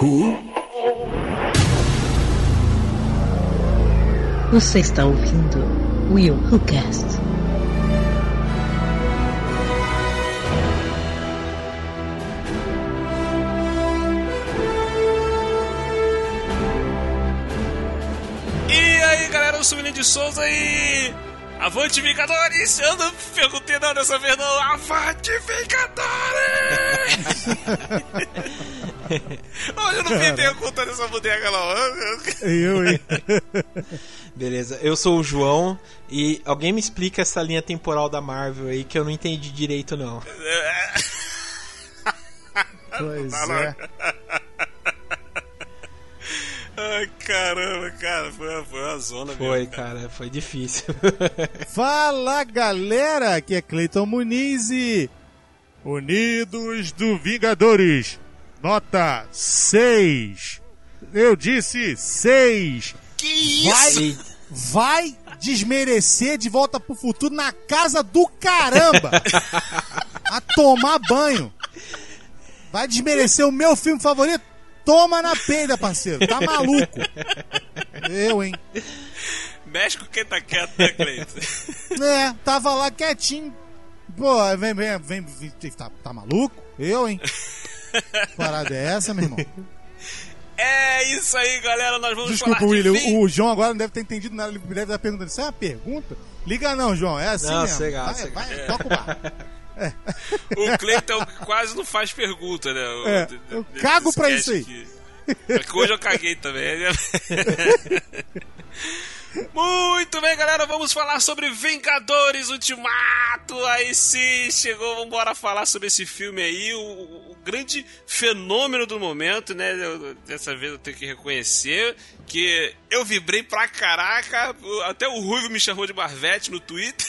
Who? Você está ouvindo Will Who Cast. E aí galera, eu sou o William de Souza e. Avante Vingadores! Eu não perguntei não dessa vez não! Avante Vingadores! Olha, eu não fiz pergunta dessa bodega não. Eu, hein? Beleza, eu sou o João e alguém me explica essa linha temporal da Marvel aí que eu não entendi direito não. Pois Tá é. Ai, caramba, cara, foi, foi uma zona Foi, mesmo. cara, foi difícil. Fala galera, aqui é Cleiton Muniz e Unidos do Vingadores, nota 6. Eu disse 6. Que isso? Vai, vai desmerecer de volta pro futuro na casa do caramba. A tomar banho. Vai desmerecer o meu filme favorito? Toma na peida, parceiro. Tá maluco. Eu, hein? Mexe com quem tá quieto, né, Cleiton? É, tava lá quietinho. Pô, vem, vem, vem, vem tá, tá maluco? Eu, hein? Parada é essa, meu irmão? É isso aí, galera, nós vamos Desculpa, falar William, de o João agora não deve ter entendido nada, ele deve estar perguntando, isso é uma pergunta? Liga não, João, é assim Não, mesmo. sei lá, vai, vai, toca o barco. O Cleiton quase não faz pergunta, né? O- É, eu cago pra isso aí. É que hoje eu caguei também. Muito bem, galera, vamos falar sobre Vingadores Ultimato. Aí sim, chegou, vamos embora falar sobre esse filme aí, o, o- o grande fenômeno do momento, né? Eu- dessa vez eu tenho que reconhecer que eu vibrei pra caraca, até o Ruivo me chamou de Marvete no Twitter.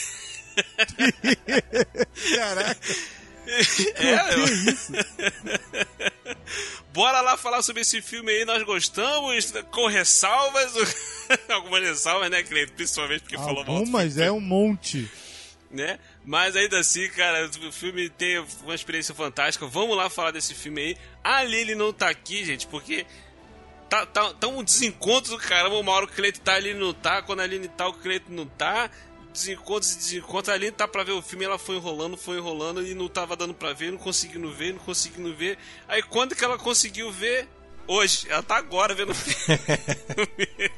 Caraca, É, eu... Bora lá falar sobre esse filme aí, nós gostamos, com ressalvas, algumas ressalvas, né, Cleiton? Principalmente porque falou mal algumas é um monte. né? Mas ainda assim, cara, o filme tem uma experiência fantástica. Vamos lá falar desse filme aí. A Lily não tá aqui, gente, porque tá, tá, tá um desencontro do caramba. Uma hora o Cleiton tá ali não tá, quando a Aline tá, o Cleiton não tá. Desencontros e desencontros. A Aline tá pra ver o filme, ela foi enrolando, foi enrolando e não tava dando pra ver, não conseguindo ver, não conseguindo ver. Aí quando que ela conseguiu ver? Hoje, ela tá agora vendo o filme.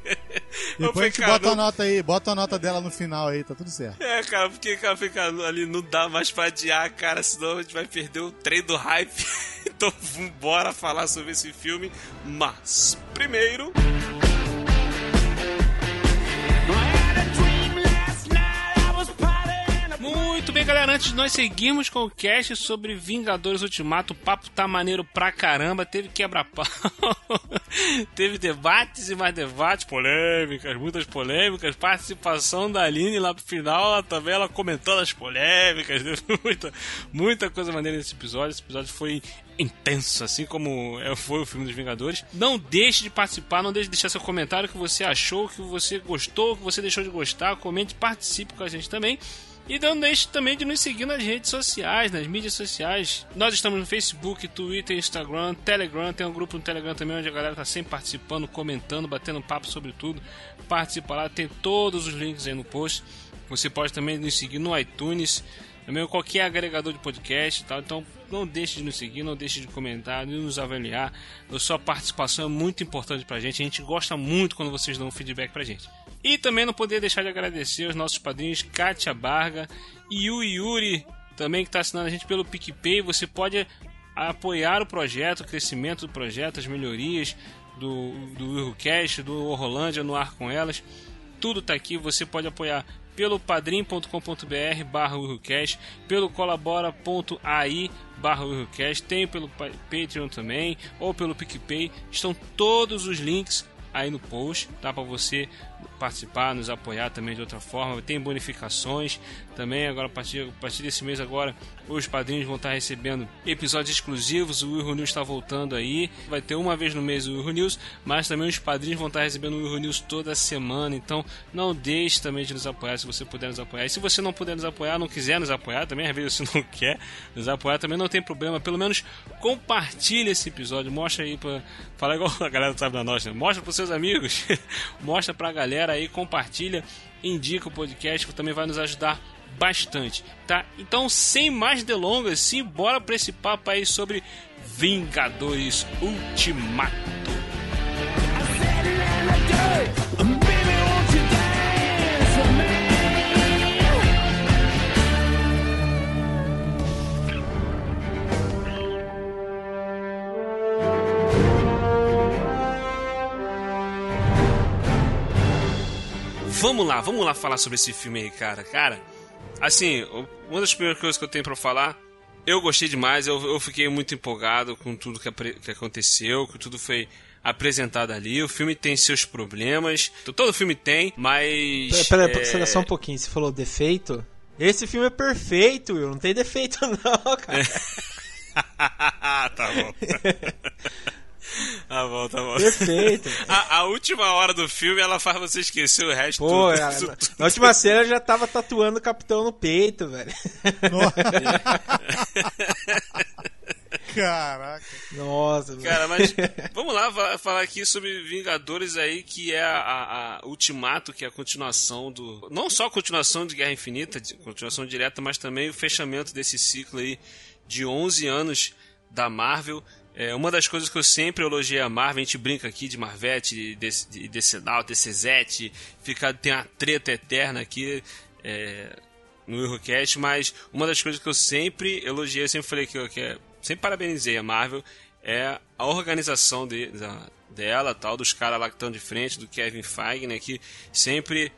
Depois a falei, gente bota a "Caramba, nota aí, bota a nota dela no final aí, tá tudo certo. é, cara, porque cara, fica ali, não dá mais pra adiar, cara, senão a gente vai perder o trem do hype. então vambora falar sobre esse filme. Mas, primeiro. Muito bem, galera. Antes de nós seguirmos com o cast sobre Vingadores Ultimato, o papo tá maneiro pra caramba. Teve quebra-pau, teve debates e mais debates, polêmicas, muitas polêmicas. Participação da Aline lá pro final, também ela comentando as polêmicas. Teve muita, muita coisa maneira nesse episódio. Esse episódio foi intenso, assim como é, foi o filme dos Vingadores. Não deixe de participar, não deixe de deixar seu comentário que você achou, que você gostou, que você deixou de gostar. Comente, participe com a gente também. E não deixe também de nos seguir nas redes sociais, nas mídias sociais. Nós estamos no Facebook, Twitter, Instagram, Telegram. Tem um grupo no Telegram também onde a galera tá sempre participando, comentando, batendo papo sobre tudo. Participa lá, tem todos os links aí no post. Você pode também nos seguir no iTunes, também qualquer agregador de podcast tal. Então não deixe de nos seguir, não deixe de comentar, de nos avaliar. A sua participação é muito importante pra gente. A gente gosta muito quando vocês dão feedback pra gente. E também não poderia deixar de agradecer aos nossos padrinhos Kátia Barga e o Yuri, também que está assinando a gente pelo PicPay. Você pode apoiar o projeto, o crescimento do projeto, as melhorias do, do Willcast, do Horrolândia no ar com elas. Tudo está aqui, você pode apoiar pelo padrim.com.br barra pelo colabora.ai barra tem pelo Pa- Patreon também, ou pelo PicPay. Estão todos os links aí no post, tá? Para você participar, nos apoiar também de outra forma. Tem bonificações também. Agora, a partir, a partir desse mês, agora, os padrinhos vão estar recebendo episódios exclusivos. O Will News está voltando aí. Vai ter uma vez no mês o Will News, mas também os padrinhos vão estar recebendo o Will News toda semana. Então, não deixe também de nos apoiar se você puder nos apoiar. E se você não puder nos apoiar, não quiser nos apoiar também, às vezes você não quer nos apoiar também, não tem problema. Pelo menos compartilhe esse episódio. Mostra aí para falar igual a galera sabe da nossa. Mostra para seus amigos. Mostra para a galera aí, compartilha, indica o podcast, que também vai nos ajudar bastante, tá? Então, sem mais delongas, sim, bora para esse papo aí sobre Vingadores Ultimato. Vamos lá, vamos lá falar sobre esse filme aí, cara. Cara, assim, uma das primeiras coisas que eu tenho para falar, eu gostei demais, eu, eu fiquei muito empolgado com tudo que, que aconteceu, que tudo foi apresentado ali. O filme tem seus problemas, todo filme tem, mas. Pera, pera, é... só um pouquinho, você falou defeito? Esse filme é perfeito, Will, não tem defeito não, cara. tá bom. Tá bom, tá bom. Perfeito. A, a, última hora do filme ela faz você esquecer o resto. Pô, tudo, é, tudo, na, última cena eu já tava tatuando o capitão no peito, velho. Caraca. Nossa, Cara, mas vamos lá falar aqui sobre Vingadores aí, que é a, a, a, Ultimato, que é a continuação do. Não só a continuação de Guerra Infinita, continuação direta, mas também o fechamento desse ciclo aí de 11 anos da Marvel é, uma das coisas que eu sempre elogiei a Marvel, a gente brinca aqui de Marvete, de, de Decenal, DCZ, fica, tem uma treta eterna aqui é, no Eurocast, mas uma das coisas que eu sempre elogiei, sempre falei que, eu, que é, sempre parabenizei a Marvel, é a organização de, da, dela, tal, dos caras lá que estão de frente, do Kevin Feige, né, que sempre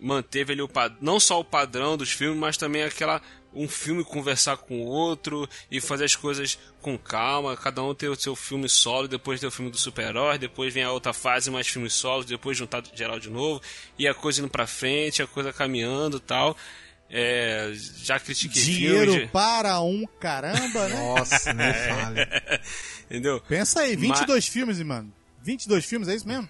manteve ali o, não só o padrão dos filmes, mas também aquela um filme conversar com o outro e fazer as coisas com calma. Cada um ter o seu filme solo, depois ter o filme do super-herói, depois vem a outra fase, mais filmes solos, depois juntar geral de novo, e a coisa indo pra frente, a coisa caminhando tal. É, já critiquei Dinheiro filme, para um caramba, né? Nossa, nem fale. Entendeu? Pensa aí, 22 Mas... filmes, mano. 22 filmes, é isso mesmo?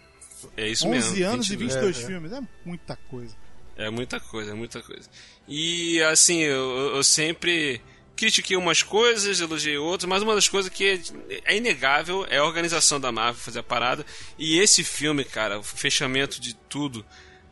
É isso 11 mesmo. 11 anos 22. e 22 é, filmes, é muita coisa. É muita coisa, é muita coisa. E assim, eu, eu sempre critiquei umas coisas, elogiei outras, mas uma das coisas que é, é inegável é a organização da Marvel fazer a parada. E esse filme, cara, o fechamento de tudo,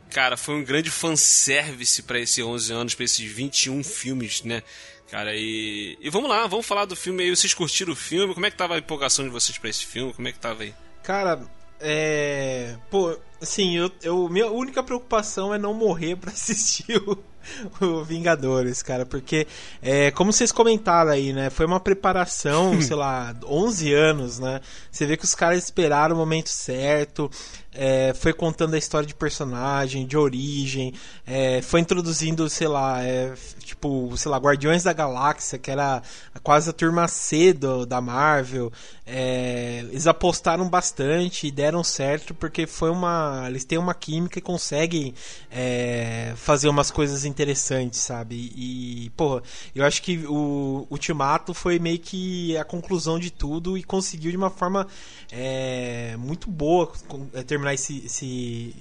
cara, foi um grande fanservice para esses 11 anos, para esses 21 filmes, né? Cara, e, e vamos lá, vamos falar do filme aí. Vocês curtiram o filme? Como é que tava a empolgação de vocês para esse filme? Como é que tava aí? Cara, é. Pô, assim, eu, eu, minha única preocupação é não morrer para assistir o, o Vingadores, cara, porque, é, como vocês comentaram aí, né, foi uma preparação, sei lá, 11 anos, né, você vê que os caras esperaram o momento certo, é, foi contando a história de personagem, de origem, é, foi introduzindo, sei lá, é, tipo, sei lá, Guardiões da Galáxia, que era quase a turma C do, da Marvel, é, eles apostaram bastante e deram certo porque foi uma, eles têm uma química e conseguem é, fazer umas coisas interessantes, sabe? E, porra, eu acho que o Ultimato foi meio que a conclusão de tudo e conseguiu de uma forma é, muito boa é, terminar esse, esse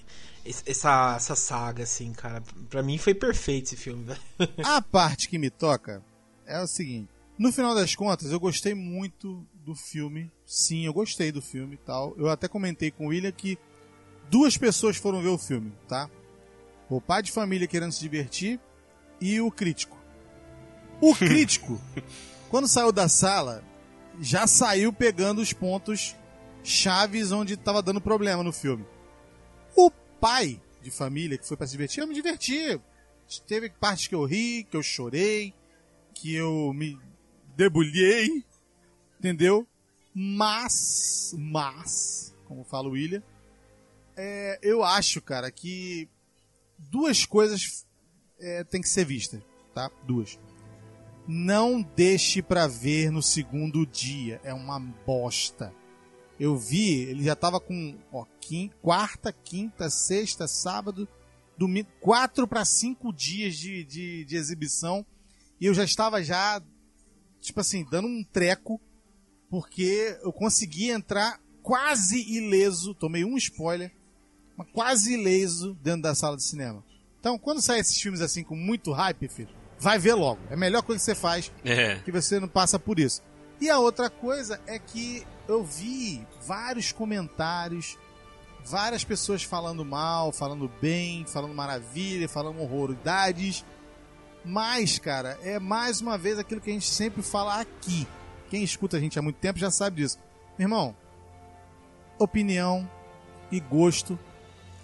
essa, essa saga, assim, cara. Pra mim foi perfeito esse filme. A parte que me toca é o seguinte. No final das contas, eu gostei muito do filme. Sim, eu gostei do filme e tal. Eu até comentei com o William que duas pessoas foram ver o filme, tá? O pai de família querendo se divertir e o crítico. O crítico, quando saiu da sala, já saiu pegando os pontos chaves onde estava dando problema no filme. O pai de família que foi para se divertir, eu me diverti. Teve partes que eu ri, que eu chorei, que eu me debulhei, entendeu? Mas, mas, como fala o William, é, eu acho, cara, que duas coisas é, tem que ser vistas, tá? Duas. Não deixe para ver no segundo dia, é uma bosta. Eu vi, ele já tava com ó, quin- quarta, quinta, sexta, sábado, domingo, quatro para cinco dias de, de, de exibição. E eu já estava já, tipo assim, dando um treco, porque eu consegui entrar quase ileso, tomei um spoiler, quase ileso dentro da sala de cinema. Então, quando saem esses filmes assim com muito hype, filho, vai ver logo. É a melhor coisa que você faz É. que você não passa por isso. E a outra coisa é que eu vi vários comentários, várias pessoas falando mal, falando bem, falando maravilha, falando horroridades. Mas, cara, é mais uma vez aquilo que a gente sempre fala aqui. Quem escuta a gente há muito tempo já sabe disso. Meu irmão, opinião e gosto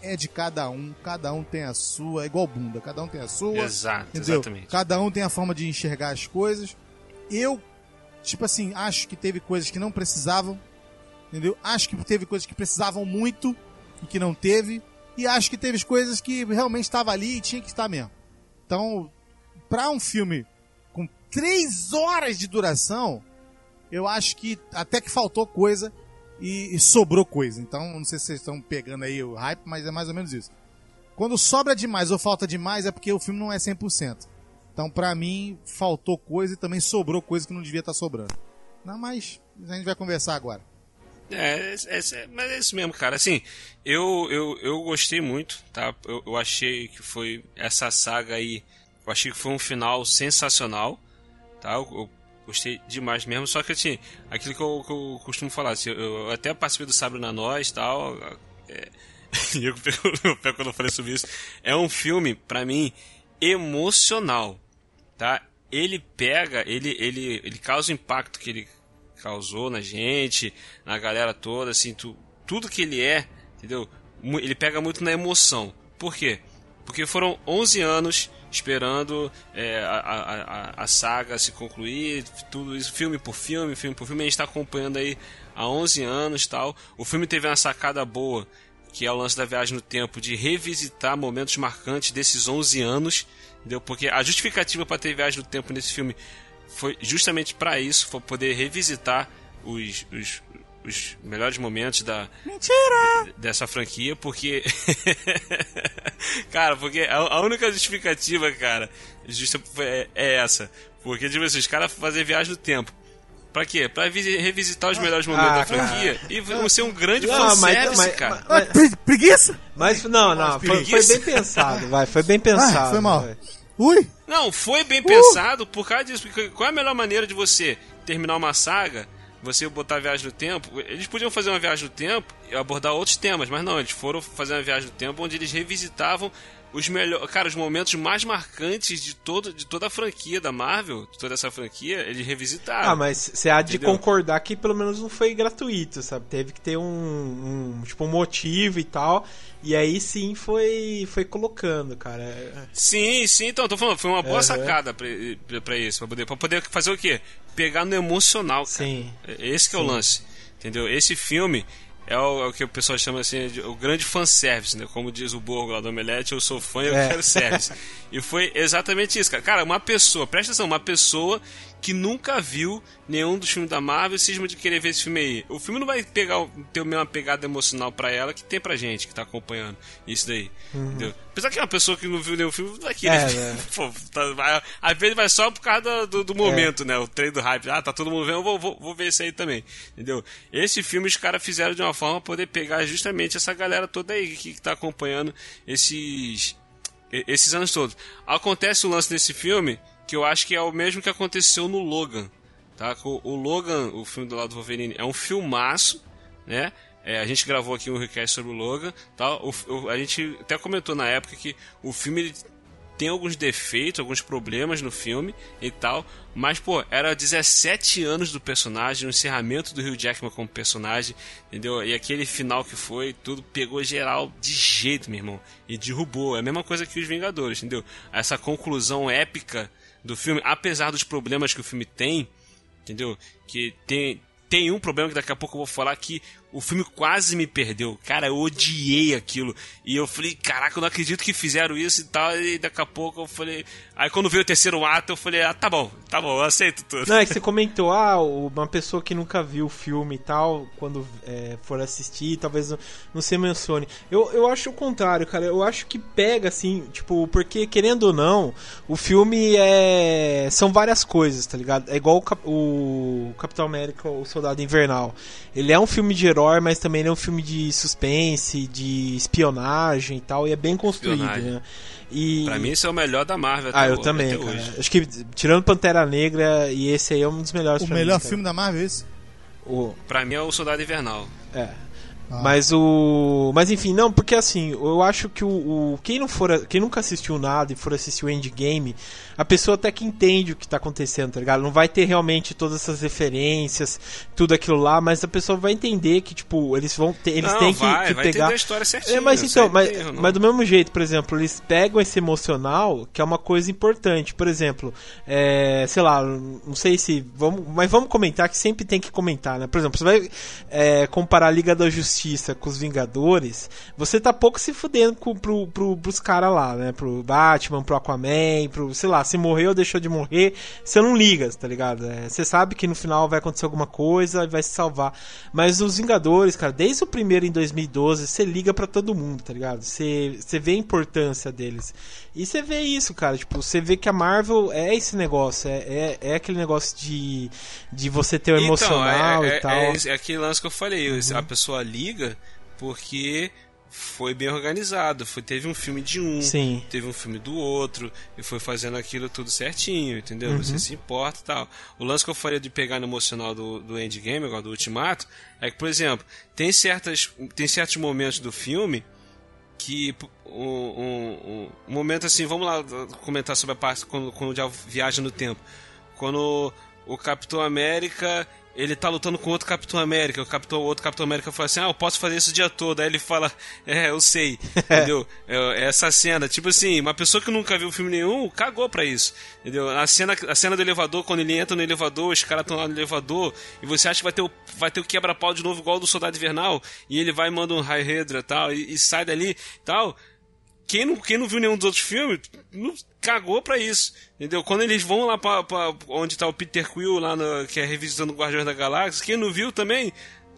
é de cada um, cada um tem a sua, é igual bunda, cada um tem a sua. Exato, Entendeu? exatamente. Cada um tem a forma de enxergar as coisas. Eu, tipo assim, acho que teve coisas que não precisavam. Entendeu? Acho que teve coisas que precisavam muito e que não teve. E acho que teve coisas que realmente estava ali e tinha que estar mesmo. Então, pra um filme com três horas de duração, eu acho que até que faltou coisa e, e sobrou coisa. Então, não sei se vocês estão pegando aí o hype, mas é mais ou menos isso. Quando sobra demais ou falta demais é porque o filme não é 100%. Então, pra mim, faltou coisa e também sobrou coisa que não devia estar sobrando. Não, mas a gente vai conversar agora. É, é, é, mas é isso mesmo, cara. Assim, eu, eu, eu gostei muito, tá? Eu, eu achei que foi essa saga aí. Eu achei que foi um final sensacional, tá? Eu, eu gostei demais mesmo. Só que, assim, aquilo que eu, que eu costumo falar, assim, eu, eu até participei do Sabre na Nós e tal. É, eu pego quando eu falei sobre isso. É um filme, pra mim, emocional, tá? Ele pega, ele, ele, ele causa o impacto que ele causou na gente, na galera toda, assim, tu, tudo que ele é, entendeu? Ele pega muito na emoção. Por quê? Porque foram 11 anos esperando é, a, a, a, saga se concluir, tudo isso, filme por filme, filme por filme, a gente está acompanhando aí há 11 anos tal. O filme teve uma sacada boa, que é o lance da viagem no tempo, de revisitar momentos marcantes desses 11 anos, entendeu? Porque a justificativa para ter viagem no tempo nesse filme foi justamente para isso, foi poder revisitar os, os, os melhores momentos da Mentira! dessa franquia, porque cara, porque a, a única justificativa, cara, justa é, é essa, porque tipo assim, os caras fazer viagem no tempo. Pra quê? Pra visi- revisitar os melhores momentos Ah, da franquia e vão ser um grande Não, mas- fanservice, mas- cara. Ah, pre- preguiça? Mas não, não, foi, foi bem pensado, vai, foi bem pensado. Ah, foi mal. vai. Ui! Não, foi bem pensado por causa disso. Qual é a melhor maneira de você terminar uma saga? Você botar a viagem no tempo? Eles podiam fazer uma viagem no tempo e abordar outros temas, mas não, eles foram fazer uma viagem no tempo onde eles revisitavam os melhores, cara, os momentos mais marcantes de todo de toda a franquia da Marvel, de toda essa franquia, eles revisitaram. Ah, mas você há de Entendeu? concordar que pelo menos não foi gratuito, sabe? Teve que ter um, um, tipo um motivo e tal. E aí sim foi foi colocando, cara. Sim, sim, então, tô falando, foi uma boa Aham. sacada pra, pra- pra isso, pra poder, pra poder fazer o quê? Pegar no emocional, cara. Sim. É- Esse que é o Sim. lance, entendeu? Esse filme é o, é o que o pessoal chama assim, de, o grande fanservice, né? Como diz o Borgo lá do Omelete, eu sou fã e eu É. quero service. e foi exatamente isso, cara. Cara, uma pessoa, presta atenção, uma pessoa que nunca viu nenhum dos filmes da Marvel cisma de querer ver esse filme aí. O filme não vai pegar, ter a mesma pegada emocional pra ela que tem pra gente que tá acompanhando isso daí. Entendeu? Apesar que uma pessoa que não viu nenhum filme vai querer. Uhum. É, né? Pô, tá, vai, às vezes vai só por causa do, do momento, né? O trem do hype. Ah, tá todo mundo vendo, eu vou, vou, vou ver esse aí também. Entendeu? Esse filme os caras fizeram de uma forma pra poder pegar justamente essa galera toda aí que, que tá acompanhando esses, esses anos todos. Acontece o lance desse filme que eu acho que é o mesmo que aconteceu no Logan. Tá? O, o Logan, o filme do lado do Wolverine, é um filmaço, né? É, a gente gravou aqui um request sobre o Logan, tá? O, o- a gente até comentou na época que o filme tem alguns defeitos, alguns problemas no filme e tal, mas pô, era 17 anos do personagem, o encerramento do Hugh Jackman como personagem, entendeu? E aquele final que foi, tudo pegou geral de jeito, meu irmão, e derrubou. É a mesma coisa que os Vingadores, entendeu? Essa conclusão épica do filme, apesar dos problemas que o filme tem, entendeu? Que tem, tem um problema que daqui a pouco eu vou falar que o filme quase me perdeu. Cara, eu odiei aquilo. E eu falei, caraca, eu não acredito que fizeram isso e tal. E daqui a pouco eu falei. Aí quando veio o terceiro ato, eu falei, ah, tá bom, tá bom, eu aceito tudo. Não, é que você comentou, ah, uma pessoa que nunca viu o filme e tal, quando é, for assistir, talvez não, não se mencione. Eu, eu acho o contrário, cara. Eu acho que pega, assim, tipo, porque querendo ou não, o filme é. São várias coisas, tá ligado? É igual o, Cap... o Capitão América, o Soldado Invernal. Ele é um filme de herói, mas também é um filme de suspense, de espionagem e tal, e é bem construído, espionagem. né? E... Pra mim, esse é o melhor da Marvel Ah, eu também, cara. Hoje. Acho que, tirando Pantera Negra, e esse aí é um dos melhores O melhor mim, filme da Marvel, esse? O... Pra mim é o Soldado Invernal. É. Ah. Mas o. Mas enfim, não, porque assim, eu acho que o. o, quem, não for, quem nunca assistiu nada e for assistir o Endgame, a pessoa até que entende o que tá acontecendo, tá ligado? Não vai ter realmente todas essas referências, tudo aquilo lá, mas a pessoa vai entender que, tipo, eles vão ter, eles não, têm vai, que, que vai pegar. a história certinha, é, mas então, mas, mas do mesmo jeito, por exemplo, eles pegam esse emocional, que é uma coisa importante. Por exemplo, é, sei lá, não sei se. Vamos, mas vamos comentar que sempre tem que comentar, né? Por exemplo, você vai é, comparar a Liga da Justiça com os Vingadores, você tá pouco se fudendo com, pro, pro, pros caras lá, né? Pro Batman, pro Aquaman, pro, sei lá, se morreu ou deixou de morrer, você não liga, tá ligado? É, você sabe que no final vai acontecer alguma coisa e vai se salvar. Mas os Vingadores, cara, desde o primeiro em 2012, você liga para todo mundo, tá ligado? Você, você vê a importância deles. E você vê isso, cara, tipo, você vê que a Marvel é esse negócio, é, é, é aquele negócio de, de você ter o então, emocional é, e tal. É, é, aquele lance que eu falei, uhum. a pessoa liga porque foi bem organizado. Foi, teve um filme de um, Sim. teve um filme do outro, e foi fazendo aquilo tudo certinho, entendeu? Uhum. Você se importa e tal. O lance que eu faria de pegar no emocional do, do Endgame, agora do Ultimato, é que, por exemplo, tem, certas, tem certos momentos do filme que um, um, um, momento assim, vamos lá comentar sobre a parte quando, quando já viaja no tempo. Quando o Capitão América ele tá lutando com outro Capitão América. O Capitão, outro Capitão América fala assim: Ah, eu posso fazer isso o dia todo. Aí ele fala: É, eu sei. entendeu? É, é, essa cena. Tipo assim, uma pessoa que nunca viu filme nenhum cagou pra isso. Entendeu? A cena, a cena do elevador, quando ele entra no elevador, os caras estão lá no elevador, e você acha que vai ter o, vai ter o quebra-pau de novo, igual do Soldado Invernal, e ele vai e manda um High tal, e, e sai dali tal quem não, quem não viu nenhum dos outros filmes, não cagou pra isso. Entendeu? Quando eles vão lá pra, pra onde tá o Peter Quill, lá no, que é revisitando o Guardiões da Galáxia, quem não viu também,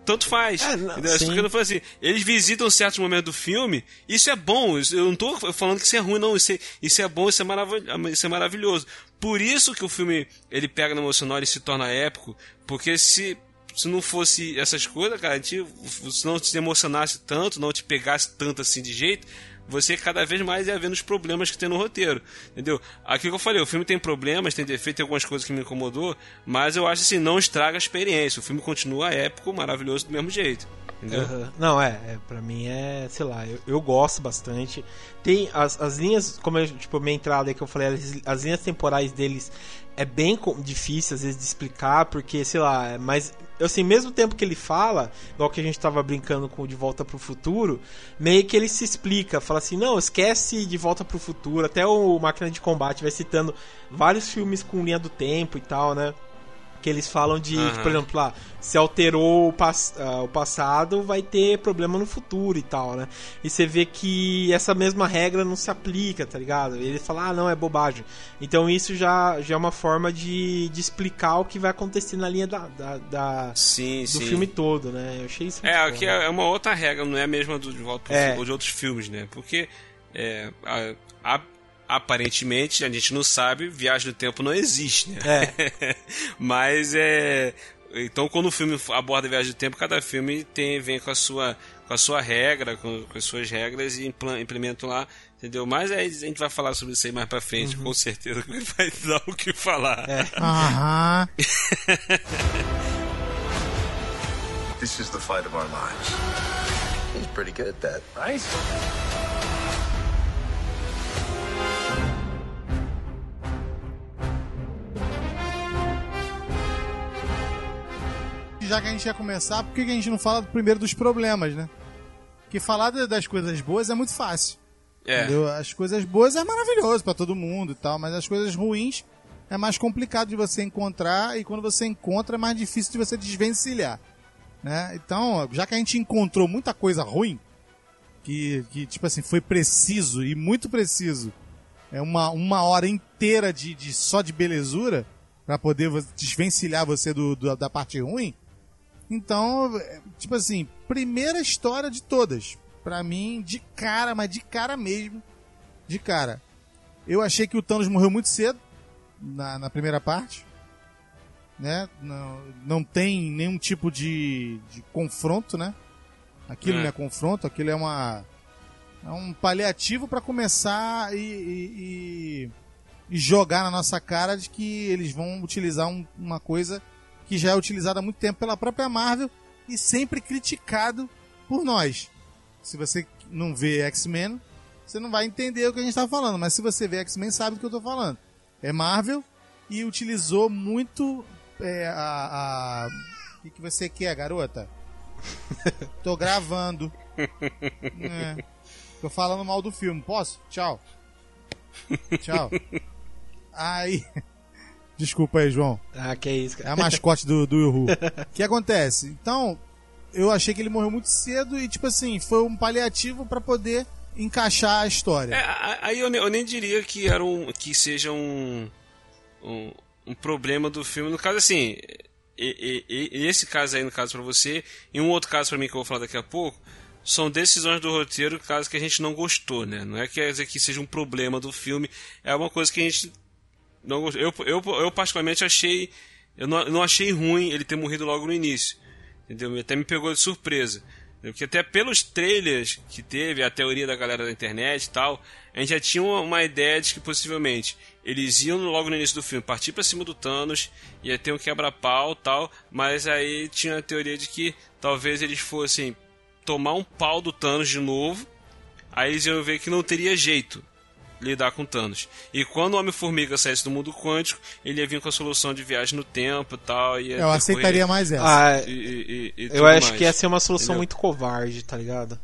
tanto faz. É, não? Porque eu assim, eles visitam certos momentos do filme, isso é bom. eu não tô falando que isso é ruim, não. Isso é, isso é bom, isso é, maravil, isso é maravilhoso. Por isso que o filme ele pega no emocional e se torna épico, porque se se não fosse essas coisas, cara, a gente, se não te emocionasse tanto, não te pegasse tanto assim de jeito, você cada vez mais ia vendo os problemas que tem no roteiro, entendeu? Aqui que eu falei, o filme tem problemas, tem defeito, tem algumas coisas que me incomodou, mas eu acho assim, não estraga a experiência. O filme continua épico, maravilhoso do mesmo jeito. Entendeu? Uhum. Não, é, é, pra mim é, sei lá, eu, eu gosto bastante. Tem as, as linhas, como eu, tipo, minha entrada que eu falei, as, as linhas temporais deles é bem difícil às vezes de explicar, porque, sei lá, é mas assim, mesmo tempo que ele fala, igual que a gente tava brincando com De Volta pro Futuro, meio que ele se explica, fala assim, não, esquece De Volta pro Futuro, até o Máquina de Combate vai citando vários filmes com linha do tempo e tal, né? Que eles falam de, uhum. por exemplo, lá, se alterou o, pass uh, o, passado, vai ter problema no futuro e tal, né? E você vê que essa mesma regra não se aplica, tá ligado? Ele fala, ah, não, é bobagem. Então isso já, já é uma forma de, de explicar o que vai acontecer na linha da, da, da sim, do sim. filme todo, né? Eu achei isso É, aqui bom, é uma outra regra, não é a mesma do, de volta é. de outros filmes, né? Porque é, a, a aparentemente, a gente não sabe, viagem no tempo não existe, né? É. Mas é. Então, quando o filme aborda viagem do tempo, cada filme tem, vem com a sua, com a sua regra, com, com as suas regras e implementa lá, entendeu? Mas aí a gente vai falar sobre isso aí mais pra frente, uhum. com certeza que vai dar o que falar. É. Aham. This is the fight of our lives. He's pretty good at that, right? Já que a gente ia começar, por que a gente não fala primeiro dos problemas, né? Porque falar das coisas boas é muito fácil. É. Entendeu? As coisas boas é maravilhoso para todo mundo e tal, mas as coisas ruins é mais complicado de você encontrar e quando você encontra é mais difícil de você desvencilhar. Né? Então, já que a gente encontrou muita coisa ruim, que, que tipo assim, foi preciso e muito preciso, é uma, uma hora inteira de, de só de belezura para poder desvencilhar você do, do- da parte ruim. Então, é, tipo assim, primeira história de todas. Pra mim, de cara, mas de cara mesmo. De cara. Eu achei que o Thanos morreu muito cedo na, na primeira parte. Né? Não, não tem nenhum tipo de, de confronto, né? Aquilo É. não é confronto, aquilo é uma. É um paliativo pra começar e, e- e- e jogar na nossa cara de que eles vão utilizar um- uma coisa que já é utilizada há muito tempo pela própria Marvel e sempre criticado por nós. Se você não vê X-Men, você não vai entender o que a gente está falando, mas se você vê X-Men, sabe do que eu tô falando. É Marvel e utilizou muito é, a. a- O que, que você quer, garota? Tô gravando. É. Tô falando mal do filme, posso? Tchau. Tchau. Aí. Desculpa aí, João. Ah, que é isso, É cara. a mascote do, do Yahoo. O que acontece? Então, eu achei que ele morreu muito cedo e, tipo assim, foi um paliativo pra poder encaixar a história. É, aí eu, eu nem diria que era um, que seja um, um, um problema do filme. No caso, assim, e, e- e- esse caso aí, no caso pra você, e um outro caso pra mim que eu vou falar daqui a pouco, são decisões do roteiro, caso que a gente não gostou, né? Não é que quer dizer que seja um problema do filme, é uma coisa que a gente não. Eu, eu, eu particularmente achei, eu não, não achei ruim ele ter morrido logo no início, entendeu? Até me pegou de surpresa. Porque até pelos trailers que teve, a teoria da galera da internet e tal, a gente já tinha uma, ideia de que possivelmente eles iam logo no início do filme partir pra cima do Thanos, ia ter um quebra-pau tal, mas aí tinha a teoria de que talvez eles fossem tomar um pau do Thanos de novo, aí eles iam ver que não teria jeito lidar com Thanos. E quando o Homem-Formiga saísse do mundo quântico, ele ia vir com a solução de viagem no tempo e tal. Ia eu aceitaria mais essa. Ah, e, e- e eu acho mais. que ia ser uma solução Entendeu? muito covarde, tá ligado?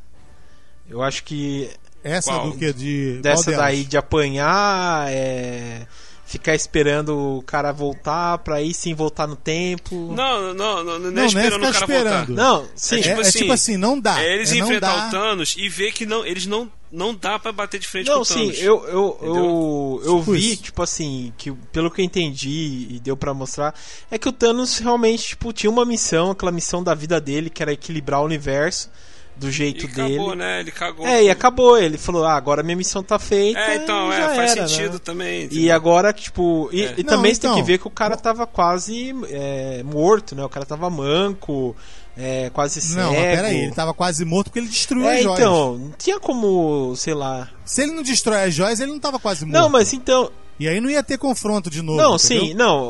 Eu acho que essa qual? do que? De. dessa daí de apanhar, é, ficar esperando o cara voltar pra aí sim voltar no tempo. Não, não, não, não, Não, é não é esperando ficar o cara esperando. voltar. Não, sim. É, tipo é assim, tipo assim, não dá. É eles é não enfrentar dá. o Thanos e ver que não, eles não, não dá pra bater de frente com Não, o sim, Thanos. eu, eu, eu, eu Tipo vi, isso. tipo assim, que pelo que eu entendi e deu pra mostrar, é que o Thanos realmente, tipo, tinha uma missão, aquela missão da vida dele, que era equilibrar o universo do jeito E acabou, dele. né? Ele cagou. É, e acabou, ele falou, ah, agora minha missão tá feita. É, então, e é, faz era, sentido né? também. E entendeu? agora, tipo, e, É. e Não, também você tem então. que ver que o cara tava quase é, morto, né? O cara tava manco, é, quase cego. Não, mas peraí, ele tava quase morto porque ele destruiu É, as joias. então, não tinha como, sei lá. Se ele não destrói as joias, ele não tava quase morto. Não, mas então, E aí não ia ter confronto de novo. Não, entendeu? sim, não,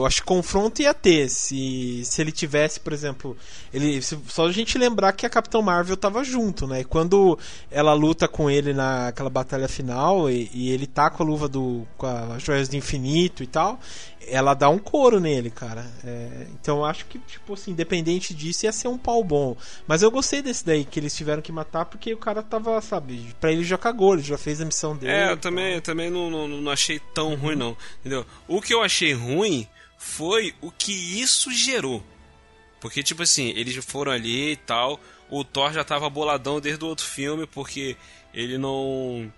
o, acho que confronto ia ter. Se, se ele tivesse, por exemplo, ele se- só a gente lembrar que a Capitão Marvel tava junto, né? E quando ela luta com ele naquela batalha final e, e ele tá com a luva do. com as joias do infinito e tal, ela dá um couro nele, cara. É, então eu acho que, tipo assim, independente disso, ia ser um pau bom. Mas eu gostei desse daí, que eles tiveram que matar porque o cara tava, sabe, pra ele já cagou, ele já fez a missão dele. É, eu também, eu também não, não, não achei tão ruim, não. Entendeu? O que eu achei ruim foi o que isso gerou. Porque, tipo assim, eles foram ali e tal. O Thor já tava boladão desde o outro filme, porque ele não.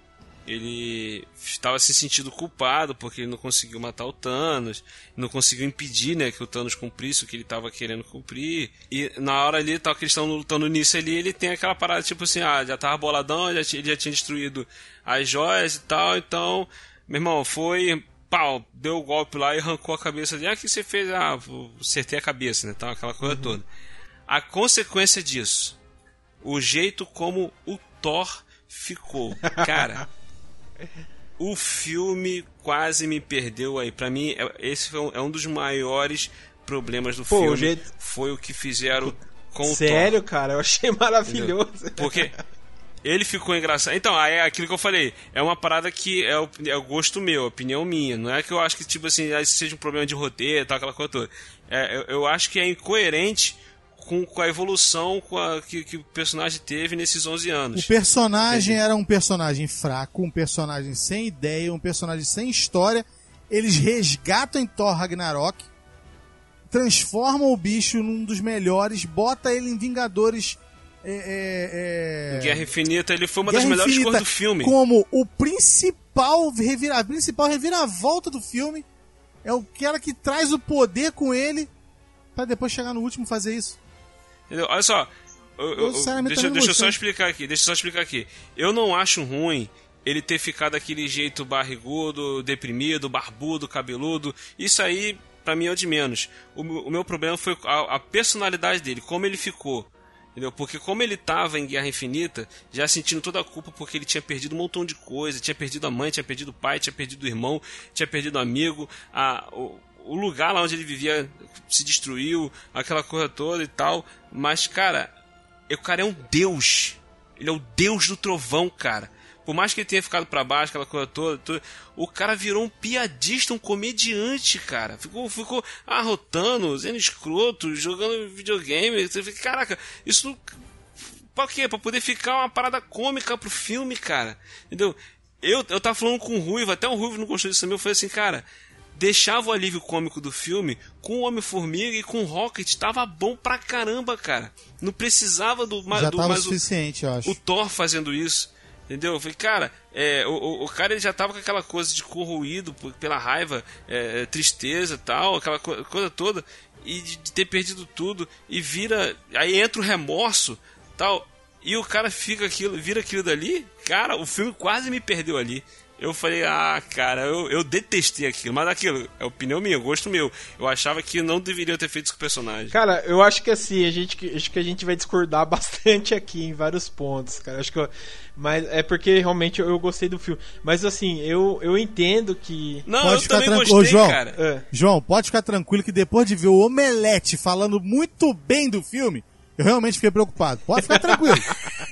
Ele estava se sentindo culpado porque ele não conseguiu matar o Thanos, não conseguiu impedir né, que o Thanos cumprisse o que ele estava querendo cumprir. E na hora ali, tal que eles estão lutando nisso ali, ele tem aquela parada tipo assim: ah, já tava boladão, já ele já tinha destruído as joias e tal, então, meu irmão, foi. Pau, deu o golpe lá e arrancou a cabeça dele. Ah, o que você fez? Ah, acertei a cabeça, né? Tal, aquela coisa toda. A consequência disso, o jeito como o Thor ficou. Cara, o filme quase me perdeu aí. Pra mim, é- esse foi um, é um dos maiores problemas do Pô, o filme. jeito- Foi o que fizeram com o Thor. Sério, cara, eu achei maravilhoso. Porque ele ficou engraçado. Então, é aquilo que eu falei. É uma parada que é o, é o gosto meu, opinião minha. Não é que eu acho que, tipo assim, seja um problema de roteiro, tal, aquela coisa toda. É, eu, eu acho que é incoerente com, com a evolução com a- que, que o personagem teve nesses 11 anos. O personagem era um personagem fraco, um personagem sem ideia, um personagem sem história. Eles resgatam em Thor Ragnarok, transforma o bicho num dos melhores, bota ele em Vingadores. É, é, é... Guerra Infinita, ele foi uma Guerra das melhores Infinita coisas do filme. Como o principal, revira, a principal reviravolta do filme. É o cara que traz o poder com ele pra depois chegar no último fazer isso. Entendeu? Olha só. eu- eu- eu- deixa deixa eu só explicar aqui. Deixa eu só explicar aqui. Eu não acho ruim ele ter ficado daquele jeito barrigudo, deprimido, barbudo, cabeludo. Isso aí, pra mim, é o de menos. O, meu- o meu problema foi a, a personalidade dele, como ele ficou. Entendeu? Porque como ele tava em Guerra Infinita, já sentindo toda a culpa porque ele tinha perdido um montão de coisa, tinha perdido a mãe, tinha perdido o pai, tinha perdido o irmão, tinha perdido o amigo, a, o, o lugar lá onde ele vivia se destruiu, aquela coisa toda e tal. Mas, cara, o cara é um deus. Ele é o deus do trovão, cara. Por mais que ele tenha ficado pra baixo, aquela coisa toda, o cara virou um piadista, um comediante, cara. Ficou, ficou arrotando, sendo escroto, jogando videogame. Você fica, caraca, isso não. Pra quê? Pra poder ficar uma parada cômica pro filme, cara. Entendeu? Eu, eu tava falando com o Ruivo, até o Ruivo não gostou disso também. Eu falei assim, cara, deixava o alívio cômico do filme com o Homem-Formiga e com o Rocket. Tava bom pra caramba, cara. Não precisava do, Já do tava mais o, suficiente, eu acho. o Thor fazendo isso. Entendeu? Eu falei, cara, é, o, o, cara ele já tava com aquela coisa de corroído pela raiva, é, é, tristeza tal, aquela co- coisa toda, e de, de ter perdido tudo, e vira. Aí entra o remorso tal, e o cara fica aquilo, vira aquilo dali, cara, o filme quase me perdeu ali. Eu falei, ah, cara, eu, eu detestei aquilo, mas aquilo, é opinião minha, gosto meu. Eu achava que não deveriam ter feito isso com o personagem. Cara, eu acho que assim, a gente, acho que a gente vai discordar bastante aqui em vários pontos, cara. Acho que eu- mas é porque realmente eu, eu gostei do filme. Mas assim, eu, eu entendo que. Não, Pode eu ficar também tranquilo. gostei, Ô, João. cara. É. João, pode ficar tranquilo que depois de ver o Omelete falando muito bem do filme, eu realmente fiquei preocupado. Pode ficar tranquilo.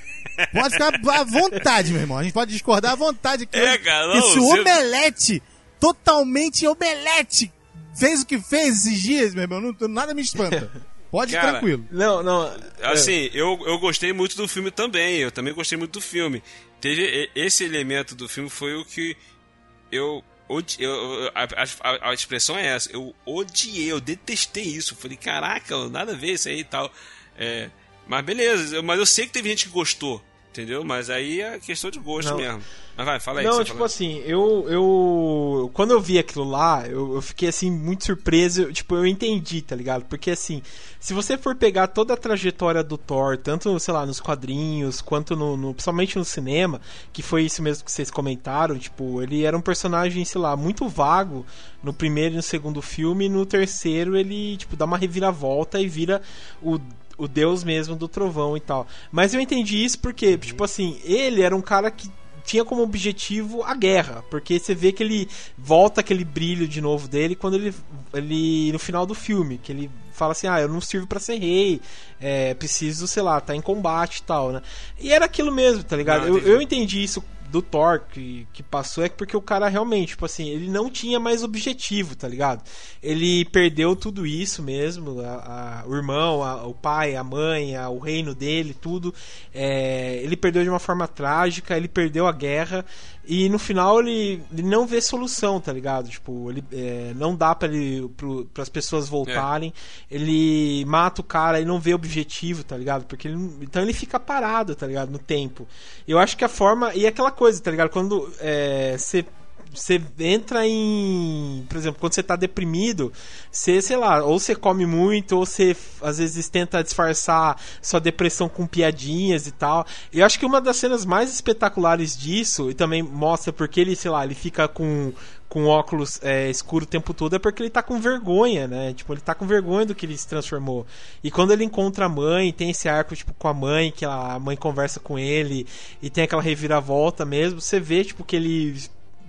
Pode ficar à vontade, meu irmão. A gente pode discordar à vontade aqui. É, cara, porque não, se o você- Omelete, totalmente Omelete, fez o que fez esses dias, meu irmão, não- nada me espanta. Pode ir Cara, tranquilo. Não, não. é. Assim, eu, eu gostei muito do filme também. Eu também gostei muito do filme. Teve esse elemento do filme foi o que eu. eu- eu- a, a- a expressão é essa. Eu odiei, eu detestei isso. Falei, caraca, nada a ver isso aí e tal. É, mas beleza, mas eu sei que teve gente que gostou, entendeu? Mas aí é questão de gosto Não. mesmo. Mas vai, fala aí. Não, tipo assim, eu, eu. Quando eu vi aquilo lá, eu, eu fiquei assim, muito surpreso. eu- Tipo, eu entendi, tá ligado? Porque assim, se você for pegar toda a trajetória do Thor, tanto, sei lá, nos quadrinhos, quanto no. no- principalmente no cinema, que foi isso mesmo que vocês comentaram, tipo, ele era um personagem, sei lá, muito vago no primeiro e no segundo filme, e no terceiro ele, tipo, dá uma reviravolta e vira o o deus mesmo do trovão e tal. Mas eu entendi isso porque, tipo assim, ele era um cara que tinha como objetivo a guerra, porque você vê que ele volta aquele brilho de novo dele quando ele, ele no final do filme, que ele fala assim, ah, eu não sirvo pra ser rei, é, preciso, sei lá, tá em combate e tal, né? E era aquilo mesmo, tá ligado? Não, eu, entendi. eu entendi isso do Thor que, que passou é porque o cara realmente, tipo assim, ele não tinha mais objetivo, tá ligado? Ele perdeu tudo isso mesmo, a- a- o irmão, a- o pai, a mãe, o reino dele, tudo. É, ele perdeu de uma forma trágica, ele perdeu a guerra e no final ele, ele não vê solução, tá ligado? Tipo, ele é, não dá para ele para as pessoas voltarem. Ele mata o cara e não vê objetivo, tá ligado? Porque ele, então ele fica parado, tá ligado? No tempo. Eu acho que a forma e aquela coisa, tá ligado? Quando é, você entra em. Por exemplo, quando você tá deprimido, você, sei lá, ou você come muito, ou você às vezes tenta disfarçar sua depressão com piadinhas e tal. Eu acho que uma das cenas mais espetaculares disso, e também mostra porque ele, sei lá, ele fica com. Com óculos é, escuro o tempo todo é porque ele tá com vergonha, né? Tipo, ele tá com vergonha do que ele se transformou. E quando ele encontra a mãe, tem esse arco, tipo, com a mãe, que a mãe conversa com ele, e tem aquela reviravolta mesmo, você vê, tipo, que ele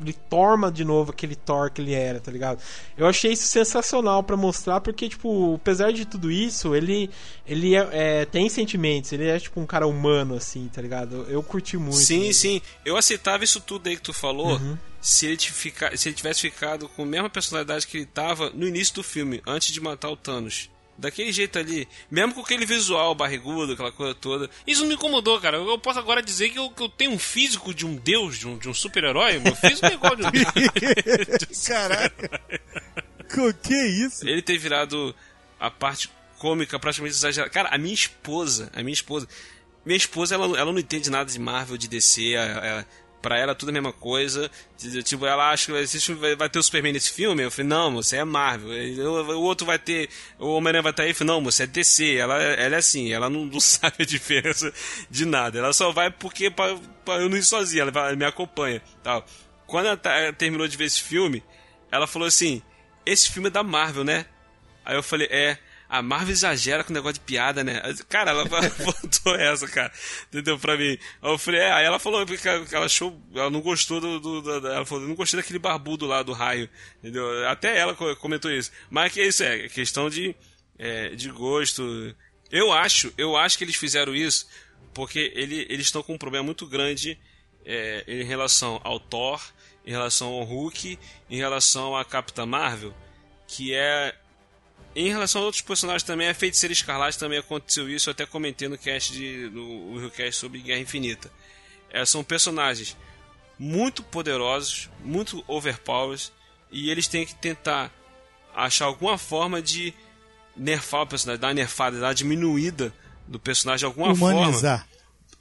ele torna de novo aquele Thor que ele era, tá ligado? Eu achei isso sensacional pra mostrar, porque, tipo, apesar de tudo isso, ele, ele é, é, tem sentimentos, ele é, tipo, um cara humano, assim, tá ligado? Eu, eu curti muito. Sim, né? sim. Eu aceitava isso tudo aí que tu falou Uhum. se, ele fica- se ele tivesse ficado com a mesma personalidade que ele tava no início do filme, antes de matar o Thanos. Daquele jeito ali, mesmo com aquele visual barrigudo, aquela coisa toda. Isso não me incomodou, cara. Eu posso agora dizer que eu, que eu tenho um físico de um deus, de um, de um super-herói. Meu físico é igual de um Caraca. Co- que isso? Ele ter virado a parte cômica praticamente exagerada. Cara, a minha esposa, a minha esposa, minha esposa, ela, ela não entende nada de Marvel, de DC, ela, pra ela tudo a mesma coisa. Tipo, ela acha que vai, ter o Superman nesse filme. Eu falei, não, você é Marvel. O outro vai ter. O Homem-Aranha vai estar aí. Eu falei, não, você é DC. Ela, ela é assim, ela não, não sabe a diferença de nada. Ela só vai porque pra, pra eu não ir sozinha, ela, ela me acompanha. Tal. Quando ela, tá, ela terminou de ver esse filme, ela falou assim: Esse filme é da Marvel, né? Aí eu falei, é a Marvel exagera com o negócio de piada, né? Cara, ela botou essa, cara. Entendeu? Pra mim. Eu falei, é, aí ela falou que ela achou. Ela não gostou do. do, do ela falou, não gostei daquele barbudo lá do raio. Entendeu? Até ela comentou isso. Mas que é isso, é questão de, é, de gosto. Eu acho, eu acho que eles fizeram isso porque ele, eles estão com um problema muito grande é, em relação ao Thor, em relação ao Hulk, em relação à Capitã Marvel, que é em relação a outros personagens também, a Feiticeira Escarlate também aconteceu isso, eu até comentei no cast de, no, no cast sobre Guerra Infinita. É, são personagens muito poderosos, muito overpowers, e eles têm que tentar achar alguma forma de nerfar o personagem, dar uma nerfada, dar uma diminuída do personagem de alguma Humanizar. forma.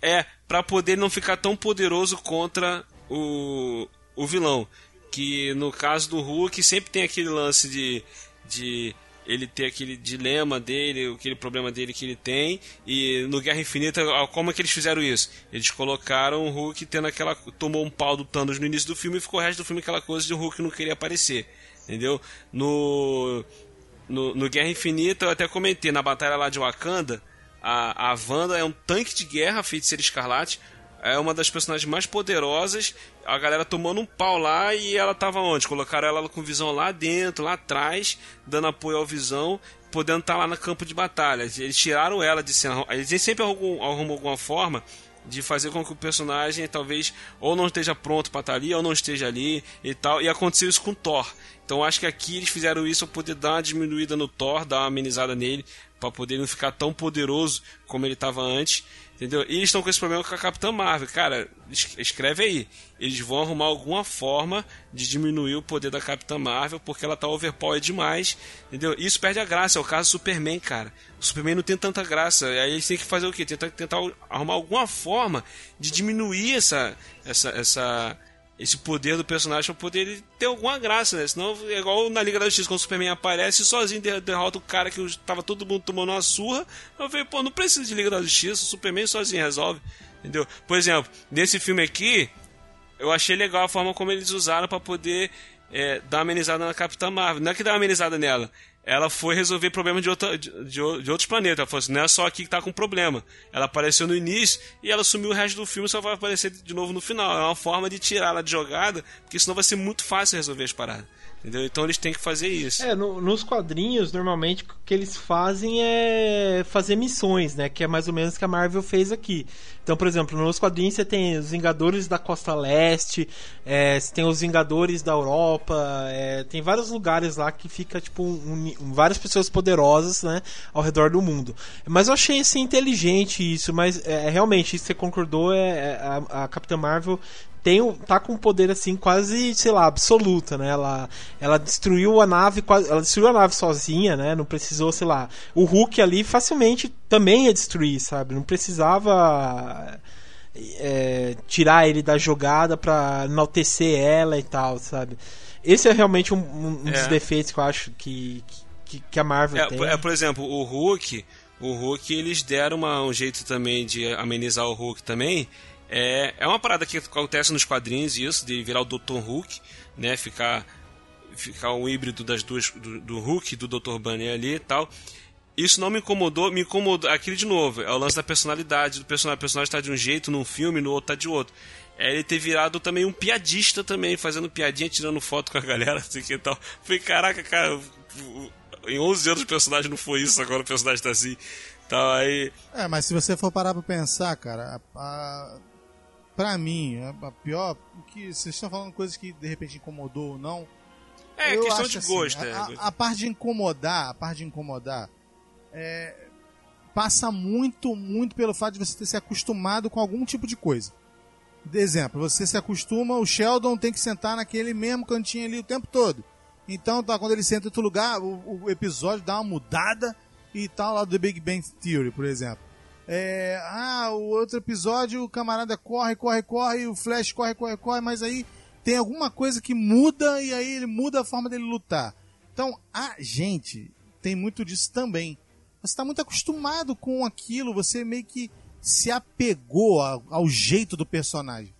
É, para poder não ficar tão poderoso contra o, o vilão. Que no caso do Hulk sempre tem aquele lance de, de ele ter aquele dilema dele, aquele problema dele que ele tem. E no Guerra Infinita, como é que eles fizeram isso? Eles colocaram o Hulk tendo aquela. tomou um pau do Thanos no início do filme e ficou o resto do filme aquela coisa de o Hulk não queria aparecer. Entendeu? No, no, no Guerra Infinita, eu até comentei, na batalha lá de Wakanda, a, a Wanda é um tanque de guerra, feiticeira escarlate é uma das personagens mais poderosas. A galera tomando um pau lá e ela tava onde? Colocaram ela com visão lá dentro, lá atrás, dando apoio ao visão, podendo estar tá lá no campo de batalha. Eles tiraram ela de cena. Eles sempre arrumam, arrumam alguma forma de fazer com que o personagem talvez ou não esteja pronto para estar tá ali ou não esteja ali e tal. E aconteceu isso com Thor. Então acho que aqui eles fizeram isso para poder dar uma diminuída no Thor, dar uma amenizada nele, para poder não ficar tão poderoso como ele estava antes. Entendeu? E eles estão com esse problema com a Capitã Marvel. Cara, escreve aí. Eles vão arrumar alguma forma de diminuir o poder da Capitã Marvel porque ela tá overpowered demais. Entendeu? Isso perde a graça. É o caso do Superman, cara. O Superman não tem tanta graça. Aí eles têm que fazer o quê? Tentar, tentar arrumar alguma forma de diminuir essa, essa, essa, esse poder do personagem pra poder ter alguma graça, né? Senão é igual na Liga da Justiça, quando o Superman aparece sozinho, derrota o cara que tava todo mundo tomando uma surra. Eu falei, pô, não precisa de Liga da Justiça, o Superman sozinho resolve. Entendeu? Por exemplo, nesse filme aqui, eu achei legal a forma como eles usaram para poder é, dar uma amenizada na Capitã Marvel. Não é que dá uma amenizada nela, ela foi resolver problemas de, outra, de, de, outros planetas. Ela falou assim, não é só aqui que tá com problema. Ela apareceu no início e ela sumiu o resto do filme só vai aparecer de novo no final. É uma forma de tirar ela de jogada, porque senão vai ser muito fácil resolver as paradas. Entendeu? Então eles têm que fazer isso. É, no, nos quadrinhos, normalmente, o que eles fazem é fazer missões, né? Que é mais ou menos o que a Marvel fez aqui. Então, por exemplo, nos quadrinhos você tem os Vingadores da Costa Leste, é, você tem os Vingadores da Europa, é, tem vários lugares lá que fica, tipo, um, um, várias pessoas poderosas, né? Ao redor do mundo. Mas eu achei, assim, inteligente isso, mas é, realmente, isso você concordou, é, é a, a Capitã Marvel tem tá com um poder assim quase, sei lá, absoluta, né? Ela, ela destruiu a nave, ela destruiu a nave sozinha, né? Não precisou, sei lá, o Hulk ali facilmente também ia destruir, sabe? Não precisava é, tirar ele da jogada para enaltecer ela e tal, sabe? Esse é realmente um, um é. dos defeitos que eu acho que, que, que a Marvel é, tem. É, por exemplo, o Hulk, o Hulk eles deram uma, um jeito também de amenizar o Hulk também é, é uma parada que acontece nos quadrinhos, isso, de virar o Dr. Hulk, né? Ficar, ficar um híbrido das duas, do, do Hulk do Dr. Banner ali e tal. Isso não me incomodou, me incomodou. Aquilo de novo, é o lance da personalidade do personagem. O personagem está de um jeito num filme, no outro tá de outro. É ele ter virado também um piadista também, fazendo piadinha, tirando foto com a galera, assim que tal. Falei, caraca, cara, em 11 anos o personagem não foi isso, agora o personagem tá assim. Então aí. É, mas se você for parar pra pensar, cara, a, a pra mim, a pior, o que vocês estão falando coisas que de repente incomodou ou não. É, eu questão de assim, gosto. A, é. a, a, parte de incomodar, a parte de incomodar, é, passa muito, muito pelo fato de você ter se acostumado com algum tipo de coisa. De exemplo, você se acostuma, o Sheldon tem que sentar naquele mesmo cantinho ali o tempo todo. Então, tá, quando ele senta em outro lugar, o, o episódio dá uma mudada e tal, lá do The Big Bang Theory, por exemplo. É, ah, o outro episódio, o camarada corre, corre, corre, o Flash corre, corre, corre, mas aí tem alguma coisa que muda e aí ele muda a forma dele lutar. Então, a gente tem muito disso também. Você está muito acostumado com aquilo, você meio que se apegou ao, ao jeito do personagem.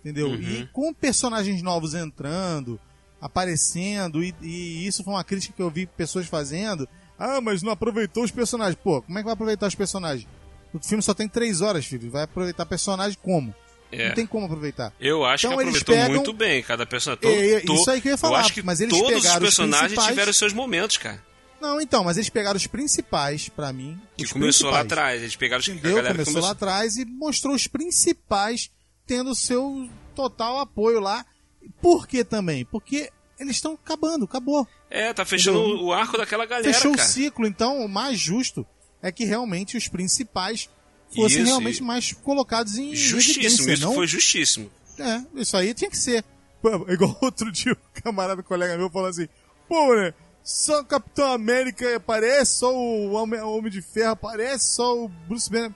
Entendeu? Uhum. E com personagens novos entrando, aparecendo, e, e isso foi uma crítica que eu vi pessoas fazendo. Ah, mas não aproveitou os personagens. Pô, como é que vai aproveitar os personagens? O filme só tem três horas, filho. Vai aproveitar personagem como? É. Não tem como aproveitar. Eu acho Então, que aproveitou pegam- muito bem cada personagem. Todo, É, é, to- isso aí que eu ia falar, acho que mas eles todos os pegaram os personagens principais- tiveram seus momentos, cara. Não, então, mas eles pegaram os principais, pra mim. Que os começou lá atrás. Eles pegaram os a Entendeu? galera que Começou lá atrás e mostrou os principais tendo seu total apoio lá. Por que também? Porque eles estão acabando, acabou. É, tá fechando Entendeu? o arco daquela galera, Fechou cara. o ciclo, então o mais justo é que realmente os principais fossem Isso, realmente mais colocados em Justíssimo, isso não? foi justíssimo. É, isso aí tinha que ser. Pô, igual outro dia, um camarada, colega meu, falou assim: pô, né? Só o Capitão América aparece, só o Homem, o Homem de Ferro aparece, só o Bruce Banner.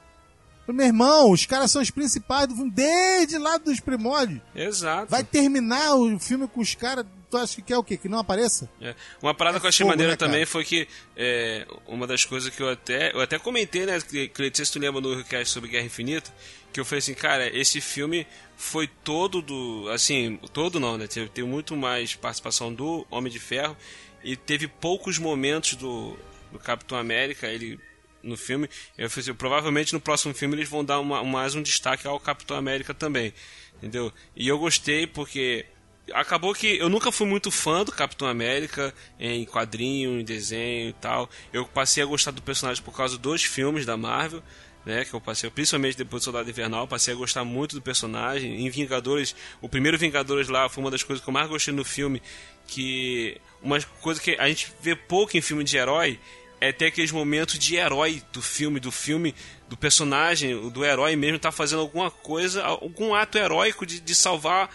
Meu irmão, os caras são os principais do filme desde lá dos primórdios. Exato. Vai terminar o filme com os caras. Tu acha que quer o quê? Que não apareça? É. Uma parada É que eu achei fogo, maneira né, também foi que é, uma das coisas que eu até eu até comentei, né, sei se tu lembra no request sobre Guerra Infinita, que eu falei assim, cara, esse filme foi todo do, assim, todo não, né, teve, teve muito mais participação do Homem de Ferro e teve poucos momentos do, do Capitão América, ele no filme, eu falei assim, provavelmente no próximo filme eles vão dar uma, mais um destaque ao Capitão América também, entendeu? E eu gostei porque acabou que eu nunca fui muito fã do Capitão América em quadrinho, em desenho e tal. Eu passei a gostar do personagem por causa dos filmes da Marvel, né? Que eu passei, principalmente depois do Soldado Invernal, passei a gostar muito do personagem. Em Vingadores, o primeiro Vingadores lá foi uma das coisas que eu mais gostei no filme, que uma coisa que a gente vê pouco em filme de herói é ter aqueles momentos de herói do filme, do filme, do personagem, do herói mesmo tá fazendo alguma coisa, algum ato heróico de, de salvar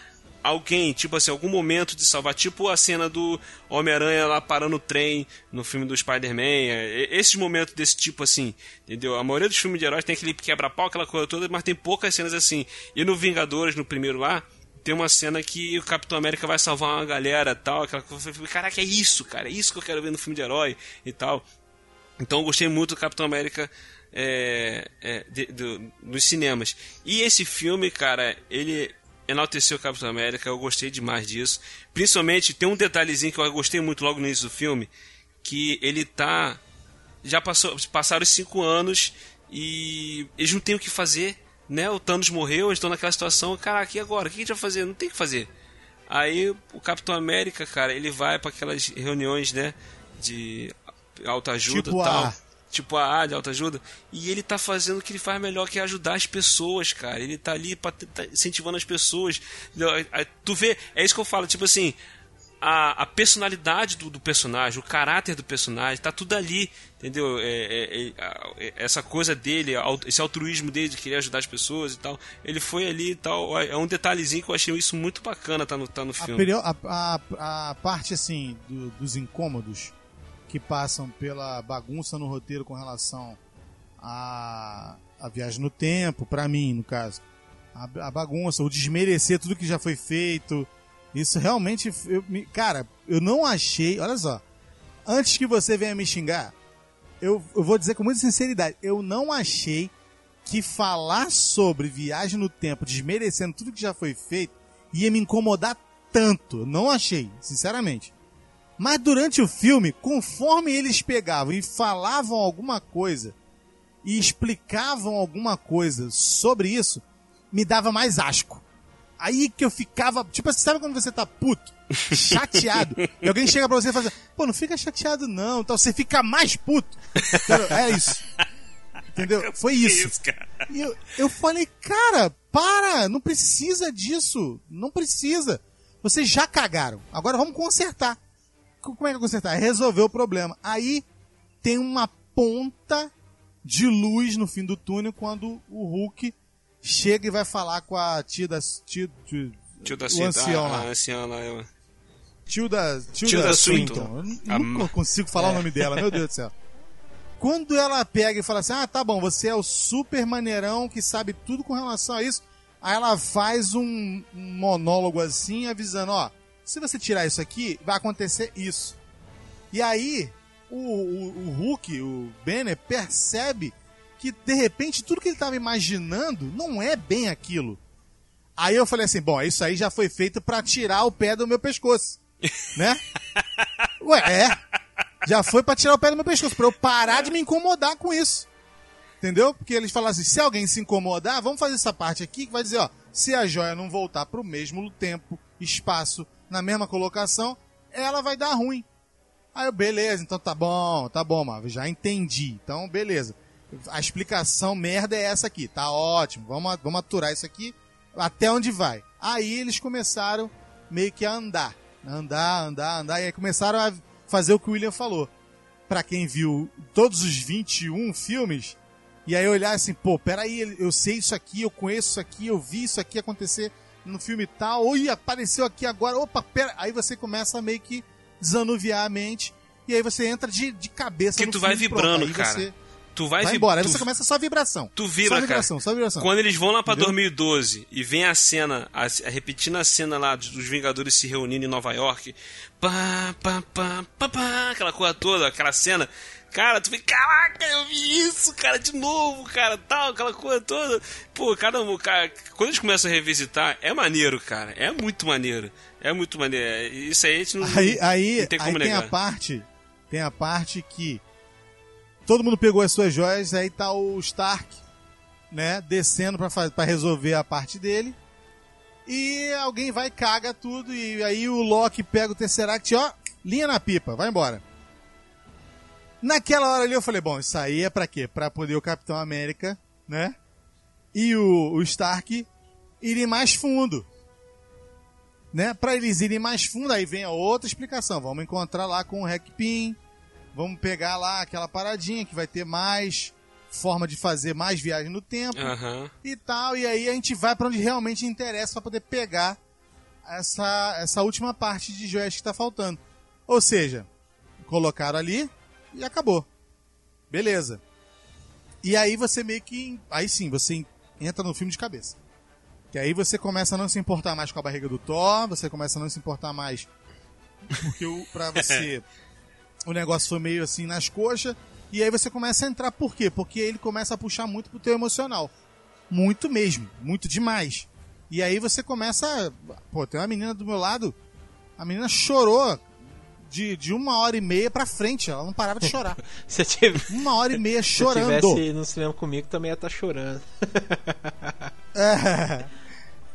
alguém, tipo assim, algum momento de salvar, tipo a cena do Homem-Aranha lá parando o trem no filme do Spider-Man, é, esses momentos desse tipo assim, entendeu? A maioria dos filmes de heróis tem aquele quebra-pau, aquela coisa toda, mas tem poucas cenas assim. E no Vingadores, no primeiro lá, tem uma cena que o Capitão América vai salvar uma galera tal, aquela coisa, caraca, é isso, cara, é isso que eu quero ver no filme de herói e tal. Então eu gostei muito do Capitão América é, é, de- do- dos cinemas. E esse filme, cara, ele enalteceu o Capitão América, eu gostei demais disso. Principalmente, tem um detalhezinho que eu gostei muito logo no início do filme, que ele tá... Já passou, passaram os cinco anos e eles não têm o que fazer, né? O Thanos morreu, eles estão naquela situação, caraca, e agora? O que a gente vai fazer? Não tem o que fazer. Aí o Capitão América, cara, ele vai para aquelas reuniões, né? De alta ajuda Tipo e tal. a- Tipo a A de alta ajuda. E ele tá fazendo o que ele faz melhor, que é ajudar as pessoas, cara. Ele tá ali pra, tá incentivando as pessoas. Tu vê, é isso que eu falo, tipo assim. A, a personalidade do, do personagem, o caráter do personagem, tá tudo ali, entendeu? É, é- é- é- essa coisa dele, esse altruísmo dele de querer ajudar as pessoas e tal. Ele foi ali e tal. É um detalhezinho que eu achei isso muito bacana, tá no, tá no A, filme. a- a- a parte, assim, do- dos incômodos que passam pela bagunça no roteiro com relação à, viagem no tempo, pra mim, no caso. A, a bagunça, o desmerecer tudo que já foi feito. Isso realmente. eu cara, eu não achei. Olha só. Antes que você venha me xingar, eu, eu vou dizer com muita sinceridade. Eu não achei que falar sobre viagem no tempo, desmerecendo tudo que já foi feito, ia me incomodar tanto. Não achei, sinceramente. Mas durante o filme, conforme eles pegavam e falavam alguma coisa e explicavam alguma coisa sobre isso, me dava mais asco. Aí que eu ficava, tipo, assim, sabe quando você tá puto, chateado, e alguém chega pra você e fala assim, pô, não fica chateado não, então você fica mais puto. É isso. Entendeu? Foi isso. E eu, eu falei, cara, para, não precisa disso. Não precisa. Vocês já cagaram. Agora vamos consertar. Co- Como é que é consertar? É resolver o problema. Aí tem uma ponta de luz no fim do túnel quando o Hulk chega e vai falar com a tia da. Tia, tia, Tio da o ancião a, lá. a anciã lá, eu- Tilda, Tilda, Tilda Swinton. Swinton. Eu A nunca ma- consigo falar o nome dela, meu Deus do céu. Quando ela pega e fala assim: Ah, tá bom, você é o super maneirão que sabe tudo com relação a isso. Aí ela faz um, um monólogo assim, avisando: Ó, se você tirar isso aqui, vai acontecer isso. E aí, o, o, o Hulk, o Banner, percebe que de repente tudo que ele estava imaginando não é bem aquilo. Aí eu falei assim: Bom, isso aí já foi feito pra tirar o pé do meu pescoço. né? Ué, é. Já foi pra tirar o pé do meu pescoço, pra eu parar de me incomodar com isso. Entendeu? Porque eles falam assim: se alguém se incomodar, vamos fazer essa parte aqui que vai dizer, ó, se a joia não voltar pro mesmo tempo, espaço, na mesma colocação, ela vai dar ruim. Aí eu, beleza, então tá bom, tá bom, já entendi. Então, beleza. A explicação merda é essa aqui, tá ótimo, vamos, vamos aturar isso aqui até onde vai. Aí eles começaram meio que a andar, andar, andar, andar, e aí começaram a fazer o que o William falou. Pra quem viu todos os 21 filmes, e aí olhar assim, pô, peraí, eu sei isso aqui, eu conheço isso aqui, eu vi isso aqui acontecer no filme tal, oi, apareceu aqui agora, opa, pera. Aí você começa a meio que desanuviar a mente, e aí você entra de, de cabeça Que no tu vai filme, vibrando, pronto, aí cara. Você Tu vai, vai embora, aí tu- você começa só a vibração. Tu vibra, só vibração, cara. só vibração. Quando eles vão lá pra Entendeu? 2012 e vem a cena, a, a- repetindo a cena lá dos Vingadores se reunindo em Nova York, pá, pá, pá, pá, pá, aquela coisa toda, aquela cena. Cara, tu vê, caraca, eu vi isso, cara, de novo, cara, tal, aquela coisa toda. Pô, cada um, cara, quando eles começam a revisitar, é maneiro, cara, é muito maneiro. É muito maneiro. É, Isso aí a gente não, Aí, aí, não tem aí como tem negar. a parte. Tem a parte que todo mundo pegou as suas joias, aí tá o Stark, né, descendo pra resolver a parte dele. E alguém vai caga tudo, e aí o Loki pega o Tesseract, ó, linha na pipa, vai embora. Naquela hora ali eu falei, bom, isso aí é pra quê? Pra poder o Capitão América, né? E o, o Stark irem mais fundo né? Para eles irem mais fundo, aí vem a outra explicação. Vamos encontrar lá com o Hackpin, vamos pegar lá aquela paradinha que vai ter mais forma de fazer mais viagem no tempo Aham. e tal. E aí a gente vai para onde realmente interessa para poder pegar essa, essa última parte de joias que tá faltando. Ou seja, colocaram ali e acabou. Beleza. E aí você meio que. Aí sim, você entra no filme de cabeça. Que aí você começa a não se importar mais com a barriga do Thor, você começa a não se importar mais. Porque o, pra você. o negócio foi meio assim nas coxas. E aí você começa a entrar por quê? Porque ele começa a puxar muito pro teu emocional. Muito mesmo, muito demais. E aí você começa. Pô, tem uma menina do meu lado. A menina chorou de, de uma hora e meia pra frente. Ela não parava de chorar. Se eu tive- Uma hora e meia se eu chorando. tivesse no cinema comigo, também ia estar chorando. É.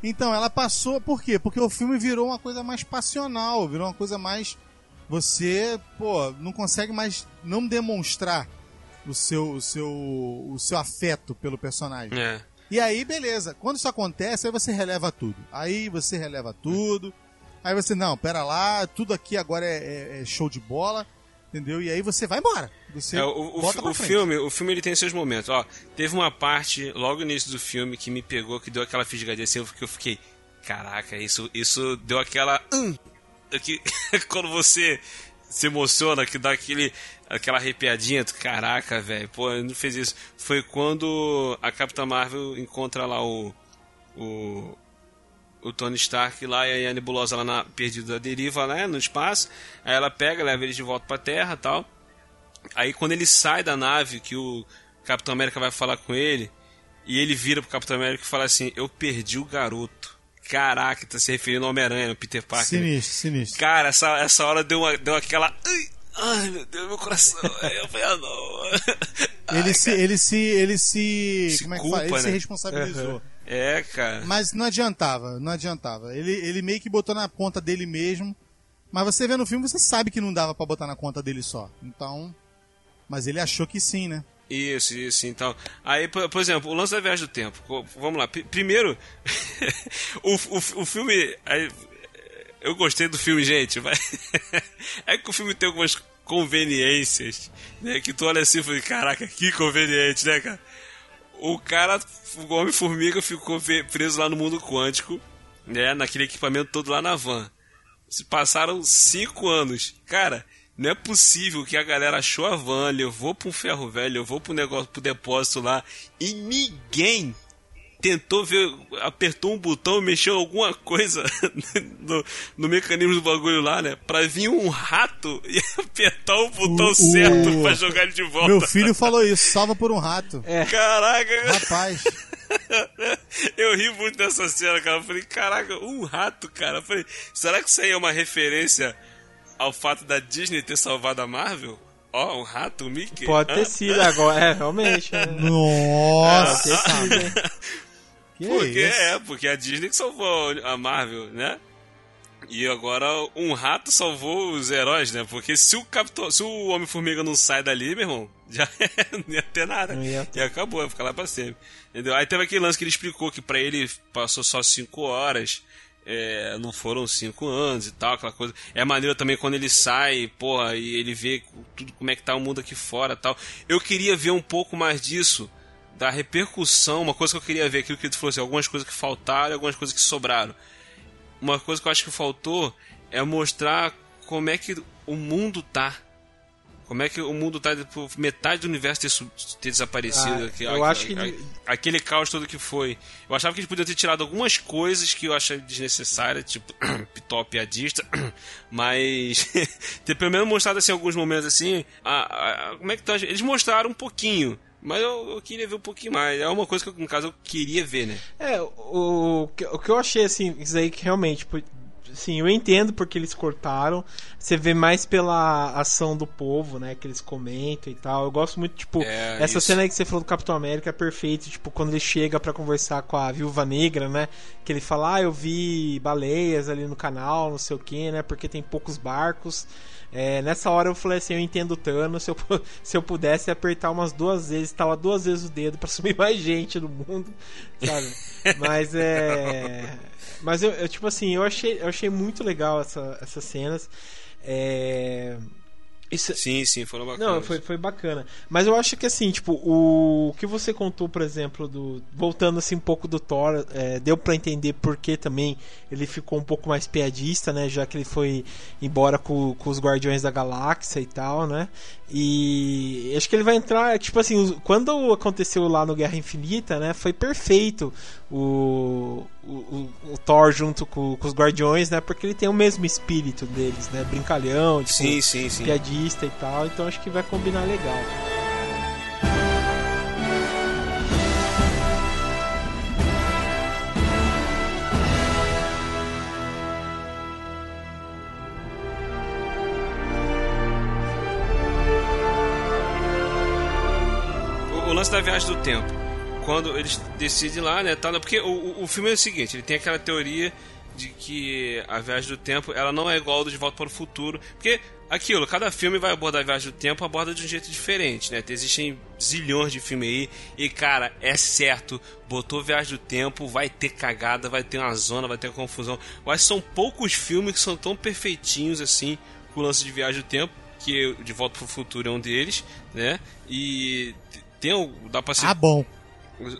Então, ela passou. Por quê? Porque o filme virou uma coisa mais passional, virou uma coisa mais. Você, pô, não consegue mais não demonstrar o seu, o seu, o seu afeto pelo personagem. É. E aí, beleza. Quando isso acontece, aí você releva tudo. Aí você releva tudo. Aí você, não, pera lá, tudo aqui agora é, é- é show de bola. Entendeu? E aí você vai embora. Você É, o, o, o filme, o filme ele tem seus momentos. Ó, teve uma parte logo no início do filme que me pegou, que deu aquela fisgadinha assim, que eu fiquei, caraca, isso, isso deu aquela, hum, que quando você se emociona, que dá aquele, aquela arrepiadinha, tu, caraca, velho, pô, eu não fez isso. Foi quando a Capitã Marvel encontra lá o, o o Tony Stark lá e a Nebulosa lá na, perdida da deriva, né, no espaço. Aí ela pega, leva eles de volta pra Terra tal. Aí quando ele sai da nave, que o Capitão América vai falar com ele, e ele vira pro Capitão América e fala assim: Eu perdi o garoto. Caraca, tá se referindo ao Homem-Aranha, no Peter Parker. Sinistro, sinistro. Cara, essa, essa hora deu, uma, deu aquela. Ai, ai, meu Deus, meu coração. Eu falei, ah, não. Ele se, ele se, ele se, Se como é que culpa, fala? Ele se né? responsabilizou. É, cara. Mas não adiantava, não adiantava. Ele, ele meio que botou na conta dele mesmo. Mas você vê no filme, você sabe que não dava pra botar na conta dele só. Então, mas ele achou que sim, né? Isso, isso, então. Aí, por, exemplo, o lance da viagem do tempo. Vamos lá. Primeiro, o, o, o filme. eu gostei do filme, gente. Mas é que o filme tem algumas conveniências, né? Que tu olha assim e fala, caraca, que conveniente, né, cara? O cara, o Homem-Formiga ficou preso lá no mundo quântico, né? Naquele equipamento todo lá na van. Se passaram cinco anos. Cara, não é possível que a galera achou a van, levou pro ferro velho, levou pro negócio, pro depósito lá, e ninguém tentou ver, apertou um botão, mexeu alguma coisa no, no, mecanismo do bagulho lá, né? Pra vir um rato e apertar o botão o, certo o... pra jogar ele de volta. Meu filho falou isso, salva por um rato. É. Caraca! Rapaz. Eu ri muito dessa cena, cara. Eu falei, caraca, um rato, cara. Eu falei, será que isso aí é uma referência ao fato da Disney ter salvado a Marvel? Ó, oh, um rato, o Mickey? Pode ter sido agora, é, realmente. É. Nossa! Que porque é, é, porque a Disney que salvou a Marvel, né? E agora um rato salvou os heróis, né? Porque se o Capitão, se o Homem-Formiga não sai dali, meu irmão, já não ia ter nada. Ia ter. E acabou, ia ficar lá pra sempre. Entendeu? Aí teve aquele lance que ele explicou que para ele passou só 5 horas. É, não foram cinco anos e tal, aquela coisa. É maneiro também quando ele sai, porra, e ele vê tudo como é que tá o mundo aqui fora tal. Eu queria ver um pouco mais disso da repercussão, uma coisa que eu queria ver, aquilo que tu falou assim, algumas coisas que faltaram, algumas coisas que sobraram. Uma coisa que eu acho que faltou é mostrar como é que o mundo tá. Como é que o mundo tá, tipo, metade do universo ter, ter desaparecido. Ah, eu acho que... Aquele caos todo que foi. Eu achava que eles podiam ter tirado algumas coisas que eu achei desnecessárias, tipo, pitó piadista, mas ter pelo menos mostrado, assim, alguns momentos, assim, a, como é que tá... Eles mostraram um pouquinho, mas eu, eu, queria ver um pouquinho mais. É uma coisa que, no caso, eu queria ver, né? É, o, o que eu achei, assim, isso aí que realmente, sim, eu entendo porque eles cortaram. Você vê mais pela ação do povo, né? Que eles comentam e tal. Eu gosto muito, tipo, é, essa isso. cena aí que você falou do Capitão América é perfeito. Tipo, quando ele chega para conversar com a Viúva Negra, né? Que ele fala, ah, eu vi baleias ali no canal, não sei o que, né? Porque tem poucos barcos. É, nessa hora eu falei assim, eu entendo o Thanos, se eu, se eu pudesse apertar umas duas vezes, tava duas vezes o dedo para sumir mais gente no mundo, sabe? Mas é... Mas eu, eu, tipo assim, eu achei, eu achei muito legal essa, essas cenas. É... Isso... Sim, sim, foram bacanas. Não, foi, foi bacana. Mas eu acho que assim, tipo, o que você contou, por exemplo, do. Voltando assim um pouco do Thor, é, deu para entender por que também ele ficou um pouco mais piadista, né? Já que ele foi embora com, com os Guardiões da Galáxia e tal, né? E acho que ele vai entrar, tipo assim, quando aconteceu lá no Guerra Infinita, né? Foi perfeito o, o, o Thor junto com, com, os Guardiões, né? Porque ele tem o mesmo espírito deles, né? Brincalhão, tipo, sim, sim, sim. piadista e tal. Então acho que vai combinar legal. O, o lance da viagem do tempo quando eles decidem lá, né, tal, porque o, o filme é o seguinte, ele tem aquela teoria de que a viagem do tempo ela não é igual ao do De Volta para o Futuro, porque aquilo, cada filme vai abordar a viagem do tempo, aborda de um jeito diferente, né? Existem zilhões de filmes aí e cara, é certo, botou viagem do tempo, vai ter cagada, vai ter uma zona, vai ter confusão. Mas são poucos filmes que são tão perfeitinhos assim com o lance de viagem do tempo, que De Volta para o Futuro é um deles, né? E tem dá para ser Ah, bom.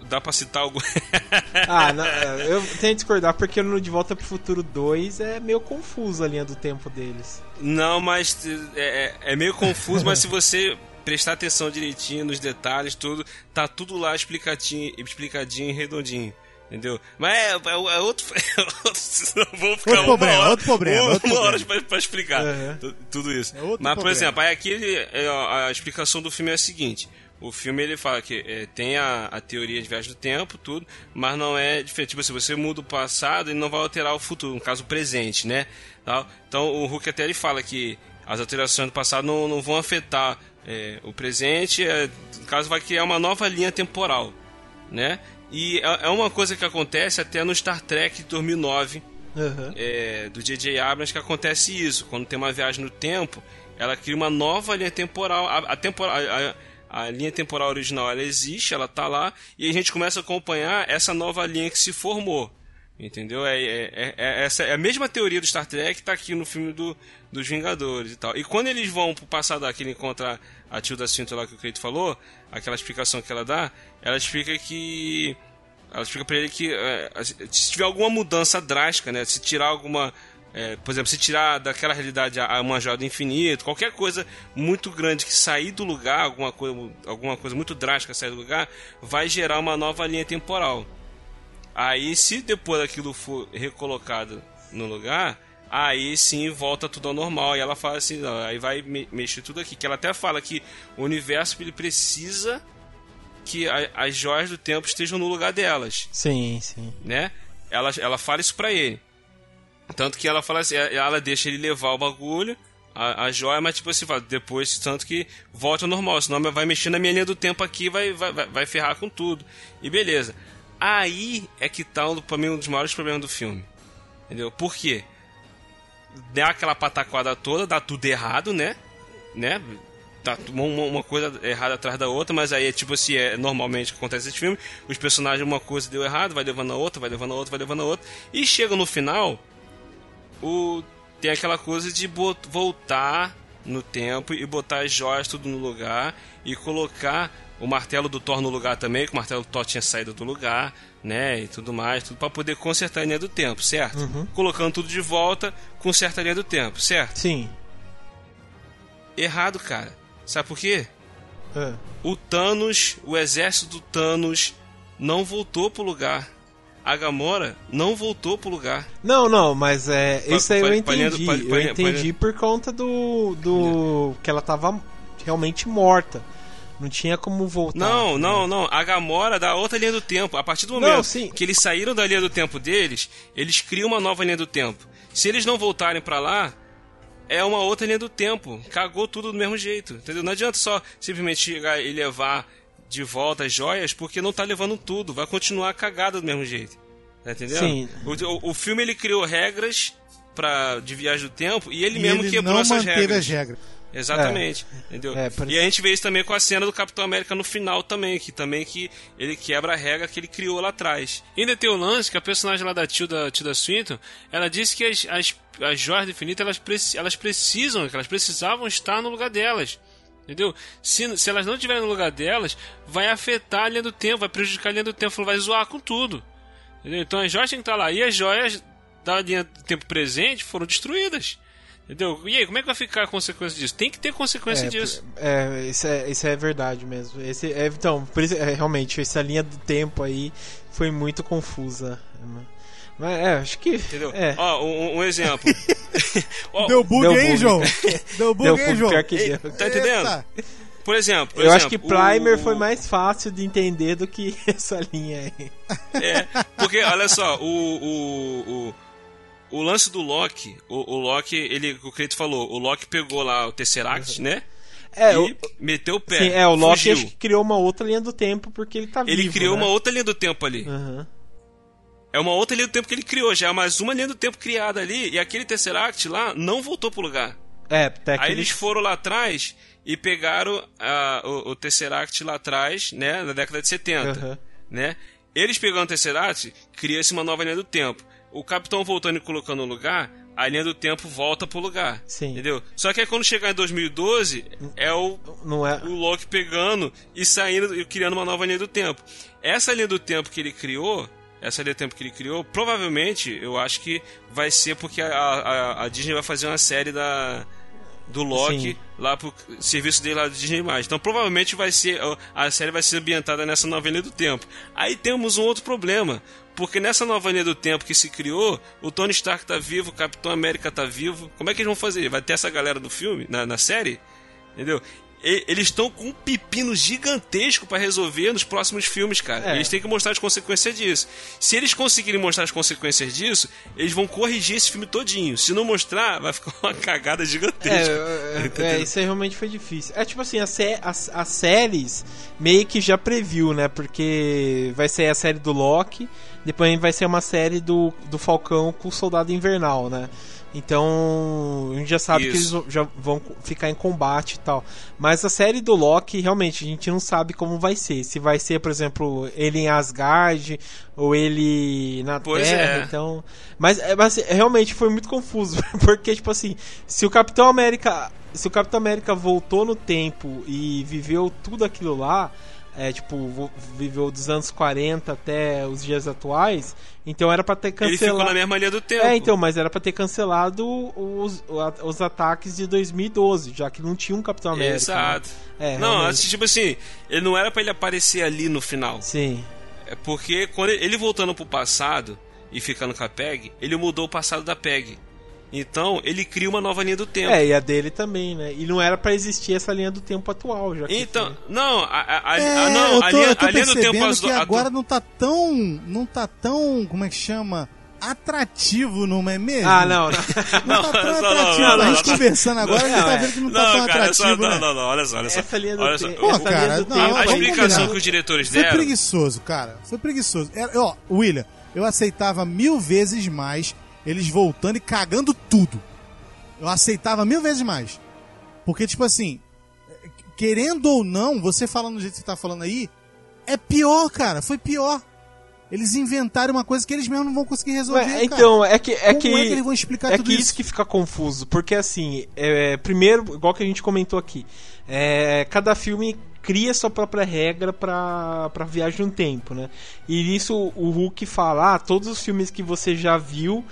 Dá pra citar algo. ah, não, eu tenho que discordar porque no De Volta pro Futuro 2 é meio confuso a linha do tempo deles. Não, mas é, é, é meio confuso, mas se você prestar atenção direitinho nos detalhes, tudo, tá tudo lá explicadinho, explicadinho e redondinho. Entendeu? Mas é, é, é outro. vou ficar outro problema, hora, outro problema. Uma outro hora pra, pra, explicar uhum. tudo isso. É Mas, por problema. exemplo, aí aqui é, a explicação do filme é a seguinte: o filme ele fala que é, tem a, a, teoria de viagem do tempo, tudo, mas não é diferente. Tipo, se você muda o passado, ele não vai alterar o futuro, no caso o presente, né? Então o Hulk até ele fala que as alterações do passado não, não vão afetar é, o presente, é, no caso vai criar uma nova linha temporal, né? E é, é uma coisa que acontece até no Star Trek 2009, uhum. é, do J.J. Abrams, que acontece isso. Quando tem uma viagem no tempo, ela cria uma nova linha temporal. A, a temporal a, a linha temporal original ela existe, ela tá lá, e a gente começa a acompanhar essa nova linha que se formou. Entendeu? É, é, é, é essa é a mesma teoria do Star Trek que tá aqui no filme do, dos Vingadores e tal. E quando eles vão pro passado aqui encontrar a Tilda Swinton lá que o Cleito falou, aquela explicação que ela dá, ela explica que. Ela explica pra ele que é, se tiver alguma mudança drástica, né? Se tirar alguma é, por exemplo, se tirar daquela realidade a, a uma joia do infinito, qualquer coisa muito grande que sair do lugar, alguma coisa, alguma coisa muito drástica sair do lugar, vai gerar uma nova linha temporal. Aí, se depois aquilo for recolocado no lugar, aí sim volta tudo ao normal. E ela fala assim, aí vai me mexer tudo aqui. Que ela até fala que o universo ele precisa que a, as joias do tempo estejam no lugar delas. Sim, sim. Né? Ela, ela fala isso pra ele. Tanto que ela fala assim, ela deixa ele levar o bagulho, a, a joia, mas tipo assim, depois, tanto que volta ao normal, senão vai mexer na minha linha do tempo aqui vai, vai, vai ferrar com tudo. E beleza. Aí é que tá, pra mim, um dos maiores problemas do filme. Entendeu? Por quê? Dá aquela pataquada toda, dá tudo errado, né? Né? Tá uma, uma coisa errada atrás da outra, mas aí é tipo assim, é normalmente acontece nesse filme, os personagens uma coisa deu errado, vai levando a outra, vai levando a outra, vai levando a outra, e chega no final, o tem aquela coisa de voltar no tempo e botar as joias tudo no lugar e colocar o martelo do Thor no lugar também, que o martelo do Thor tinha saído do lugar, né, e tudo mais, tudo para poder consertar a linha do tempo, certo? Uhum. Colocando tudo de volta, conserta a linha do tempo, certo? Sim. Errado, cara. Sabe por quê? É. O Thanos, o exército do Thanos não voltou pro lugar a Gamora não voltou pro lugar. Não, não, mas é. Isso aí eu entendi. eu entendi por conta do. do. que ela tava realmente morta. Não tinha como voltar. Não, não, não. A Gamora da outra linha do tempo. A partir do momento não, que eles saíram da linha do tempo deles, eles criam uma nova linha do tempo. Se eles não voltarem para lá, é uma outra linha do tempo. Cagou tudo do mesmo jeito. Entendeu? Não adianta só simplesmente chegar e levar de volta as joias porque não tá levando tudo. Vai continuar cagada do mesmo jeito. Tá entendendo? Sim. O, o, o filme ele criou regras para de viagem do tempo e ele e mesmo ele quebrou não essas regras. As regras. Exatamente, é. entendeu? É, E a gente vê isso também com a cena do Capitão América no final também, que também que ele quebra a regra que ele criou lá atrás. E ainda tem o lance que a personagem lá da Tilda, Tilda Swinton, ela disse que as, as, as joias do infinito, elas, elas precisam, elas precisavam estar no lugar delas. Entendeu? Se, se elas não estiverem no lugar delas, vai afetar a linha do tempo, vai prejudicar a linha do tempo, vai zoar com tudo. Entendeu? Então as joias têm que estar lá. E as joias da linha do tempo presente foram destruídas. Entendeu? E aí, como é que vai ficar a consequência disso? Tem que ter consequência é, disso. É, isso é, isso é verdade mesmo. Esse, é, então, isso, é, realmente, essa linha do tempo aí foi muito confusa. Mas é, acho que. Entendeu? É. Ó, um, um exemplo. deu bug deu aí, bug. João? Deu bug deu aí, João? Ei, tá entendendo? Eita. Por exemplo, por eu exemplo, acho que Primer o... foi mais fácil de entender do que essa linha aí. É, porque olha só, o, o, o, o lance do Loki, o, o Loki, ele, o Creito falou, o Loki pegou lá o Tesseract, uhum. né? É, e o... meteu o pé. Sim, é, o Loki acho que criou uma outra linha do tempo porque ele tá ele vivo. Ele criou né? uma outra linha do tempo ali. Uhum. É uma outra linha do tempo que ele criou, já é mais uma linha do tempo criada ali, e aquele Tesseract lá não voltou pro lugar. É, até Aí eles foram lá atrás e pegaram uh, o, o, Tesseract lá atrás, né, na década de 70, uhum. né? Eles pegando o Tesseract, cria-se uma nova linha do tempo. O Capitão voltando e colocando no lugar, a linha do tempo volta pro lugar. Sim. Entendeu? Só que aí quando chegar em 2012, é o, Não é... o Loki pegando e saindo e criando uma nova linha do tempo. Essa linha do tempo que ele criou essa linha do tempo que ele criou, provavelmente eu acho que vai ser porque a, a, a Disney vai fazer uma série da do Loki Sim. lá pro serviço dele lá do Disney+. Então provavelmente vai ser a série vai ser ambientada nessa nova linha do tempo. Aí temos um outro problema, porque nessa nova linha do tempo que se criou, o Tony Stark tá vivo, o Capitão América tá vivo. Como é que eles vão fazer? Vai ter essa galera do filme na, na série? Entendeu? Eles estão com um pepino gigantesco para resolver nos próximos filmes, cara. É. Eles têm que mostrar as consequências disso. Se eles conseguirem mostrar as consequências disso, eles vão corrigir esse filme todinho. Se não mostrar, vai ficar uma cagada gigantesca. É, é, é isso aí realmente foi difícil. É tipo assim, as, as séries meio que já previu, né? Porque vai ser a série do Loki, depois vai ser uma série do, do Falcão com o Soldado Invernal, né? Então, a gente já sabe Isso. que eles já vão ficar em combate e tal. Mas a série do Loki, realmente, a gente não sabe como vai ser. Se vai ser, por exemplo, ele em Asgard ou ele na pois Terra. É. Então, mas, é, mas realmente foi muito confuso, porque tipo assim, se o Capitão América, se o Capitão América voltou no tempo e viveu tudo aquilo lá, é, tipo, viveu dos anos 40 até os dias atuais, então era para ter cancelado. Ele ficou na mesma linha do tempo. É, então, mas era para ter cancelado os, os ataques de 2012, já que não tinha um Capitão América. Né? Exato. Né? É, não, realmente. tipo assim, ele não era para ele aparecer ali no final. Sim. É porque quando ele, ele voltando pro passado e ficando com a PEG, ele mudou o passado da PEG. Então, ele cria uma nova linha do tempo. É, e a dele também, né? E não era para existir essa linha do tempo atual, já Então, foi. não, a, a, é, a, não, eu tô, a linha, a linha do tempo que agora não tá tão, não tá tão, como é que chama? Atrativo, não é mesmo? Ah, não. Não, não tá tão atrativo. a gente conversando agora, a gente tá vendo que não, tá tão cara, atrativo, só, né? Não, não, não, olha só, olha só. Essa linha do olha só. tempo. Pô, cara, não, a, a explicação que os diretores Foi deram... preguiçoso, cara. Foi preguiçoso. Era, ó, William, eu aceitava mil vezes mais eles voltando e cagando tudo. Eu aceitava mil vezes mais. Porque, tipo assim, querendo ou não, você falando do jeito que você tá falando aí, é pior, cara. Foi pior. Eles inventaram uma coisa que eles mesmos não vão conseguir resolver. Ué, então, cara. é que. É Como que, é que eles vão explicar é tudo que isso? isso que fica confuso. Porque, assim, é, primeiro, igual que a gente comentou aqui, é, cada filme cria sua própria regra pra, pra viagem no tempo, né? E isso o Hulk fala, ah, todos os filmes que você já viu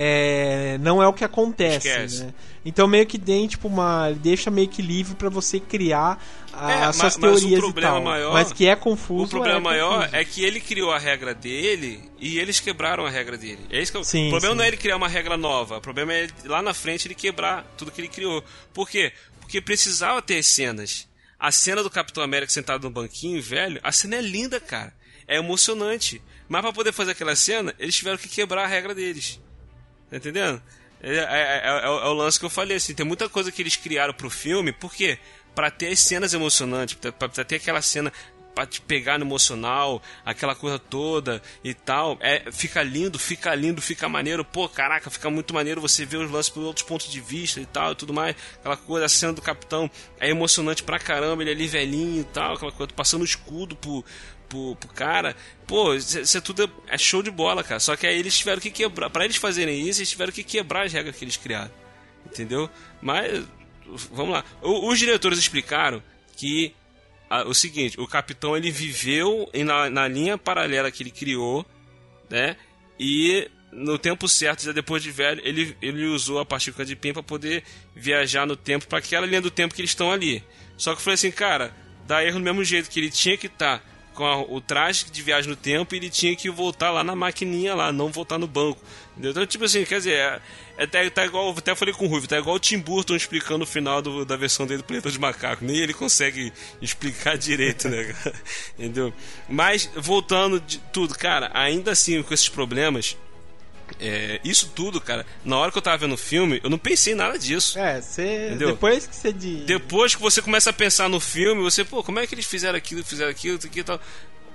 é, não é o que acontece, né? Então meio que tem tipo uma, deixa meio que livre para você criar a, É, as suas mas- mas o teorias problema e tal. maior- mas que é confuso. O problema é maior confuso. é que ele criou a regra dele e eles quebraram a regra dele. É isso que eu- Sim, o problema sim. não é ele criar uma regra nova, o problema é ele, lá na frente ele quebrar tudo que ele criou. Por quê? Porque precisava ter cenas. A cena do Capitão América sentado no banquinho, velho, a cena é linda, cara. É emocionante. Mas pra poder fazer aquela cena, eles tiveram que quebrar a regra deles. Tá entendendo? É, é- é- é- é o lance que eu falei, assim, tem muita coisa que eles criaram pro filme, por quê? Pra ter as cenas emocionantes, pra, pra- ter aquela cena pra te pegar no emocional, aquela coisa toda e tal. É, fica lindo, fica lindo, fica maneiro. Pô, caraca, fica muito maneiro você ver os lances por outros pontos de vista e tal e tudo mais. Aquela coisa, a cena do capitão é emocionante pra caramba, ele ali velhinho e tal, aquela coisa, passando o escudo pro, pro, pro cara. Pô, isso é tudo é show de bola, cara. Só que aí eles tiveram que quebrar. Pra eles fazerem isso, eles tiveram que quebrar as regras que eles criaram. Entendeu? Mas, vamos lá. O- os diretores explicaram que ah, o seguinte: o capitão ele viveu na, na linha paralela que ele criou, né? E no tempo certo, já depois de velho, ele, ele usou a partícula de PIN para poder viajar no tempo para aquela linha do tempo que eles estão ali. Só que eu falei assim, cara, dá erro do mesmo jeito que ele tinha que estar com a- o traje de viagem no tempo e ele tinha que voltar lá na maquininha lá, não voltar no banco. Entendeu? Então, tipo assim, quer dizer, é, é, tá, tá igual, até falei com o Ruivo, tá igual o Tim Burton explicando o final do- da versão dele do Planeta de Macaco. Nem ele consegue explicar direito, né? Entendeu? Mas, voltando de tudo, cara, ainda assim, com esses problemas, é, isso tudo, cara, na hora que eu tava vendo o filme, eu não pensei em nada disso. É, você. Depois que você de. Depois que você começa a pensar no filme, você, pô, como é que eles fizeram aquilo, fizeram aquilo, isso aqui e tal.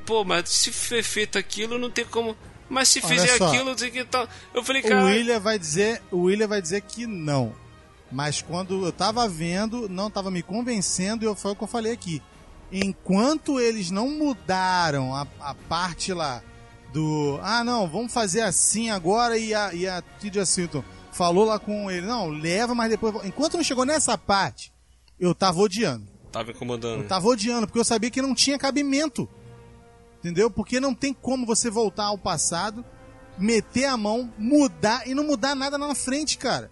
Pô, mas se foi feito aquilo, não tem como. Mas se Olha fizer só. aquilo, isso aqui e tal. Eu falei, O cara. William vai dizer, o William vai dizer que não. Mas quando eu tava vendo, não tava me convencendo, e eu- foi o que eu falei aqui. Enquanto eles não mudaram a, a parte lá do. Ah, não, vamos fazer assim agora e a, e a Tilda Swinton falou lá com ele, não, leva, mas depois. Enquanto não chegou nessa parte, eu tava odiando. Tava incomodando. Eu tava odiando, porque eu sabia que não tinha cabimento. Entendeu? Porque não tem como você voltar ao passado, meter a mão, mudar e não mudar nada lá na frente, cara.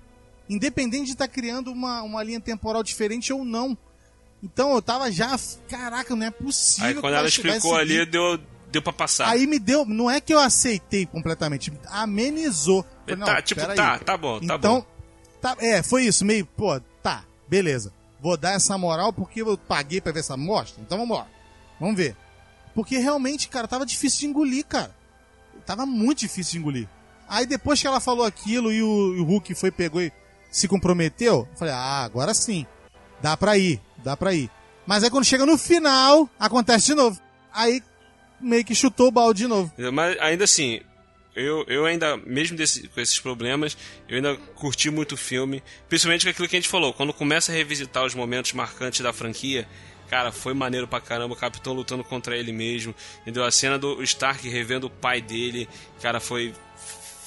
Independente de estar criando uma, uma linha temporal diferente ou não. Então eu tava já. Caraca, não é possível. Aí quando ela explicou ali, deu, deu pra passar. Aí me deu. Não é que eu aceitei completamente, amenizou. Falei, não, tá, tipo, tá, tá bom, tá então, bom. tá- é, foi isso, meio, pô, tá, beleza. Vou dar essa moral porque eu paguei pra ver essa mostra, então vamos lá. Vamos ver. Porque realmente, cara, tava difícil de engolir, cara. Tava muito difícil de engolir. Aí depois que ela falou aquilo e o, e o Hulk foi, pegou e se comprometeu, eu falei, ah, agora sim. Dá pra ir, dá pra ir. Mas aí quando chega no final, acontece de novo. Aí meio que chutou o balde de novo. Mas ainda assim, eu, eu ainda, mesmo desse- com esses problemas, eu ainda curti muito o filme. Principalmente com aquilo que a gente falou. Quando começa a revisitar os momentos marcantes da franquia, cara, foi maneiro pra caramba. O Capitão lutando contra ele mesmo. Entendeu? A cena do Stark revendo o pai dele, cara, foi,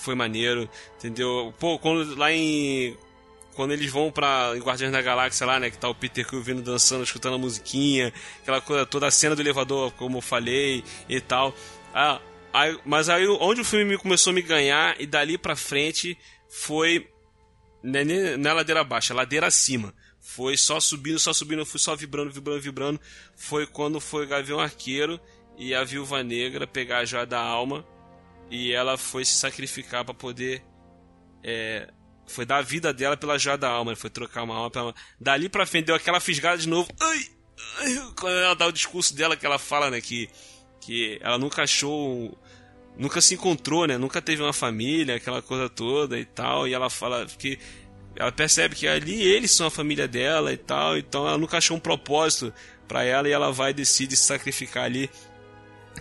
foi maneiro. Entendeu? Pô, quando lá em quando eles vão pra Guardiões da Galáxia lá, né? Que tá o Peter Quill vindo dançando, escutando a musiquinha, aquela coisa toda, a cena do elevador, como eu falei e tal. Ah, aí, mas aí onde o filme começou a me ganhar e dali pra frente foi né, na ladeira baixa, ladeira acima. Foi só subindo, só subindo, fui só vibrando, vibrando, vibrando. Foi quando foi Gavião Arqueiro e a Viúva Negra pegar a joia da alma e ela foi se sacrificar para poder é, foi dar a vida dela pela joia da alma, foi trocar uma alma pela... Dali pra frente deu aquela fisgada de novo. Ai, ai, quando ela dá o discurso dela que ela fala, né, que, que ela nunca achou. Nunca se encontrou, né? Nunca teve uma família, aquela coisa toda e tal. E ela fala que. Ela percebe que ali eles são a família dela e tal. Então ela nunca achou um propósito para ela e ela vai e decide se sacrificar ali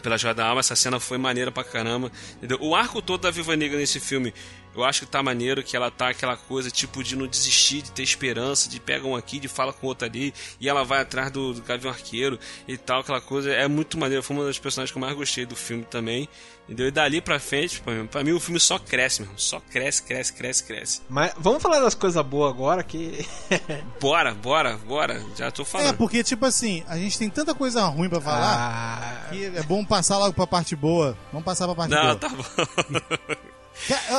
pela joia da alma. Essa cena foi maneira pra caramba. Entendeu? O arco todo da Viva Negra nesse filme eu acho que tá maneiro que ela tá aquela coisa tipo de não desistir, de ter esperança, de pega um aqui, de fala com outro ali, e ela vai atrás do, do Gavião Arqueiro e tal, aquela coisa. É muito maneiro. Foi uma das personagens que eu mais gostei do filme também. Entendeu? E dali pra frente, pra mim, pra mim o filme só cresce, mesmo. Só cresce, cresce, cresce, cresce. Mas vamos falar das coisas boas agora que. bora, bora, bora. Já tô falando. É, porque, tipo assim, a gente tem tanta coisa ruim pra falar ah... que é bom passar logo pra parte boa. Vamos passar pra parte não, boa. Não, tá bom.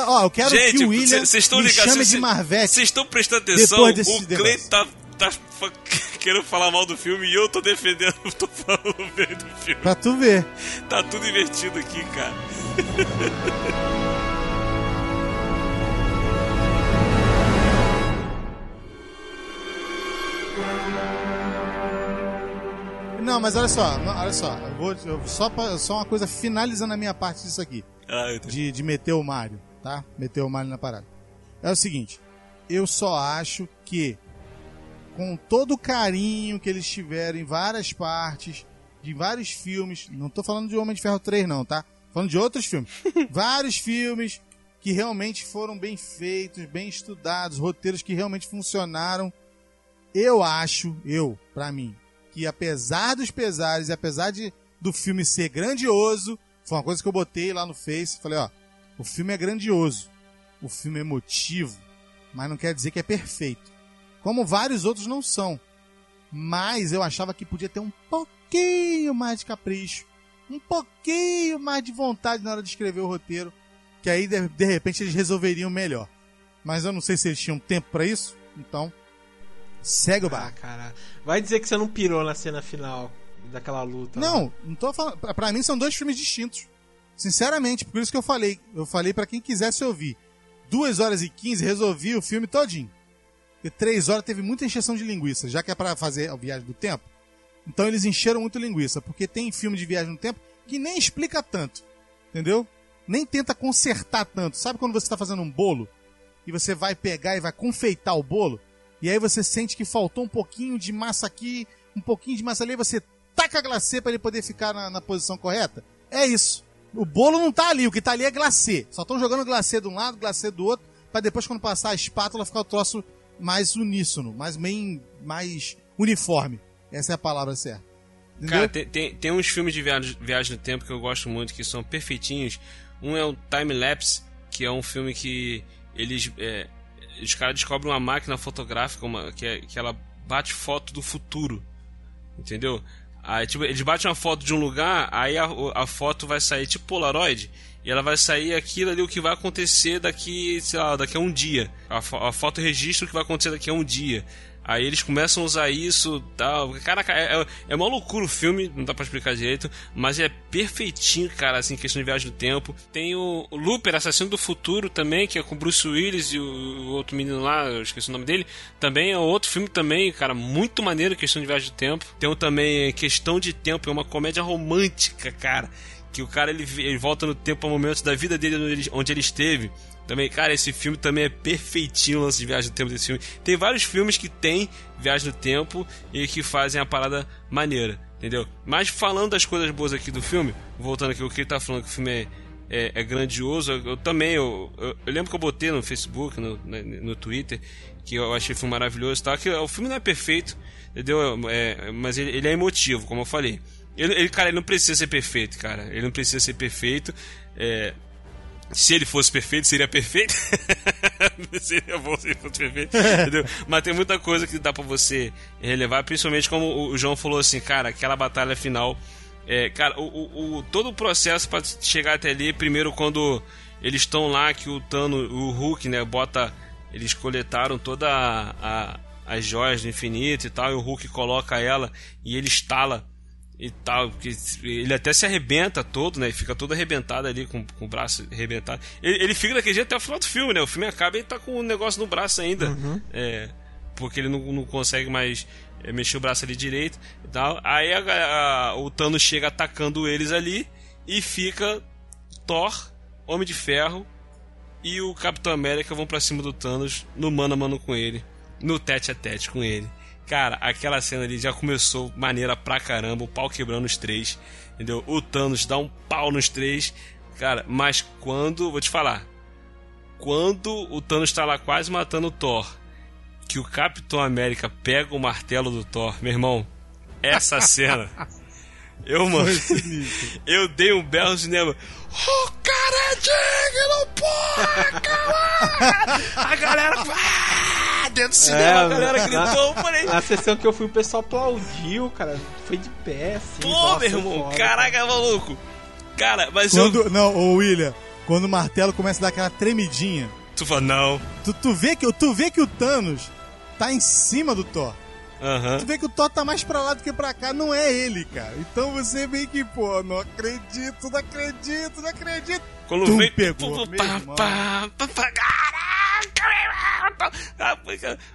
Ó, eu quero Gente, que o William me ligados, chame cê, de Marvete. Vocês estão prestando atenção? O Clay tá, tá querendo falar mal do filme e eu tô defendendo, tô falando bem do filme. Pra tu ver. Tá tudo invertido aqui, cara. Não, mas olha só, olha só, eu vou eu, só, pra, só uma coisa finalizando a minha parte disso aqui. Ah, de, de meter o Mario, tá? Meter o Mario na parada. É o seguinte, eu só acho que com todo o carinho que eles tiveram em várias partes, de vários filmes, não tô falando de Homem de Ferro 3 não, tá? Falando de outros filmes. vários filmes que realmente foram bem feitos, bem estudados, roteiros que realmente funcionaram. Eu acho, eu, para mim, que apesar dos pesares e apesar de do filme ser grandioso, foi uma coisa que eu botei lá no Face. Falei, ó, o filme é grandioso. O filme é emotivo. Mas não quer dizer que é perfeito. Como vários outros não são. Mas eu achava que podia ter um pouquinho mais de capricho. Um pouquinho mais de vontade na hora de escrever o roteiro. Que aí, de, de repente, eles resolveriam melhor. Mas eu não sei se eles tinham tempo para isso. Então, segue o barco. Ah, cara. Vai dizer que você não pirou na cena final daquela luta. Não, não tô falando. Pra mim são dois filmes distintos. Sinceramente, por isso que eu falei. Eu falei para quem quisesse ouvir. Duas horas e quinze resolvi o filme todinho. Porque três horas teve muita encheção de linguiça, já que é para fazer a viagem do tempo. Então eles encheram muito linguiça, porque tem filme de viagem no tempo que nem explica tanto. Entendeu? Nem tenta consertar tanto. Sabe quando você está fazendo um bolo e você vai pegar e vai confeitar o bolo? E aí você sente que faltou um pouquinho de massa aqui, um pouquinho de massa ali, você taca glacê para ele poder ficar na, na, posição correta? É isso. O bolo não tá ali, o que tá ali é glacê. Só estão jogando glacê de um lado, glacê do outro, para depois quando passar a espátula ficar o troço mais uníssono, mais bem, mais uniforme. Essa é a palavra certa. Entendeu? Cara, tem, tem, tem, uns filmes de viagem, viagem no tempo que eu gosto muito, que são perfeitinhos. Um é o Time Lapse, que é um filme que eles. É, os caras descobrem uma máquina fotográfica uma, que, é, que ela bate foto do futuro. Entendeu? Aí, tipo, eles batem uma foto de um lugar, aí a, a foto vai sair tipo Polaroid, e ela vai sair aquilo ali, o que vai acontecer daqui, sei lá, daqui a um dia. A, a foto registra o que vai acontecer daqui a um dia. Aí eles começam a usar isso tal. Caraca, é, é, é uma loucura o filme, não dá pra explicar direito, mas é perfeitinho, cara, assim, questão de viagem no tempo. Tem o, o Looper, Assassino do Futuro também, que é com Bruce Willis e o, o, outro menino lá, eu esqueci o nome dele. Também é outro filme também, cara, muito maneiro, questão de viagem no tempo. Tem um também Questão de Tempo, é uma comédia romântica, cara. Que o cara ele, ele volta no tempo a momentos da vida dele onde ele, onde ele esteve. Também, cara, esse filme também é perfeitinho o lance de viagem no tempo desse filme. Tem vários filmes que tem viagem no tempo e que fazem a parada maneira, entendeu? Mas falando das coisas boas aqui do filme, voltando aqui o que ele tá falando que o filme é, é, é grandioso, eu, eu também, eu, eu, eu, lembro que eu botei no Facebook, no, no, Twitter, que eu achei o filme maravilhoso, tá? Que o filme não é perfeito, entendeu? É, mas ele, ele, é emotivo, como eu falei. Ele, ele, cara, ele não precisa ser perfeito, cara. Ele não precisa ser perfeito. É, se ele fosse perfeito, seria perfeito. Seria bom se fosse perfeito. Entendeu? Mas tem muita coisa que dá pra você relevar, principalmente como o João falou assim, cara, aquela batalha final. É, cara, o, o, o todo o processo para chegar até ali, primeiro quando eles estão lá, que o Tano, o Hulk, né, bota. Eles coletaram toda a, a, as joias do infinito e tal, e o Hulk coloca ela e ele estala e tal, porque ele até se arrebenta todo, né? Fica todo arrebentado ali, com, com o braço arrebentado. Ele, ele fica daquele jeito até o final do filme, né? O filme acaba e ele tá com o um negócio no braço ainda. Uhum. É, porque ele não, não consegue mais é, mexer o braço ali direito e tal. Aí a, a, o Thanos chega atacando eles ali e fica Thor, Homem de Ferro e o Capitão América vão para cima do Thanos no mano a mano com ele, no tete a tete com ele. Cara, aquela cena ali já começou maneira pra caramba, o pau quebrando os três, entendeu? O Thanos dá um pau nos três, cara, mas quando, vou te falar, quando o Thanos tá lá quase matando o Thor, que o Capitão América pega o martelo do Thor, meu irmão, essa cena, eu, mano, eu dei um belo no cinema, o cara é digno, porra, A galera dentro do cinema, é, a galera gritou, na, falei. Na sessão que eu fui, o pessoal aplaudiu, cara. Foi de pé, assim. Pô, meu irmão, fora, caraca, cara. maluco. Cara, mas quando, eu. Não, ô William, quando o martelo começa a dar aquela tremidinha. Tu fala, não. Tu, tu, vê que, tu vê que o Thanos tá em cima do Thor. Uhum. Tu vê que o Thor tá mais pra lá do que pra cá, não é ele, cara. Então você meio que, pô, não acredito, não acredito, não acredito. Quando tu vem, pegou, pá, pá, pá, pá,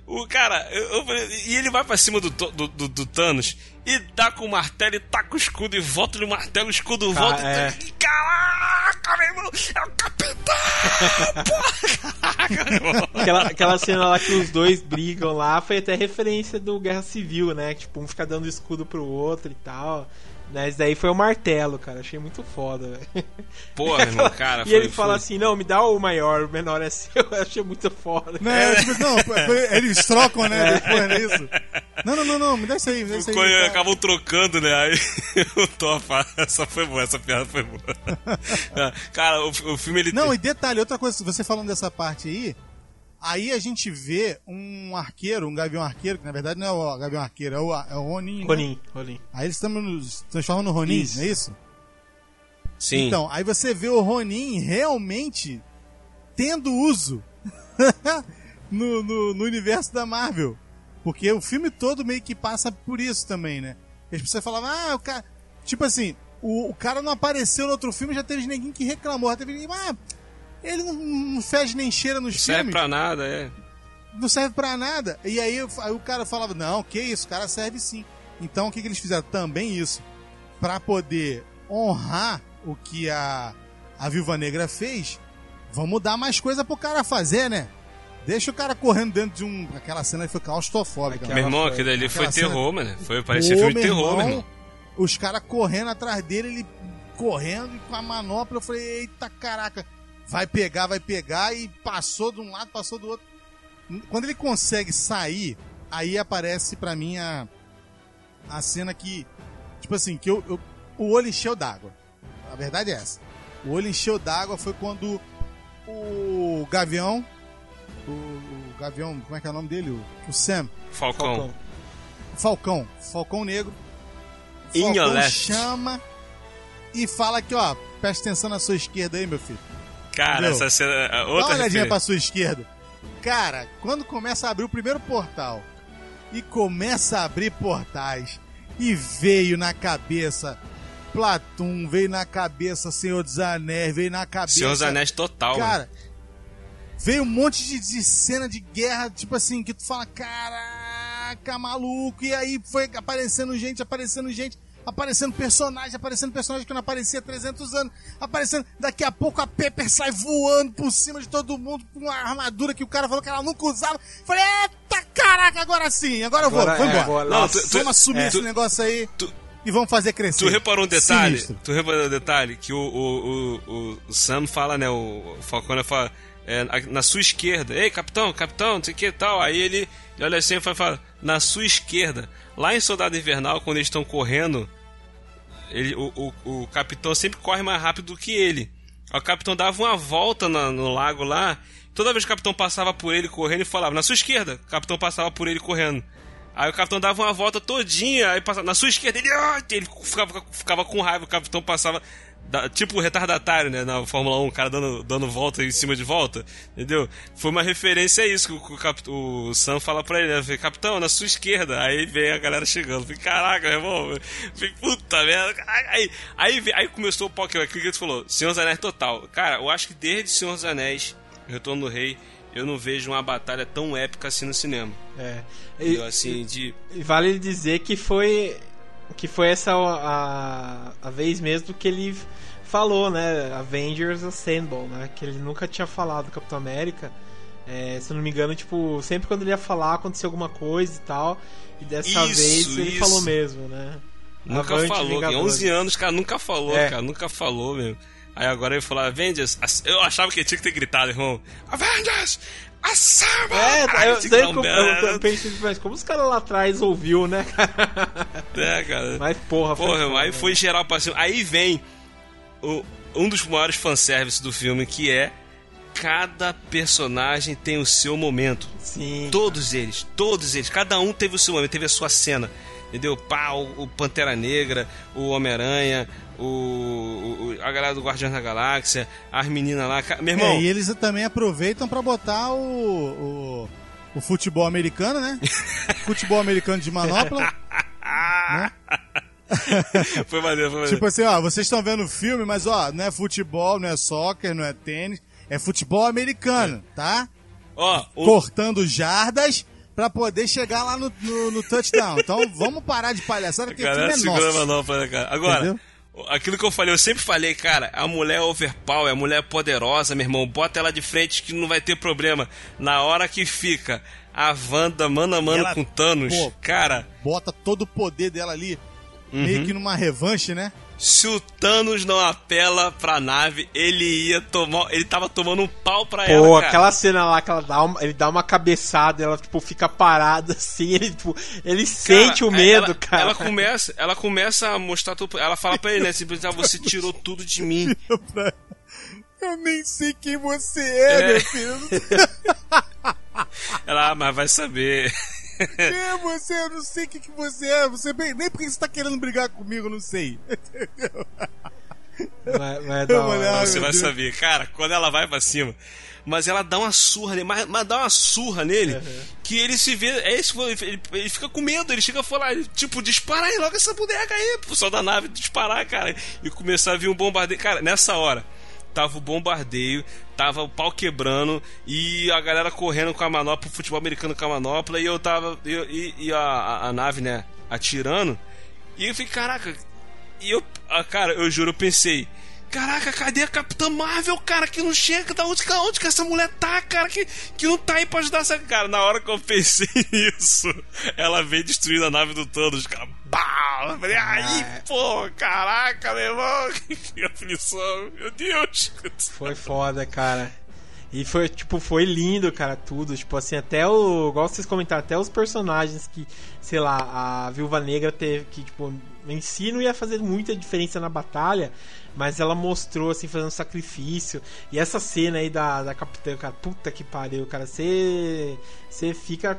o cara, eu, eu, e ele vai pra cima do, do, do, do, Thanos e dá com o martelo e taca o escudo e volta no martelo, o escudo volta. É. E, caraca, meu irmão, é o capitão! aquela, aquela cena lá que os dois brigam lá foi até referência do Guerra Civil, né? Tipo, um fica dando escudo pro outro e tal. Mas daí foi o martelo, cara. Achei muito foda, velho. Pô, meu irmão, cara. e foi, ele foi... fala assim: não, me dá o maior, o menor é seu. Eu achei muito foda. Não, é, tipo, não eles trocam, né? Depois é isso. Não, não, não, não, me dá isso aí, me dá isso aí. Tá. Acabam trocando, né? Aí o Thor fala: essa foi boa, essa piada foi boa. cara, o, o filme ele. Não, e detalhe, outra coisa, você falando dessa parte aí. Aí a gente vê um arqueiro, um gavião arqueiro, que na verdade não é o gavião arqueiro, é o, é o Ronin. Né? Ronin, né? Ronin. Aí eles se transformam no Ronin, isso. não é isso? Sim. Então, aí você vê o Ronin realmente tendo uso no, no, no, universo da Marvel. Porque o filme todo meio que passa por isso também, né? As pessoas falavam, ah, o cara. Tipo assim, o, o cara não apareceu no outro filme, já teve ninguém que reclamou. Já teve ninguém, ah, ele não, não fede nem cheira nos não filmes. Serve pra nada, é. Não serve pra nada. E aí, aí, o cara falava, não, que isso, o cara serve sim. Então o que, que eles fizeram? Também isso. para poder honrar o que a, a Viúva Negra fez, vamos dar mais coisa pro cara fazer, né? Deixa o cara correndo dentro de um. Aquela cena foi claustrofóbica. Meu irmão, aquele ali foi terror, mano. Foi parecia filme de terror, meu irmão. Os caras correndo atrás dele, ele correndo com a manopla. Eu falei, eita caraca vai pegar, vai pegar e passou de um lado, passou do outro. Quando ele consegue sair, aí aparece para mim a, a cena que, tipo assim, que eu, eu o olho encheu d'água. A verdade é essa. O olho encheu d'água foi quando o Gavião, o, o, Gavião, como é que é o nome dele? O, o Sam. Falcão. Falcão. Falcão, Falcão Negro. In Falcão chama e fala que, ó, presta atenção na sua esquerda aí, meu filho. Cara, Entendeu? essa cena. Outra Dá uma olhadinha pra sua esquerda. Cara, quando começa a abrir o primeiro portal e começa a abrir portais e veio na cabeça Platum, veio na cabeça Senhor dos Anéis, veio na cabeça. Senhor dos Anéis total, Cara, mano. veio um monte de, de, cena de guerra, tipo assim, que tu fala, caraca, maluco, e aí foi aparecendo gente, aparecendo gente aparecendo personagem, aparecendo personagem que não aparecia há 300 anos, aparecendo, daqui a pouco a Pepper sai voando por cima de todo mundo com uma armadura que o cara falou que ela nunca usava. Falei, eita caraca, agora sim, agora eu vou, vou embora. É, agora, não, tu, tu, vamos assumir é, esse tu, negócio aí. E vamos fazer crescer. Tu reparou um detalhe? Sinistro. Tu reparou um detalhe? Que o, o, o, o Sam fala, né? O Falcone fala é, na sua esquerda. Ei, capitão, capitão, não sei o que tal. Aí ele olha assim e fala, na sua esquerda. Lá em Soldado Invernal, quando eles estão correndo ele, o, o, o capitão sempre corre mais rápido do que ele. O capitão dava uma volta no, no lago lá toda vez que o capitão passava por ele correndo, ele falava, na sua esquerda. O capitão passava por ele correndo. Aí o capitão dava uma volta todinha, aí passava na sua esquerda, ele, ah, ele ficava, ficava com raiva, o capitão passava da, tipo o retardatário, né? Na Fórmula 1, o cara dando, dando volta em cima de volta, entendeu? Foi uma referência a isso que o, o, o Sam fala pra ele, né? Falei, capitão, na sua esquerda. Aí vem a galera chegando. Falei, caraca, meu irmão. Falei, puta merda. Aí, aí, aí começou o Pokémon. Aquilo que ele falou, Senhor dos Anéis total. Cara, eu acho que desde Senhor dos Anéis, Retorno do Rei, eu não vejo uma batalha tão épica assim no cinema. É. E, assim, de... e vale dizer que foi que foi essa a, a vez mesmo que ele falou, né? Avengers Assemble, né? Que ele nunca tinha falado do Capitão América. É, se eu não me engano, tipo, sempre quando ele ia falar, acontecia alguma coisa e tal. E dessa Isso, vez ele isso. falou mesmo, né? Nunca Avante, falou, em Vingadores. 11 anos, cara, nunca falou, É. cara, nunca falou mesmo. Aí agora ele falou Avengers, eu achava que ele tinha que ter gritado, irmão. Avengers, Assemble! É, Aí eu, daí eu, eu, eu pensei, mas como os caras lá atrás ouviu, né, cara? É, cara. Mas porra, foi Porra, foda, aí né? foi geral pra cima. Aí vem o- um dos maiores fanservices do filme, que é cada personagem tem o seu momento. Sim. Todos eles, todos eles, cada um teve o seu momento, teve a sua cena. Entendeu? Pá, o, o Pantera Negra, o Homem-Aranha, o, o- a galera do Guardiões da Galáxia, as meninas lá. Meu irmão, É, e eles também aproveitam pra botar o, o, o futebol americano, né? futebol americano de manopla. né? foi maneiro, foi maneiro. Tipo assim, ó, vocês estão vendo o filme, mas ó, não é futebol, não é soccer, não é tênis, é futebol americano, tá? Ó, o- Cortando jardas pra poder chegar lá no, no, no touchdown. Então vamos parar de palhaçada, porque o Galera filme é nosso. né, cara? Agora, Entendeu? aquilo que eu falei, eu sempre falei, cara, a mulher é overpower, a mulher é poderosa, meu irmão, bota ela de frente que não vai ter problema. Na hora que fica a Wanda mano a mano Ela- com Thanos, pô, cara, Bota todo o poder dela ali, Uhum. meio que numa revanche, né? Se o Thanos não apela pra nave, ele ia tomar, ele tava tomando um pau pra Pô, ela, cara. aquela cena lá que ela dá uma, ele dá uma cabeçada, ela tipo fica parada assim, ele tipo, ele sente o Cara, medo, ela, cara. Ela começa, ela começa a mostrar tudo, ela fala pra ele, né, simplesmente, ah, você tirou tudo de mim. Eu nem sei quem você é, É. meu filho. Ela, ah, mas vai saber. Quem é você? Eu não sei o que, que você é. Você bem- nem porque você tá querendo brigar comigo, eu não sei. Vai, vai dar uma- Ai, Você meu vai saber, cara, quando ela vai pra cima. Mas ela dá uma surra nele, mas, mas dá uma surra nele Uhum. que ele se vê. É isso, ele, ele fica com medo, ele chega a falar, tipo, dispara aí logo essa boneca aí, pro pessoal da nave disparar, cara. E começar a vir um bombardeio. Cara, nessa hora, tava o bombardeio, tava o pau quebrando e a galera correndo com a manopla, o futebol americano com a manopla, e eu tava. eu- e e a, a, nave, né, atirando. E eu fiquei, caraca. E eu, ah, cara, eu juro, eu pensei. Caraca, cadê a Capitã Marvel, cara? Que não chega, da onde, que- onde que essa mulher tá, cara? Que, que não tá aí pra ajudar essa. Cara, na hora que eu pensei nisso, ela veio destruindo a nave do Thanos, cara. Bah! Falei, aí, pô, caraca, meu irmão, que aflição, meu Deus. Foi foda, cara. E foi, tipo, foi lindo, cara, tudo. Tipo assim, até o. Igual vocês comentaram, até os personagens que, sei lá, a Viúva Negra teve que, tipo, em si não ia fazer muita diferença na batalha, mas ela mostrou, assim, fazendo sacrifício. E essa cena aí da, da Capitã, cara, puta que pariu, cara. Você. Você fica.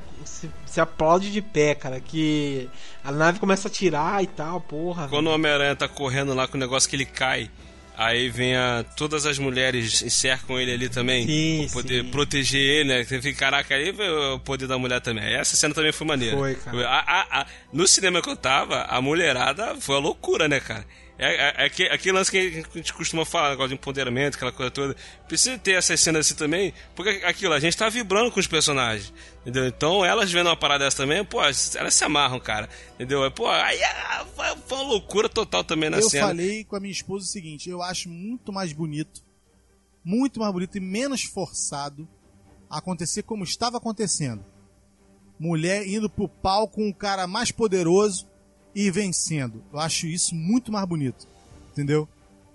Você aplaude de pé, cara. Que a nave começa a tirar e tal, porra. Quando o Homem-Aranha tá correndo lá com o negócio que ele cai, aí vem a, todas as mulheres cercam ele ali também. Sim, pra poder sim. proteger ele, né? Fica, caraca, aí o poder da mulher também. Essa cena também foi maneira. Foi, cara. A- a- a- no cinema que eu tava, a mulherada foi uma loucura, né, cara? É, é, é aquele, aquele lance que a gente costuma falar, negócio de empoderamento, aquela coisa toda. Precisa ter essas cenas assim também, porque aquilo, a gente tá vibrando com os personagens, entendeu? Então elas vendo uma parada dessa também, pô, elas se amarram, cara, entendeu? Pô, aí é, foi uma loucura total também na eu cena. falei com a minha esposa o seguinte: eu acho muito mais bonito, muito mais bonito e menos forçado acontecer como estava acontecendo. Mulher indo pro pau com o cara mais poderoso e vencendo. Eu acho isso muito mais bonito. Entendeu?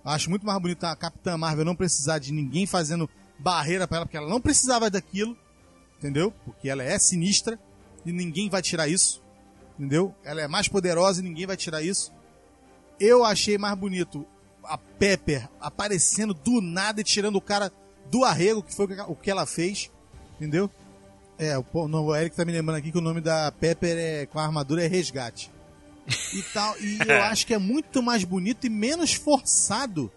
Eu acho muito mais bonito a Capitã Marvel não precisar de ninguém fazendo barreira pra ela, porque ela não precisava daquilo. Entendeu? Porque ela é sinistra e ninguém vai tirar isso. Entendeu? Ela é mais poderosa e ninguém vai tirar isso. Eu achei mais bonito a Pepper aparecendo do nada e tirando o cara do arrego, que foi o que ela fez, entendeu? É, o, não, o Eric tá me lembrando aqui que o nome da Pepper é, com a armadura é Resgate. E tal, e eu acho que é muito mais bonito e menos forçado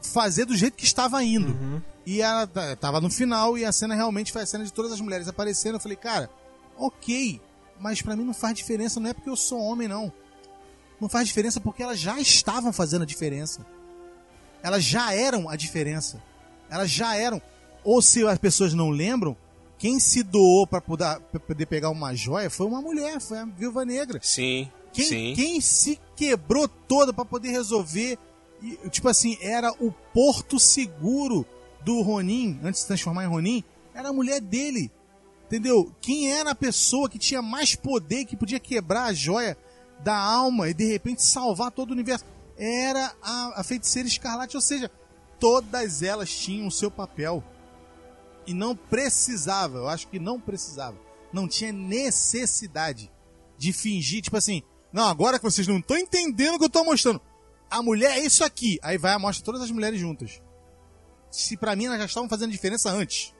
fazer do jeito que estava indo. Uhum. E ela tava no final e a cena realmente foi a cena de todas as mulheres aparecendo. Eu falei, cara, ok, mas para mim não faz diferença, não é porque eu sou homem, não. Não faz diferença porque elas já estavam fazendo a diferença. Elas já eram a diferença. Elas já eram. Ou se as pessoas não lembram, quem se doou para poder, poder, pegar uma joia foi uma mulher, foi a Viúva Negra. Sim. Quem, quem se quebrou toda para poder resolver. tipo assim, era o porto seguro do Ronin, antes de se transformar em Ronin, era a mulher dele. Entendeu? Quem era a pessoa que tinha mais poder, que podia quebrar a joia da alma e de repente salvar todo o universo? Era a, a feiticeira escarlate, ou seja, todas elas tinham o seu papel. E não precisava, eu acho que não precisava. Não tinha necessidade de fingir, tipo assim, não, agora que vocês não estão entendendo o que eu estou mostrando. A mulher é isso aqui. Aí vai mostra todas as mulheres juntas se para mim elas já estavam fazendo diferença antes.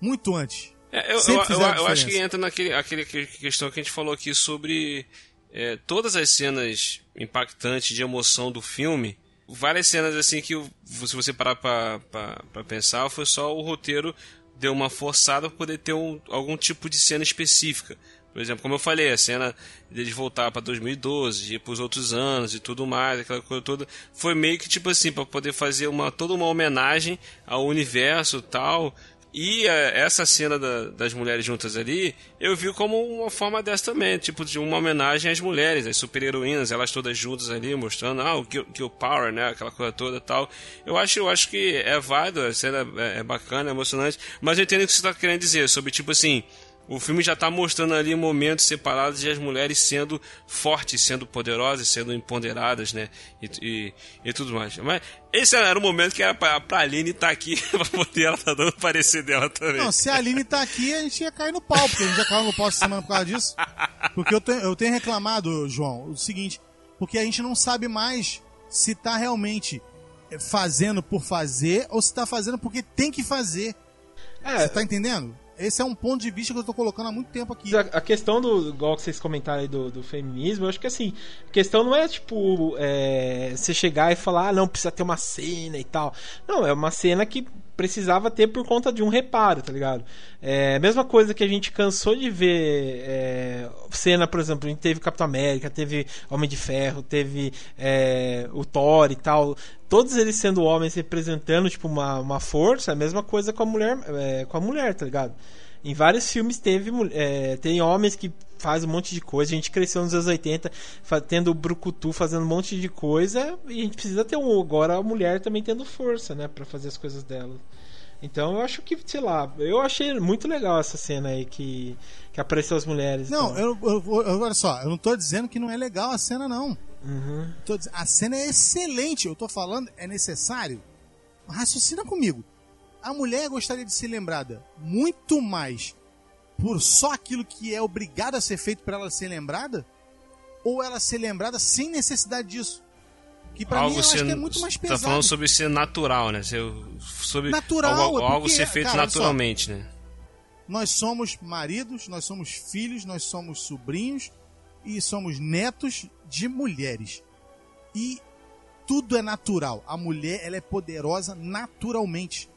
Muito antes. É, eu, eu, eu, eu acho que entra naquele aquele questão que a gente falou aqui sobre é, todas as cenas impactantes de emoção do filme. Várias cenas assim que, se você parar pra, pra, pra pensar, foi só o roteiro deu uma forçada para poder ter um, algum tipo de cena específica. Por exemplo, como eu falei, a cena deles voltar para 2012, ir para os outros anos e tudo mais, aquela coisa toda, foi meio que tipo assim, para poder fazer uma, toda uma homenagem ao universo tal. E é, essa cena da, das mulheres juntas ali, eu vi como uma forma dessa também, tipo de uma homenagem às mulheres, às super-heroínas, elas todas juntas ali, mostrando, ah, o Kill Power, né, aquela coisa toda tal. Eu acho, eu acho que é válido, a cena é, é bacana, é emocionante, mas eu entendo o que você está querendo dizer, sobre tipo assim, o filme já está mostrando ali momentos separados de as mulheres sendo fortes, sendo poderosas, sendo empoderadas, né? E, e, e tudo mais. Mas esse era o momento que era pra, pra Aline estar tá aqui, pra poder ela tá dando o parecer dela também. Não, se a Aline tá aqui, a gente ia cair no pau, porque a gente já caiu no pau essa semana por causa disso. Porque eu tenho, eu tenho reclamado, João, o seguinte, porque a gente não sabe mais se tá realmente fazendo por fazer ou se tá fazendo porque tem que fazer. É, Você tá entendendo? Esse é um ponto de vista que eu tô colocando há muito tempo aqui. A, a questão do, igual que vocês comentaram aí do, do, feminismo, eu acho que assim, a questão não é tipo, é, você chegar e falar, ah, não, precisa ter uma cena e tal. Não, é uma cena que precisava ter por conta de um reparo, tá ligado? É a mesma coisa que a gente cansou de ver é, cena, por exemplo, a gente teve Capitão América, teve Homem de Ferro, teve é, o Thor e tal. Todos eles sendo homens representando tipo uma, uma força, é a mesma coisa com a mulher, é, com a mulher, tá ligado? Em vários filmes teve é, tem homens que fazem um monte de coisa. A gente cresceu nos anos 80 tendo o Brucutu fazendo um monte de coisa. E a gente precisa ter um, agora a mulher também tendo força, né? para fazer as coisas dela. Então eu acho que, sei lá, eu achei muito legal essa cena aí que, que apareceu as mulheres. Não, então. eu, eu, eu, olha só, eu não tô dizendo que não é legal a cena, não. Uhum. Tô, a cena é excelente, eu tô falando, é necessário. Raciocina comigo a mulher gostaria de ser lembrada muito mais por só aquilo que é obrigado a ser feito para ela ser lembrada? Ou ela ser lembrada sem necessidade disso? Que pra algo mim eu ser, acho que é muito mais pesado. Tá falando sobre ser natural, né? Ser, sobre natural, algo, porque, algo ser feito cara, naturalmente, só, né? Nós somos maridos, nós somos filhos, nós somos sobrinhos e somos netos de mulheres. E tudo é natural. A mulher, ela é poderosa naturalmente.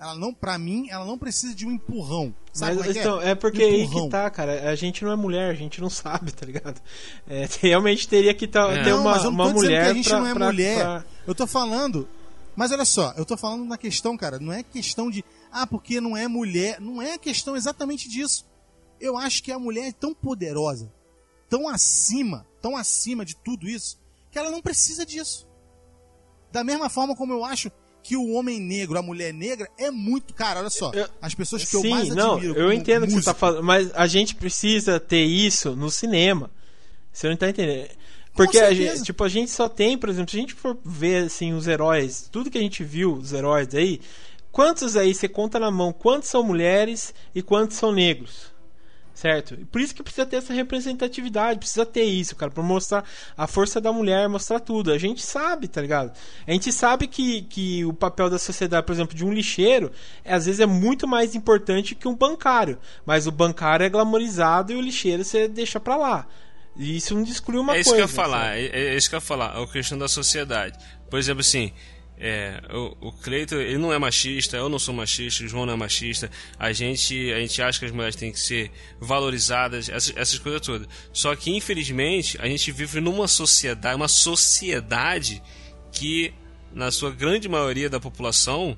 Ela não, pra mim, ela não precisa de um empurrão. Sabe Mas, é, então, é? é porque aí que tá, cara. A gente não é mulher, a gente não sabe, tá ligado? É, realmente teria que tá, é. ter não, uma, uma mulher. Que a gente pra, não é pra, mulher. Pra... Eu tô falando. Mas olha só, eu tô falando na questão, cara. Não é questão de. Ah, porque não é mulher. Não é questão exatamente disso. Eu acho que a mulher é tão poderosa, tão acima, tão acima de tudo isso, que ela não precisa disso. Da mesma forma como eu acho que o homem negro, a mulher negra, é muito. Cara, olha só. as pessoas que sim, eu mais não, admiro. Eu entendo o que você tá falando, mas a gente precisa ter isso no cinema. Você não tá entendendo. Porque a gente, tipo, a gente só tem, por exemplo, se a gente for ver assim os heróis, tudo que a gente viu, os heróis aí, quantos aí você conta na mão, quantos são mulheres e quantos são negros? Certo? Por isso que precisa ter essa representatividade, precisa ter isso, cara, pra mostrar a força da mulher, mostrar tudo. A gente sabe, tá ligado? A gente sabe que, que o papel da sociedade, por exemplo, de um lixeiro, é, às vezes é muito mais importante que um bancário. Mas o bancário é glamorizado e o lixeiro você deixa pra lá. E isso não exclui uma é isso coisa. que eu ia falar, é, é isso que eu ia falar, é a questão da sociedade. Por exemplo, assim, é, o, o Cleiton, ele não é machista, eu não sou machista, o João não é machista. A gente, a gente acha que as mulheres têm que ser valorizadas, essas, essas coisas todas. Só que, infelizmente, a gente vive numa sociedade, uma sociedade que, na sua grande maioria da população,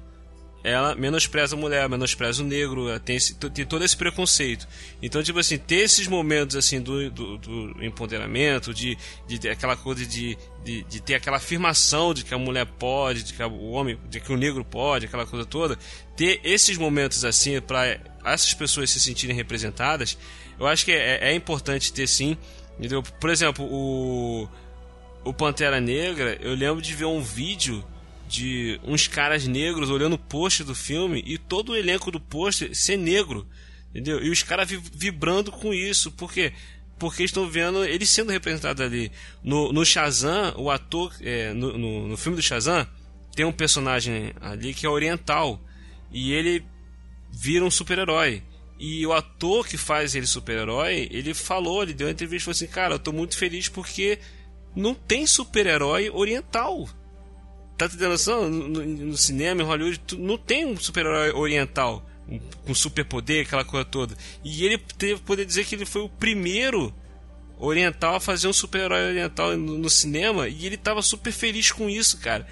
ela menospreza a mulher, menospreza o negro, ela tem, esse, tem todo esse preconceito. Então, tipo assim, ter esses momentos assim do, do, do empoderamento, de, de, de aquela coisa de, de, de, ter aquela afirmação de que a mulher pode, de que o homem, de que o negro pode, aquela coisa toda, ter esses momentos assim para essas pessoas se sentirem representadas, eu acho que é, é importante ter sim. Entendeu? Por exemplo, o, o Pantera Negra, eu lembro de ver um vídeo de uns caras negros olhando o pôster do filme e todo o elenco do pôster ser negro, entendeu? E os caras vi vibrando com isso, por quê? Porque estão vendo ele sendo representado ali. No, no Shazam, o ator, é, no, no, no filme do Shazam, tem um personagem ali que é oriental e ele vira um super-herói. E o ator que faz ele super-herói, ele falou, ele deu uma entrevista e falou assim: Cara, eu tô muito feliz porque não tem super-herói oriental tá tendo noção? No, no, cinema, em Hollywood, tu, não tem um super-herói oriental um, com superpoder, aquela coisa toda. E ele teve poder dizer que ele foi o primeiro oriental a fazer um super-herói oriental no, no, cinema e ele tava super feliz com isso, cara.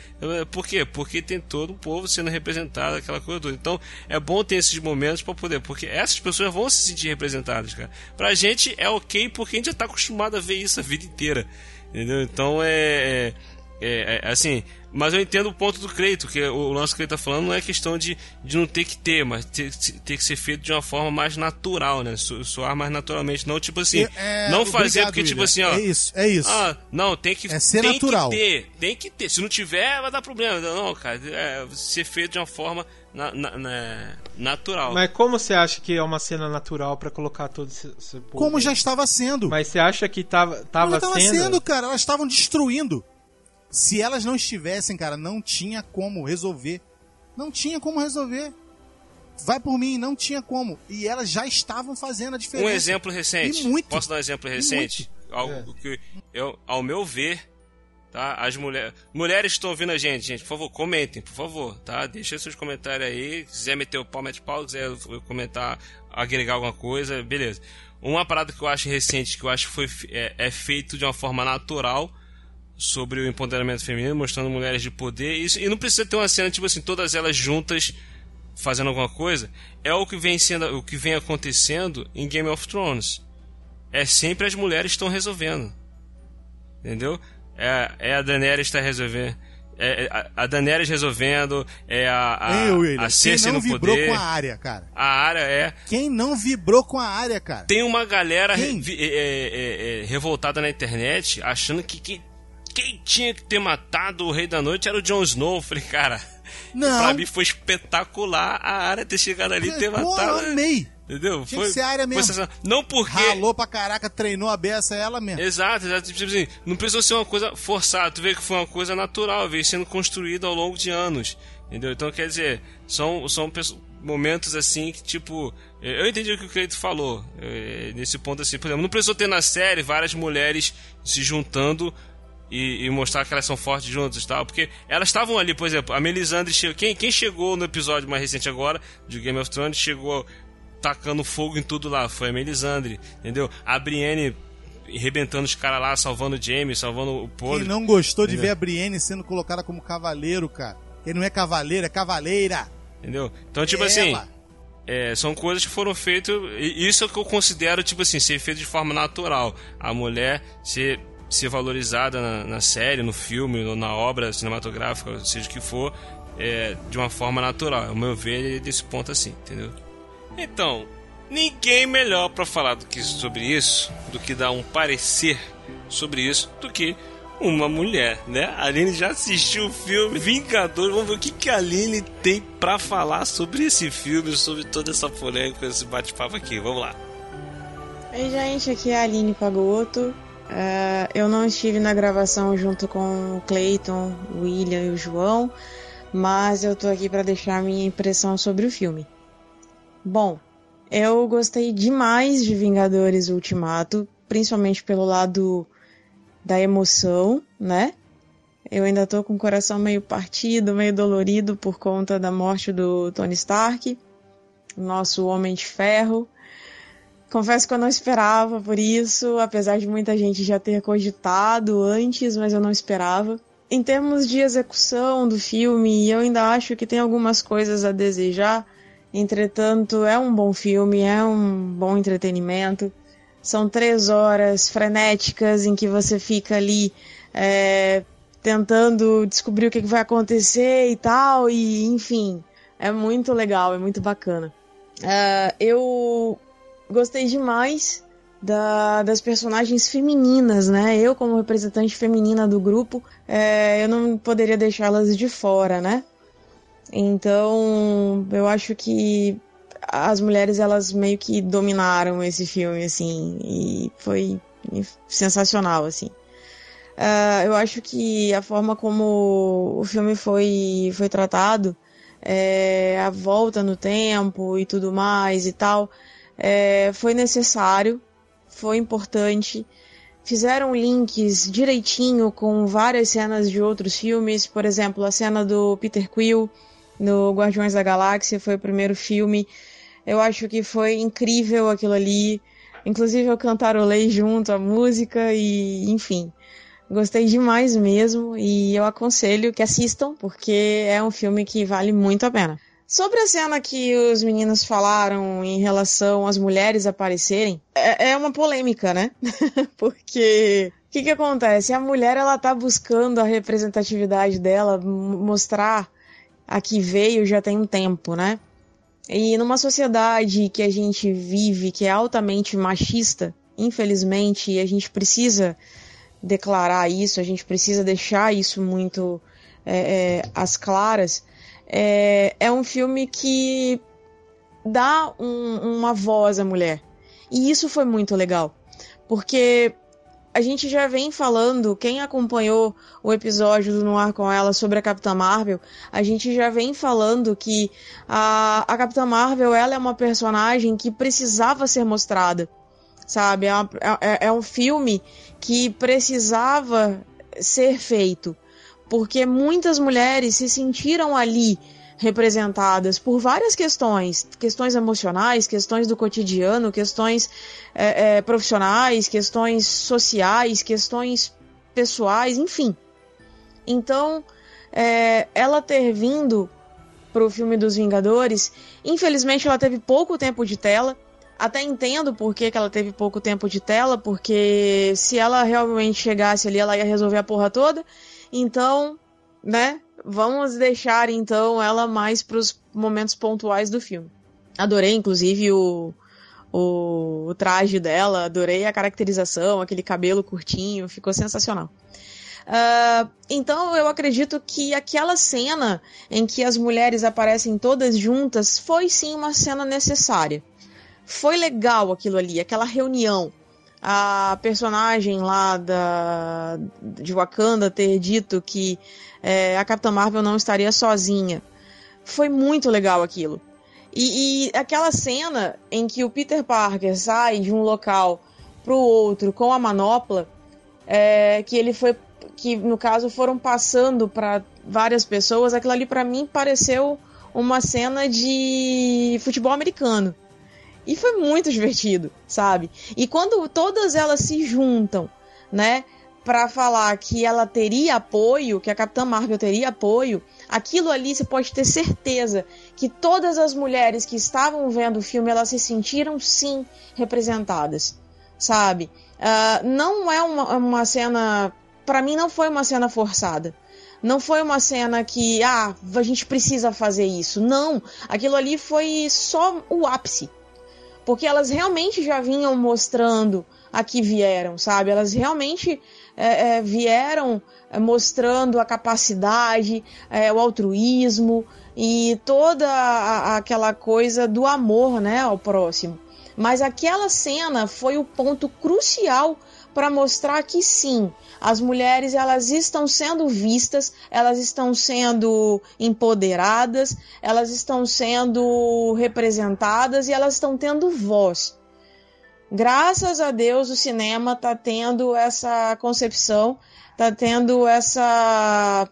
Por quê? Porque tem todo o povo sendo representado, aquela coisa toda. Então é bom ter esses momentos para poder, porque essas pessoas vão se sentir representadas, cara. Pra gente é ok porque a gente já tá acostumado a ver isso a vida inteira. Entendeu? Então é, é, é, é assim, mas eu entendo o ponto do Creito, que o lance que ele está falando não é questão de, de não ter que ter, mas ter, ter que ser feito de uma forma mais natural, né? Soar mais naturalmente. Não, tipo assim, é, não fazer porque, tipo assim, ó. É isso, é isso. Ah, não, tem que, é ser tem natural. que ter, tem que ter. Se não tiver, vai dar problema. Não, cara, é ser feito de uma forma na, na, na, natural. Mas como você acha que é uma cena natural para colocar todo esse, esse Como já estava sendo. Mas você acha que tava, tava, Como sendo? sendo, cara. Elas estavam destruindo. Se elas não estivessem, cara, não tinha como resolver. Não tinha como resolver. Vai por mim, não tinha como. E elas já estavam fazendo a diferença. Um exemplo recente. E muito. Posso dar um exemplo recente? Algo é. que eu, ao meu ver, tá? As mulheres, mulheres estão ouvindo a gente, gente, por favor, comentem, por favor, tá? Deixa seus comentários aí. Se quiser meter o pau, mete pau, quiser comentar, agregar alguma coisa, beleza. Uma parada que eu acho recente, que eu acho que foi é, é feito de uma forma natural sobre o empoderamento feminino, mostrando mulheres de poder. E, e não precisa ter uma cena tipo assim, todas elas juntas fazendo alguma coisa. É o que vem sendo, o que vem acontecendo em Game of Thrones. É sempre as mulheres estão resolvendo. Entendeu? É, é a Daenerys está resolvendo. É, é a Daenerys resolvendo, é a, a, Ei, William, a Cersei Quem não vibrou com a área, cara? A área é. Quem não vibrou com a área, cara? Tem uma galera re, é, é, revoltada na internet achando que quem quem tinha que ter matado o Rei da Noite era o Jon Snow. Falei, cara, não. pra mim foi espetacular a área ter chegado ali e ter Pô, matado. Eu amei. Entendeu? Tinha foi, que ser a área mesmo. Foi não porque. Ralou pra caraca, treinou a beça ela mesmo. Exato, exato. Tipo assim, não precisou ser uma coisa forçada. Tu vê que foi uma coisa natural, veio sendo construída ao longo de anos. Entendeu? Então, quer dizer, são, são momentos assim que, tipo. Eu entendi o que o Cleito falou. Nesse ponto, assim, por exemplo, não precisou ter na série várias mulheres se juntando e, e, mostrar que elas são fortes juntas e tal. Porque elas estavam ali, por exemplo, a Melisandre chegou. Quem, quem chegou no episódio mais recente agora, de Game of Thrones, chegou tacando fogo em tudo lá. Foi a Melisandre, entendeu? A Brienne arrebentando os caras lá, salvando o Jaime, salvando o Polo. Quem não gostou entendeu? de ver a Brienne sendo colocada como cavaleiro, cara? Quem não é cavaleiro, é cavaleira. Entendeu? Então, tipo assim. É, são coisas que foram feitas. Isso é o que eu considero, tipo assim, ser feito de forma natural. A mulher ser ser valorizada na, na série, no filme, ou na obra cinematográfica, seja o que for, é, de uma forma natural. Ao meu ver, é desse ponto assim, entendeu? Então, ninguém melhor para falar do que sobre isso, do que dar um parecer sobre isso, do que uma mulher, né? A Aline já assistiu o filme Vingadores. Vamos ver o que, que a Aline tem para falar sobre esse filme, sobre toda essa polêmica, esse bate-papo aqui. Vamos lá. Oi, gente, aqui é a Aline Pagoto. Uh, eu não estive na gravação junto com o Clayton, o William e o João, mas eu tô aqui para deixar minha impressão sobre o filme. Bom, eu gostei demais de Vingadores Ultimato, principalmente pelo lado da emoção, né? Eu ainda tô com o coração meio partido, meio dolorido por conta da morte do Tony Stark, nosso Homem de Ferro. Confesso que eu não esperava por isso, apesar de muita gente já ter cogitado antes, mas eu não esperava. Em termos de execução do filme, eu ainda acho que tem algumas coisas a desejar. Entretanto, é um bom filme, é um bom entretenimento. São três horas frenéticas em que você fica ali é, tentando descobrir o que vai acontecer e tal, e enfim, é muito legal, é muito bacana. Uh, eu gostei demais da, das personagens femininas, né? Eu, como representante feminina do grupo, é, eu não poderia deixá-las de fora, né? Então, eu acho que as mulheres, elas meio que dominaram esse filme, assim, e foi sensacional, assim. Uh, eu acho que a forma como o filme foi, foi tratado, é, a volta no tempo e tudo mais e tal, é, foi necessário, foi importante. Fizeram links direitinho com várias cenas de outros filmes, por exemplo, a cena do Peter Quill no Guardiões da Galáxia foi o primeiro filme. Eu acho que foi incrível aquilo ali. Inclusive eu cantarolei junto a música e, enfim, gostei demais mesmo e eu aconselho que assistam porque é um filme que vale muito a pena. Sobre a cena que os meninos falaram em relação às mulheres aparecerem, é, é uma polêmica, né? Porque o que, que acontece? A mulher ela tá buscando a representatividade dela, mostrar a que veio já tem um tempo, né? E numa sociedade que a gente vive, que é altamente machista, infelizmente, a gente precisa declarar isso, a gente precisa deixar isso muito é, é, às claras é, é um filme que dá um, uma voz à mulher. E isso foi muito legal. Porque a gente já vem falando, quem acompanhou o episódio do Noir com ela sobre a Capitã Marvel, a gente já vem falando que a, a Capitã Marvel ela é uma personagem que precisava ser mostrada, sabe? É, uma, é, é um filme que precisava ser feito porque muitas mulheres se sentiram ali representadas por várias questões, questões emocionais, questões do cotidiano, questões é, é, profissionais, questões sociais, questões pessoais, enfim. Então, é, ela ter vindo para o filme dos Vingadores, infelizmente ela teve pouco tempo de tela. Até entendo por que, que ela teve pouco tempo de tela, porque se ela realmente chegasse ali, ela ia resolver a porra toda. Então, né? Vamos deixar então ela mais para os momentos pontuais do filme. Adorei, inclusive, o, o, o, traje dela, adorei a caracterização, aquele cabelo curtinho, ficou sensacional. Uh, então eu acredito que aquela cena em que as mulheres aparecem todas juntas foi sim uma cena necessária. Foi legal aquilo ali, aquela reunião a personagem lá da, de Wakanda ter dito que é, a Capitã Marvel não estaria sozinha. Foi muito legal aquilo. E, e, aquela cena em que o Peter Parker sai de um local para o outro com a manopla, é, que ele foi, que no caso foram passando para várias pessoas, aquilo ali para mim pareceu uma cena de futebol americano. E foi muito divertido, sabe? E quando todas elas se juntam, né? para falar que ela teria apoio, que a Capitã Marvel teria apoio, aquilo ali você pode ter certeza que todas as mulheres que estavam vendo o filme elas se sentiram sim representadas, sabe? Uh, não é uma, uma cena, para mim não foi uma cena forçada. Não foi uma cena que, ah, a gente precisa fazer isso. Não, aquilo ali foi só o ápice porque elas realmente já vinham mostrando a que vieram, sabe? Elas realmente é, é, vieram é, mostrando a capacidade, é, o altruísmo e toda a, aquela coisa do amor, né, ao próximo. Mas aquela cena foi o ponto crucial para mostrar que sim, as mulheres elas estão sendo vistas, elas estão sendo empoderadas, elas estão sendo representadas e elas estão tendo voz. Graças a Deus o cinema está tendo essa concepção, está tendo essa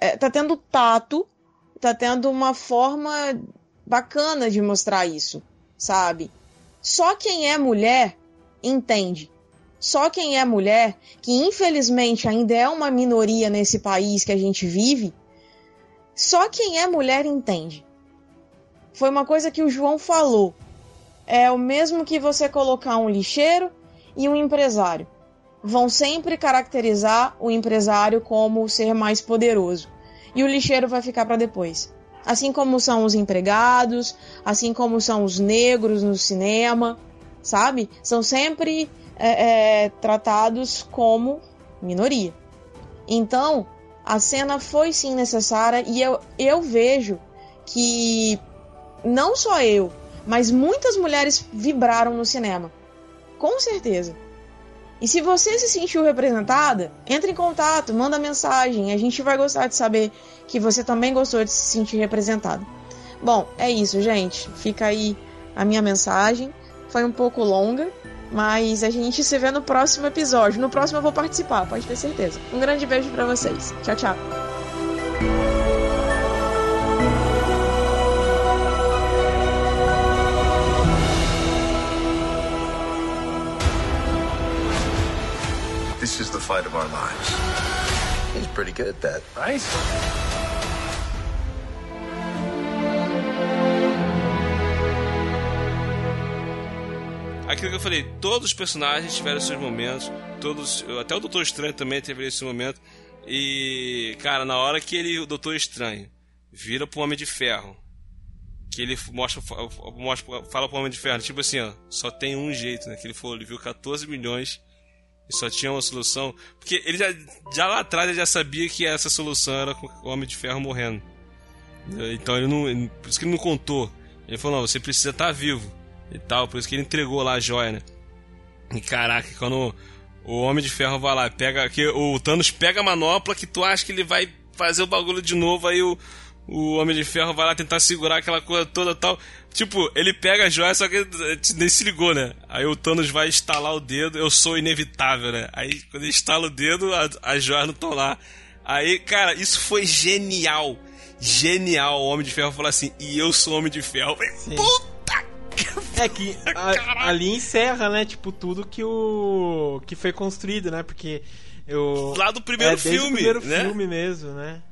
está tendo tato, está tendo uma forma bacana de mostrar isso, sabe? Só quem é mulher entende. Só quem é mulher, que infelizmente ainda é uma minoria nesse país que a gente vive, só quem é mulher entende. Foi uma coisa que o João falou. É o mesmo que você colocar um lixeiro e um empresário. Vão sempre caracterizar o empresário como o ser mais poderoso. E o lixeiro vai ficar para depois. Assim como são os empregados, assim como são os negros no cinema, sabe? São sempre é, é, tratados como minoria. Então, a cena foi sim necessária e eu, eu vejo que não só eu, mas muitas mulheres vibraram no cinema. Com certeza. E se você se sentiu representada, entre em contato, manda mensagem. A gente vai gostar de saber que você também gostou de se sentir representada. Bom, é isso, gente. Fica aí a minha mensagem. Foi um pouco longa, mas a gente se vê no próximo episódio. No próximo eu vou participar, pode ter certeza. Um grande beijo para vocês. Tchau, tchau. This is the fight of our lives. He's pretty good at that, right? Aquilo que eu falei, todos os personagens tiveram seus momentos, todos, até o Doutor Estranho também teve esse momento. E, cara, na hora que ele, o Doutor Estranho, vira pro Homem de Ferro, que ele mostra, mostra fala pro Homem de Ferro, tipo assim, ó, só tem um jeito, né? Que ele falou, ele viu 14 milhões e só tinha uma solução. Porque ele já, já lá atrás ele já sabia que essa solução era o Homem de Ferro morrendo. Então ele não. Por isso que ele não contou. Ele falou, não, você precisa estar tá vivo e tal, por isso que ele entregou lá a joia, né? E caraca, quando o Homem de Ferro vai lá, pega. Que o Thanos pega a manopla que tu acha que ele vai fazer o bagulho de novo, aí o, o Homem de Ferro vai lá tentar segurar aquela coisa toda tal. Tipo, ele pega a joia, só que nem se ligou, né? Aí o Thanos vai instalar o dedo, eu sou inevitável, né? Aí quando ele instala o dedo, as joias não estão lá. Aí, cara, isso foi genial. Genial. O Homem de Ferro falou assim, e eu sou Homem de Ferro. Puta é que a, ali encerra, né? Tipo, tudo que o. que foi construído, né? Porque. Eu, Lá do primeiro é, filme. Primeiro né? filme mesmo, né?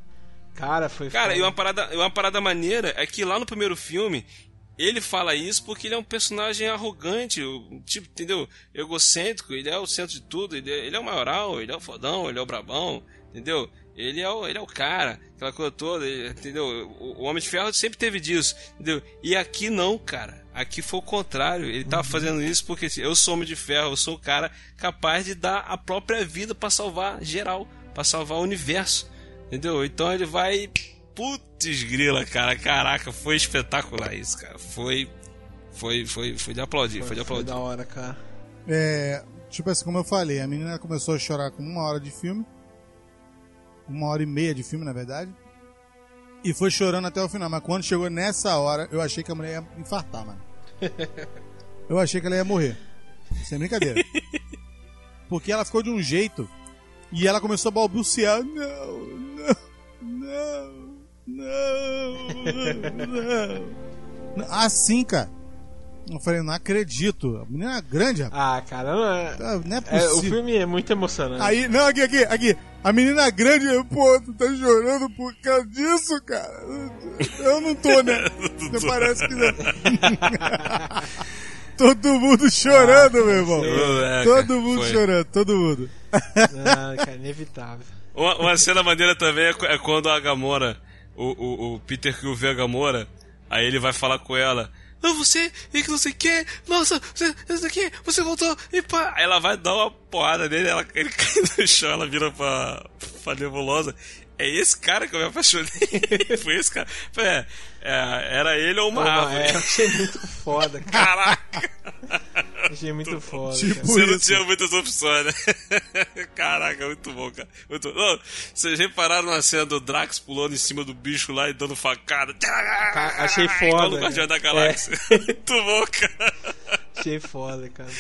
Cara, foi. Cara, e uma parada, uma parada maneira é que lá no primeiro filme. Ele fala isso porque ele é um personagem arrogante, tipo, entendeu? Egocêntrico, ele é o centro de tudo, ele é, ele é o maioral, ele é o fodão, ele é o brabão, entendeu? Ele é o, ele é o cara, aquela coisa toda, entendeu? O, o, Homem de Ferro sempre teve disso, entendeu? E aqui não, cara. Aqui foi o contrário. Ele tava uhum. fazendo isso porque assim, eu sou Homem de Ferro, eu sou o cara capaz de dar a própria vida para salvar geral, para salvar o universo, entendeu? Então ele vai. Putz grila, cara. Caraca, foi espetacular isso, cara. Foi. Foi, foi, foi de aplaudir, foi, foi de aplaudir. Foi da hora, cara. É. Tipo assim, como eu falei, a menina começou a chorar com uma hora de filme uma hora e meia de filme, na verdade. E foi chorando até o final. Mas quando chegou nessa hora, eu achei que a mulher ia infartar, mano. Eu achei que ela ia morrer. Sem brincadeira. Porque ela ficou de um jeito e ela começou a balbuciar. Não, não, não, não, não. Assim, cara. Eu falei, não acredito. A menina é grande, rapaz. Ah, cara, não é. Tá, não é possível. É, o filme é muito emocionante. Aí, não, aqui, aqui, aqui. A menina grande, pô, tu tá chorando por causa disso, cara? Eu não tô, né? Você parece que não. todo mundo chorando, ah, meu irmão. É, todo mundo foi. chorando, todo mundo. Não, cara, inevitável. Uma, uma cena maneira também é, é quando a Gamora, o, o, o Peter que vê a Gamora, aí ele vai falar com ela não, você, e que não sei o que, nossa, você, isso aqui, você voltou, e pá. Aí ela vai dar uma porrada nele, ela, ele cai no chão, ela vira pra, pra nebulosa. É esse cara que eu me apaixonei. Foi esse cara. É, é, era ele ou uma Uma- árvore. é, eu achei muito foda, cara. Caraca! Achei muito foda. Tipo, cara. Você não tinha muitas opções, né? Caraca, muito bom, cara. Muito... Não, vocês repararam na cena do Drax pulando em cima do bicho lá e dando facada? Ca- achei foda, cara. Guardião da Galáxia. É. Muito bom, cara. Achei foda, cara.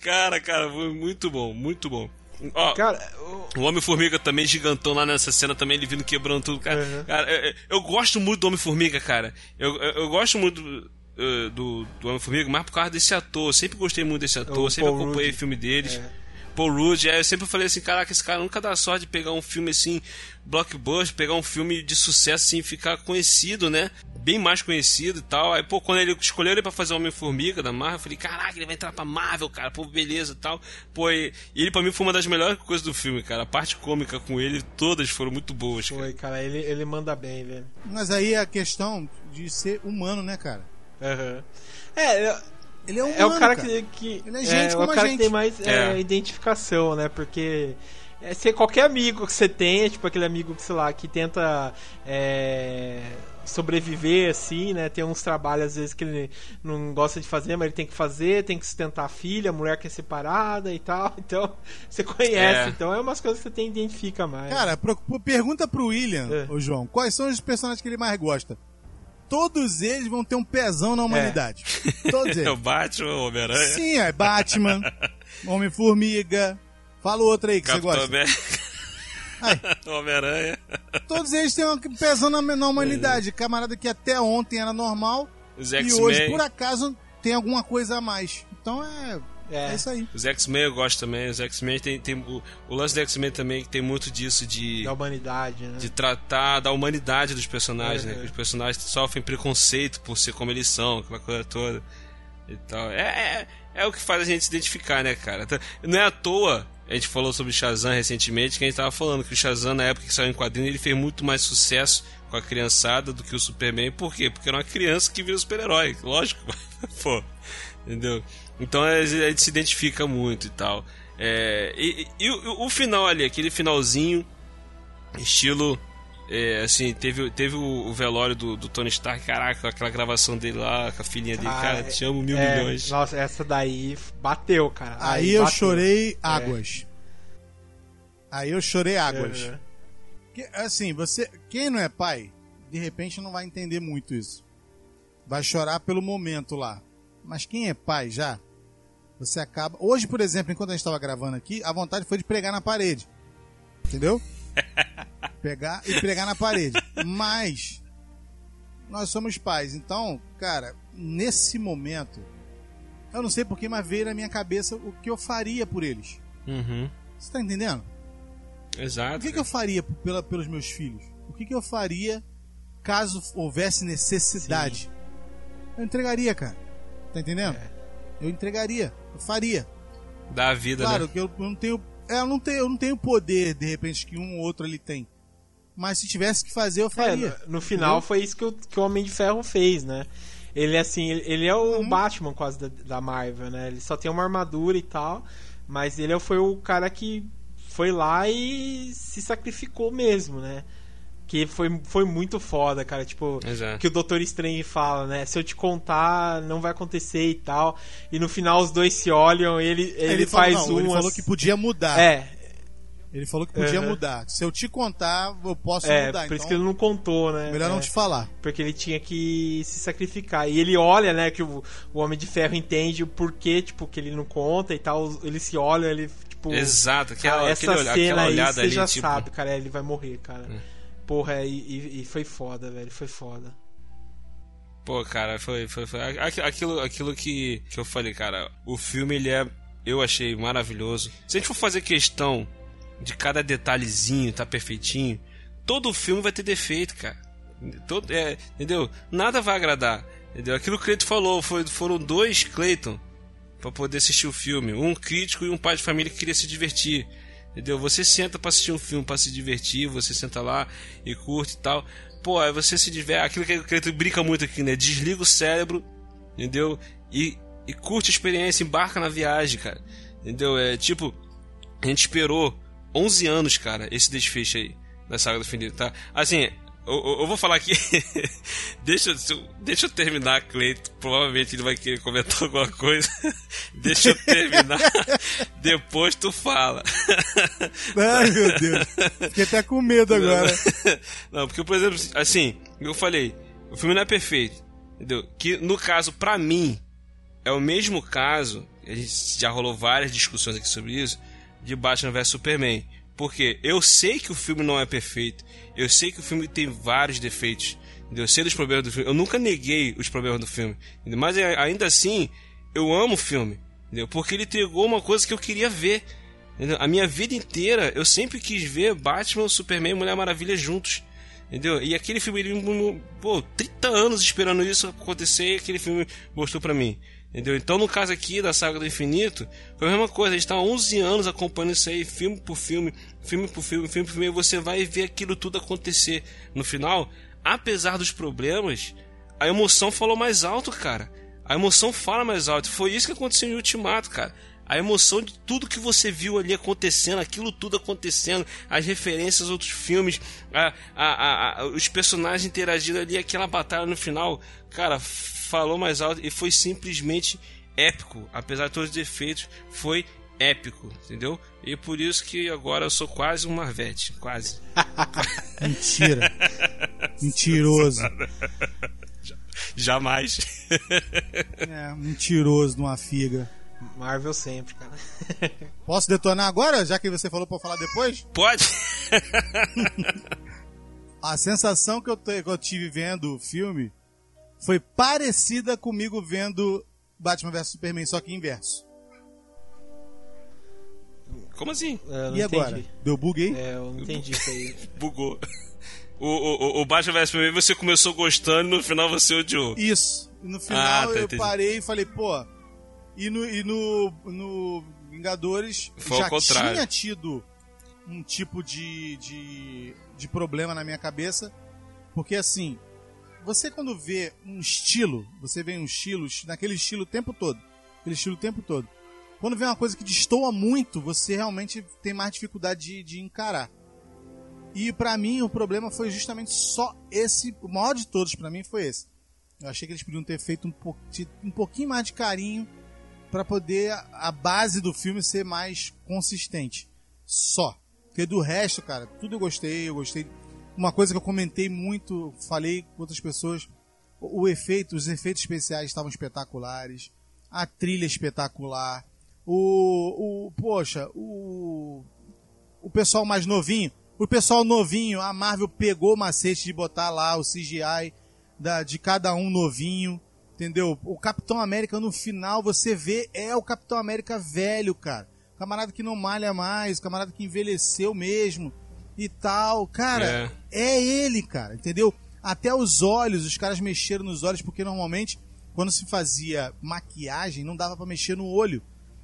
Cara, cara, foi muito bom, muito bom. Ó, Cara, o- o Homem-Formiga também gigantão lá nessa cena também, ele vindo quebrando tudo. Cara, Uhum. cara eu, eu- gosto muito do Homem-Formiga, cara. Eu, eu, eu gosto muito do, eh, do, do Homem-Formiga, mas por causa desse ator. Eu sempre gostei muito desse ator, O sempre Paul acompanhei Rudd. filme deles. É. Paul Rudd, é, eu sempre falei assim, caraca, esse cara nunca dá sorte de pegar um filme assim, blockbuster, pegar um filme de sucesso assim, ficar conhecido, né? Bem mais conhecido e tal. Aí, pô, quando ele escolheu ele pra fazer Homem-Formiga da Marvel, eu falei, caraca, ele vai entrar pra Marvel, cara, pô, beleza e tal. Pô, e ele pra mim foi uma das melhores coisas do filme, cara. A parte cômica com ele, todas foram muito boas, cara. foi, cara, ele, ele manda bem, velho. Mas aí é a questão de ser humano, né, cara? Aham. É, eu- Ele é humano, é o cara, que, que. Ele é gente é, como o a cara gente. que tem mais é, É. identificação, né? Porque. É, se qualquer amigo que você tenha, tipo aquele amigo que, sei lá, que tenta é, sobreviver, assim, né? Tem uns trabalhos, às vezes, que ele não gosta de fazer, mas ele tem que fazer, tem que sustentar a filha, a mulher que é separada e tal. Então, você conhece. É. Então, é umas coisas que você tem identifica mais. Cara, pro- pergunta pro William, É. ô João, quais são os personagens que ele mais gosta? Todos eles vão ter um pezão na humanidade. Todos É o eles. Batman, o Homem-Aranha, Sim, é Batman, Homem-Formiga. Fala o outro aí que você Capitão gosta. América, Homem-Aranha, todos eles têm um pezão na, na humanidade. Camarada que até ontem era normal os e hoje, por acaso, tem alguma coisa a mais. Então é, é. É. isso aí. Os X-Men eu gosto também. Os X-Men tem, tem o, o lance do X-Men também que tem muito disso de, Da humanidade, né? de tratar da humanidade dos personagens, né? Uhum. Que os personagens sofrem preconceito por ser como eles são, aquela coisa toda. E tal. É, é, é o que faz a gente se identificar, né, cara? Então, Não é à toa. A gente falou sobre Shazam recentemente, que a gente tava falando que o Shazam, na época que saiu em quadrinho, ele fez muito mais sucesso com a criançada do que o Superman. Por quê? Porque era uma criança que vira super-herói. Lógico. Pô. Entendeu? Então a gente se identifica muito e tal. É, e, e- e o final ali, aquele finalzinho, estilo. É, assim, teve, teve o, velório do, do Tony Stark, caraca, aquela gravação dele lá, com a filhinha dele, Ah, cara, te amo mil É, milhões. Nossa, essa daí bateu, cara. Aí, eu bateu. chorei águas. Aí eu chorei águas. Que, assim, você. Quem não é pai, de repente não vai entender muito isso. Vai chorar pelo momento lá. Mas quem é pai já, você acaba. Hoje, por exemplo, enquanto a gente estava gravando aqui, a vontade foi de pregar na parede. Entendeu? Pegar e pregar na parede. Mas nós somos pais, então, cara, nesse momento, eu não sei porquê, mas veio na minha cabeça o que eu faria por eles. Uhum. Você tá entendendo? Exato. O que, que eu faria pela, pelos meus filhos? O que, que eu faria caso houvesse necessidade? Eu entregaria, cara. Tá entendendo? Eu entregaria. Eu faria. Dá a vida, Claro né? que eu não tenho. É, eu não tenho, eu não tenho poder, de repente, que um ou outro ali tem. Mas se tivesse que fazer, eu É, faria. no, no final foi isso que o, que o Homem de Ferro fez, né? Ele assim, ele, ele é o Uhum. Batman quase da, da Marvel, né? Ele só tem uma armadura e tal, mas ele foi o cara que foi lá e se sacrificou mesmo, né? Que foi, foi muito foda, cara. Tipo, Exato. que o Doutor Estranho fala, né? Se eu te contar, não vai acontecer e tal. E no final os dois se olham, ele, ele, falou- faz não, um. Ele falou que podia mudar. É, Ele falou que podia Uhum. mudar. Se eu te contar, eu posso é, mudar. por então, isso que ele não contou, né? melhor É. não te falar. Porque ele tinha que se sacrificar. E ele olha, né, que o, o Homem de Ferro entende o porquê, tipo, que ele não conta e tal. Ele se olha, ele, tipo. Exato, aquela, cara, essa aquele cena aquela aí, olhada você ali, já tipo. sabe, cara, ele vai morrer, cara. Porra, e, e- e foi foda, velho. Foi foda. Pô, cara, foi, foi, foi aqu- aquilo, aquilo que, que eu falei, cara. O filme, ele é. Eu achei maravilhoso. Se a gente for fazer questão de cada detalhezinho tá perfeitinho, todo filme vai ter defeito, cara. Todo, é, entendeu? Nada vai agradar. Entendeu? Aquilo que o Cleiton falou, foi, foram dois Cleiton pra poder assistir o filme. Um crítico e um pai de família que queria se divertir. Entendeu? Você senta pra assistir um filme pra se divertir, você senta lá e curte e tal. Pô, aí você se diverte. Aquilo que o Cleiton brinca muito aqui, né? Desliga o cérebro, entendeu? E, e curte a experiência, embarca na viagem, cara. Entendeu? É tipo, a gente esperou 11 anos, cara, esse desfecho aí. da saga do infinito, tá? Assim, eu, eu, vou falar aqui. deixa, deixa eu terminar, Cleito. Provavelmente ele vai querer comentar alguma coisa. deixa eu terminar. Depois tu fala. Ai, meu Deus. Fiquei até com medo agora. Não, porque, por exemplo, assim, eu falei, o filme não é perfeito. Entendeu? Que no caso, pra mim, é o mesmo caso. A gente já rolou várias discussões aqui sobre isso. De Batman vs Superman. Porque eu sei que o filme não é perfeito. Eu sei que o filme tem vários defeitos. Eu sei dos problemas do filme. Eu nunca neguei os problemas do filme. Mas é, ainda assim, eu amo o filme. Entendeu? Porque ele entregou uma coisa que eu queria ver. A minha vida inteira, eu sempre quis ver Batman, Superman e Mulher Maravilha juntos. Entendeu? E aquele filme, ele, pô, 30 anos esperando isso acontecer e aquele filme mostrou pra mim. Entendeu? Então, no caso aqui da Saga do Infinito, foi a mesma coisa. A gente está há 11 anos acompanhando isso aí, filme por filme, filme por filme, filme por filme, e você vai ver aquilo tudo acontecer. No final, apesar dos problemas, a emoção falou mais alto, cara. A emoção fala mais alto. Foi isso que aconteceu em Ultimato, cara. A emoção de tudo que você viu ali acontecendo, aquilo tudo acontecendo, as referências aos outros filmes, a, a, a, os personagens interagindo ali, aquela batalha no final, cara, falou mais alto e foi simplesmente épico. Apesar de todos os defeitos, foi épico, entendeu? E por isso que agora eu sou quase um Marvete, quase. Mentira. Mentiroso. Jamais. é, mentiroso numa figa. Marvel sempre, cara. Posso detonar agora, já que você falou pra falar depois? Pode. A sensação que eu, que eu tive vendo o filme foi parecida comigo vendo Batman vs Superman, só que inverso. Como assim? É, e agora? Deu bug aí? É, eu não entendi isso aí. Bugou. O, o, o Batman vs Superman você começou gostando e no final você odiou. Isso. E no final ah, tá, eu entendi. parei e falei, pô. E no, e no, no Vingadores Foi já tinha tido um tipo de, de, de problema na minha cabeça. Porque assim, você quando vê um estilo, você vê um estilo, naquele estilo o tempo todo. Aquele estilo o tempo todo. Quando vê uma coisa que destoa muito, você realmente tem mais dificuldade de, de encarar. E para mim o problema foi justamente só esse, o maior de todos para mim foi esse. Eu achei que eles podiam ter feito um, po um pouquinho mais de carinho para poder a base do filme ser mais consistente. Só. Porque do resto, cara, tudo eu gostei, eu gostei uma coisa que eu comentei muito, falei com outras pessoas, o, o efeito, os efeitos especiais estavam espetaculares, a trilha espetacular, o, o poxa, o, o pessoal mais novinho, o pessoal novinho, a Marvel pegou o macete de botar lá o CGI da, de cada um novinho, entendeu? O Capitão América no final, você vê, é o Capitão América velho, cara. Camarada que não malha mais, camarada que envelheceu mesmo e tal. Cara, é. é ele, cara, entendeu? Até os olhos, os caras mexeram nos olhos, porque normalmente, quando se fazia maquiagem, não dava para mexer no olho.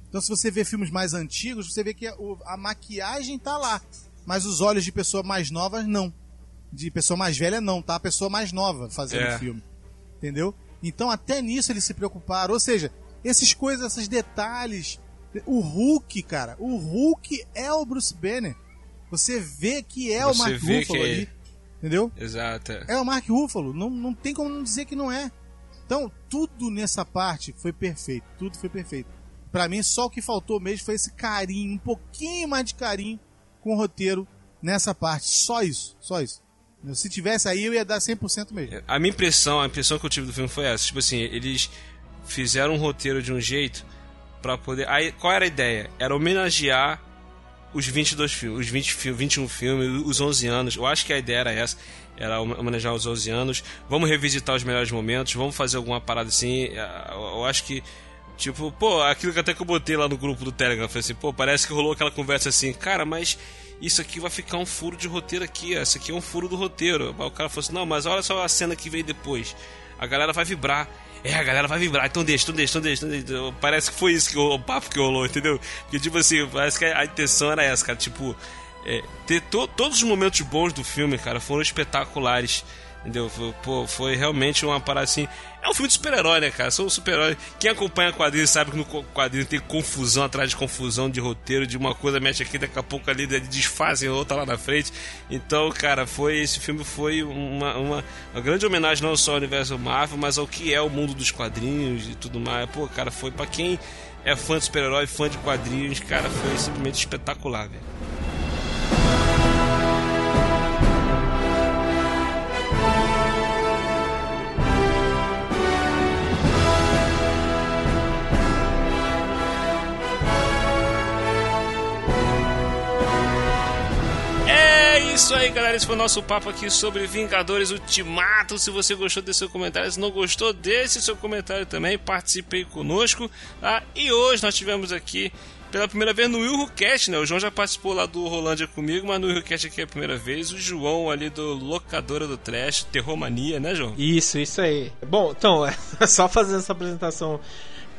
Então, se você vê filmes mais antigos, você vê que a, a maquiagem tá lá, mas os olhos de pessoa mais nova, não. De pessoa mais velha, não, tá? A pessoa mais nova fazendo o é. filme. Entendeu? Então, até nisso eles se preocuparam. Ou seja, essas coisas, esses detalhes. O Hulk, cara, o Hulk é o Bruce Banner. Você vê que é Você o Mark Ruffalo é... ali. Entendeu? Exato. É o Mark Ruffalo. Não, não tem como não dizer que não é. Então, tudo nessa parte foi perfeito. Tudo foi perfeito. Para mim, só o que faltou mesmo foi esse carinho, um pouquinho mais de carinho com o roteiro nessa parte. Só isso. Só isso. Se tivesse aí, eu ia dar 100% mesmo. A minha impressão, a impressão que eu tive do filme foi essa. Tipo assim, eles fizeram um roteiro de um jeito para poder... Aí, qual era a ideia? Era homenagear os 22 filmes, os 20, 21 filmes, os 11 anos. Eu acho que a ideia era essa, era homenagear os 11 anos. Vamos revisitar os melhores momentos, vamos fazer alguma parada assim. É, eu acho que Tipo, pô, aquilo que até que eu botei lá no grupo do Telegram, falei assim, pô, parece que rolou aquela conversa assim, cara, mas isso aqui vai ficar um furo de roteiro aqui, esse aqui é um furo do roteiro. o cara falou assim, não, mas olha só a cena que veio depois. A galera vai vibrar. É, a galera vai vibrar, então deixa, então deixa, então deixa, então deixa. Parece que foi isso que o, papo que rolou, entendeu? Porque, tipo assim, parece que a, a intenção era essa, cara. Tipo, é, ter to, todos os momentos bons do filme, cara, foram espetaculares. Entendeu? Foi, pô, foi realmente uma parada assim. É um filme de super-herói, né, cara? Sou um super-herói. Quem acompanha quadrinhos sabe que no quadrinho tem confusão atrás de confusão de roteiro, de uma coisa mexe aqui, daqui a pouco ali desfazem outra lá na frente. Então, cara, foi esse filme foi uma, uma, uma grande homenagem não só ao universo Marvel, mas ao que é o mundo dos quadrinhos e tudo mais. Pô, cara, foi para quem é fã de super-herói, fã de quadrinhos, cara, foi simplesmente espetacular, velho. Isso aí, galera. Esse foi o nosso papo aqui sobre Vingadores Ultimato. Se você gostou desse seu comentário, se não gostou, deixe seu comentário também. Participe conosco. Tá? E hoje nós tivemos aqui pela primeira vez no Will Cast, né? O João já participou lá do Rolândia comigo, mas no Will Cast aqui é a primeira vez. O João ali do Locadora do Trash, Terromania, né, João? Isso, isso aí. Bom, então, só fazendo essa apresentação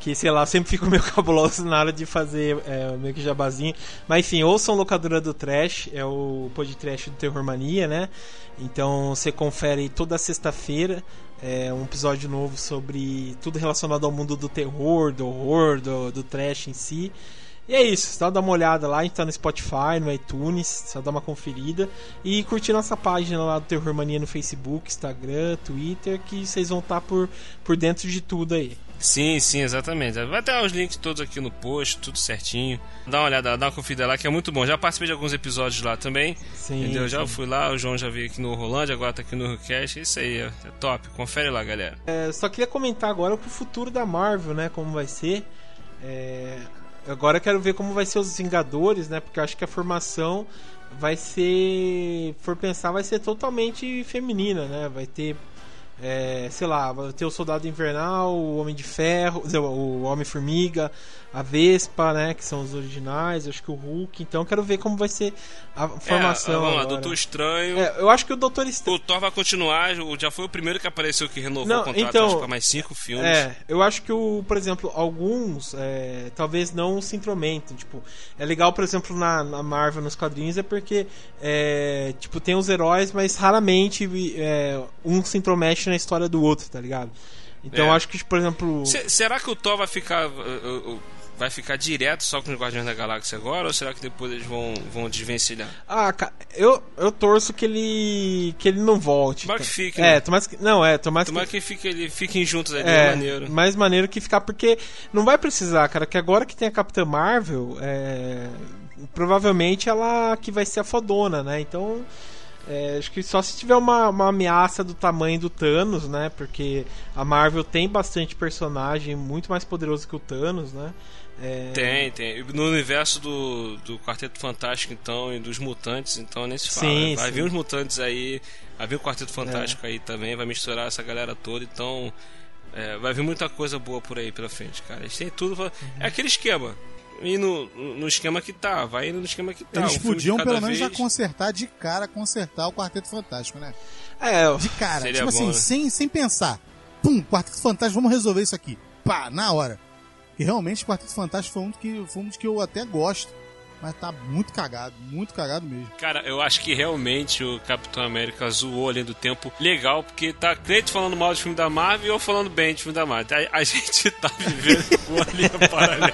que, sei lá, sempre fico meio cabuloso na hora de fazer é, meio que jabazinho. Mas enfim, ouçam Locadora do Trash, é o podcast do Terror Mania, né? Então você confere toda sexta-feira é, um episódio novo sobre tudo relacionado ao mundo do terror, do horror, do, do trash em si. E é isso, só dá uma olhada lá, a gente tá no Spotify, no iTunes, só dá uma conferida. E curtir nossa página lá do Terror Mania no Facebook, Instagram, Twitter, que vocês vão estar tá por, por dentro de tudo aí. Sim, sim, exatamente. Vai ter os links todos aqui no post, tudo certinho. Dá uma olhada, dá uma conferida lá que é muito bom. Já participei de alguns episódios lá também. Sim. Entendeu? Já fui lá, o João já veio aqui no Rolândia, agora tá aqui no Request. Isso aí, é, é top. Confere lá, galera. É, só queria comentar agora pro futuro da Marvel, né? Como vai ser. É... Agora quero ver como vai ser os Vingadores, né? Porque eu acho que a formação vai ser. For pensar, vai ser totalmente feminina, né? Vai ter é, sei lá, vai ter o Soldado Invernal, o Homem de Ferro, o Homem-Formiga, a Vespa, né? Que são os originais, acho que o Hulk. Então quero ver como vai ser a formação. É, vamos lá, Doutor Estranho. É, eu acho que o Doutor Estranho. O Thor vai continuar, já foi o primeiro que apareceu que renovou não, o contrato então, para mais cinco filmes. É, eu acho que o, por exemplo, alguns é, talvez não se intrometem. Tipo, é legal, por exemplo, na, na Marvel, nos quadrinhos, é porque é, tipo, tem os heróis, mas raramente é, um se intromete na história do outro, tá ligado? Então é. acho que, por exemplo. C será que o Thor vai ficar. Uh, uh, vai ficar direto só com os Guardiões da Galáxia agora ou será que depois eles vão, vão desvencilhar? Ah, eu, eu torço que ele que ele não volte. Tomara que fique. É, né? tomara que, não, é, tomara, tomara que, que fique, ele, fiquem juntos aí, é, maneiro. Mais maneiro que ficar, porque não vai precisar, cara, que agora que tem a Capitã Marvel, é, provavelmente ela que vai ser a fodona, né? Então, é, acho que só se tiver uma, uma ameaça do tamanho do Thanos, né? Porque a Marvel tem bastante personagem muito mais poderoso que o Thanos, né? É... Tem, tem. No universo do, do Quarteto Fantástico, então, e dos mutantes, então nem se fala. Sim, vai sim. vir os mutantes aí, vai vir o Quarteto Fantástico é. aí também, vai misturar essa galera toda, então. É, vai vir muita coisa boa por aí pela frente, cara. Eles têm tudo. Uhum. É aquele esquema. E no, no esquema que tá, vai indo no esquema que tá. Eles um podiam pelo menos já consertar de cara, consertar o Quarteto Fantástico, né? É, de cara. Tipo assim, bom, assim, né? sem, sem pensar. Pum, Quarteto Fantástico, vamos resolver isso aqui. Pá, na hora. E realmente o Quarteto Fantástico foi um, que, foi um dos que eu até gosto. Mas tá muito cagado, muito cagado mesmo. Cara, eu acho que realmente o Capitão América zoou além do tempo legal, porque tá crente falando mal de filme da Marvel eu falando bem de filme da Marvel. A, a gente tá vivendo uma linha paralela.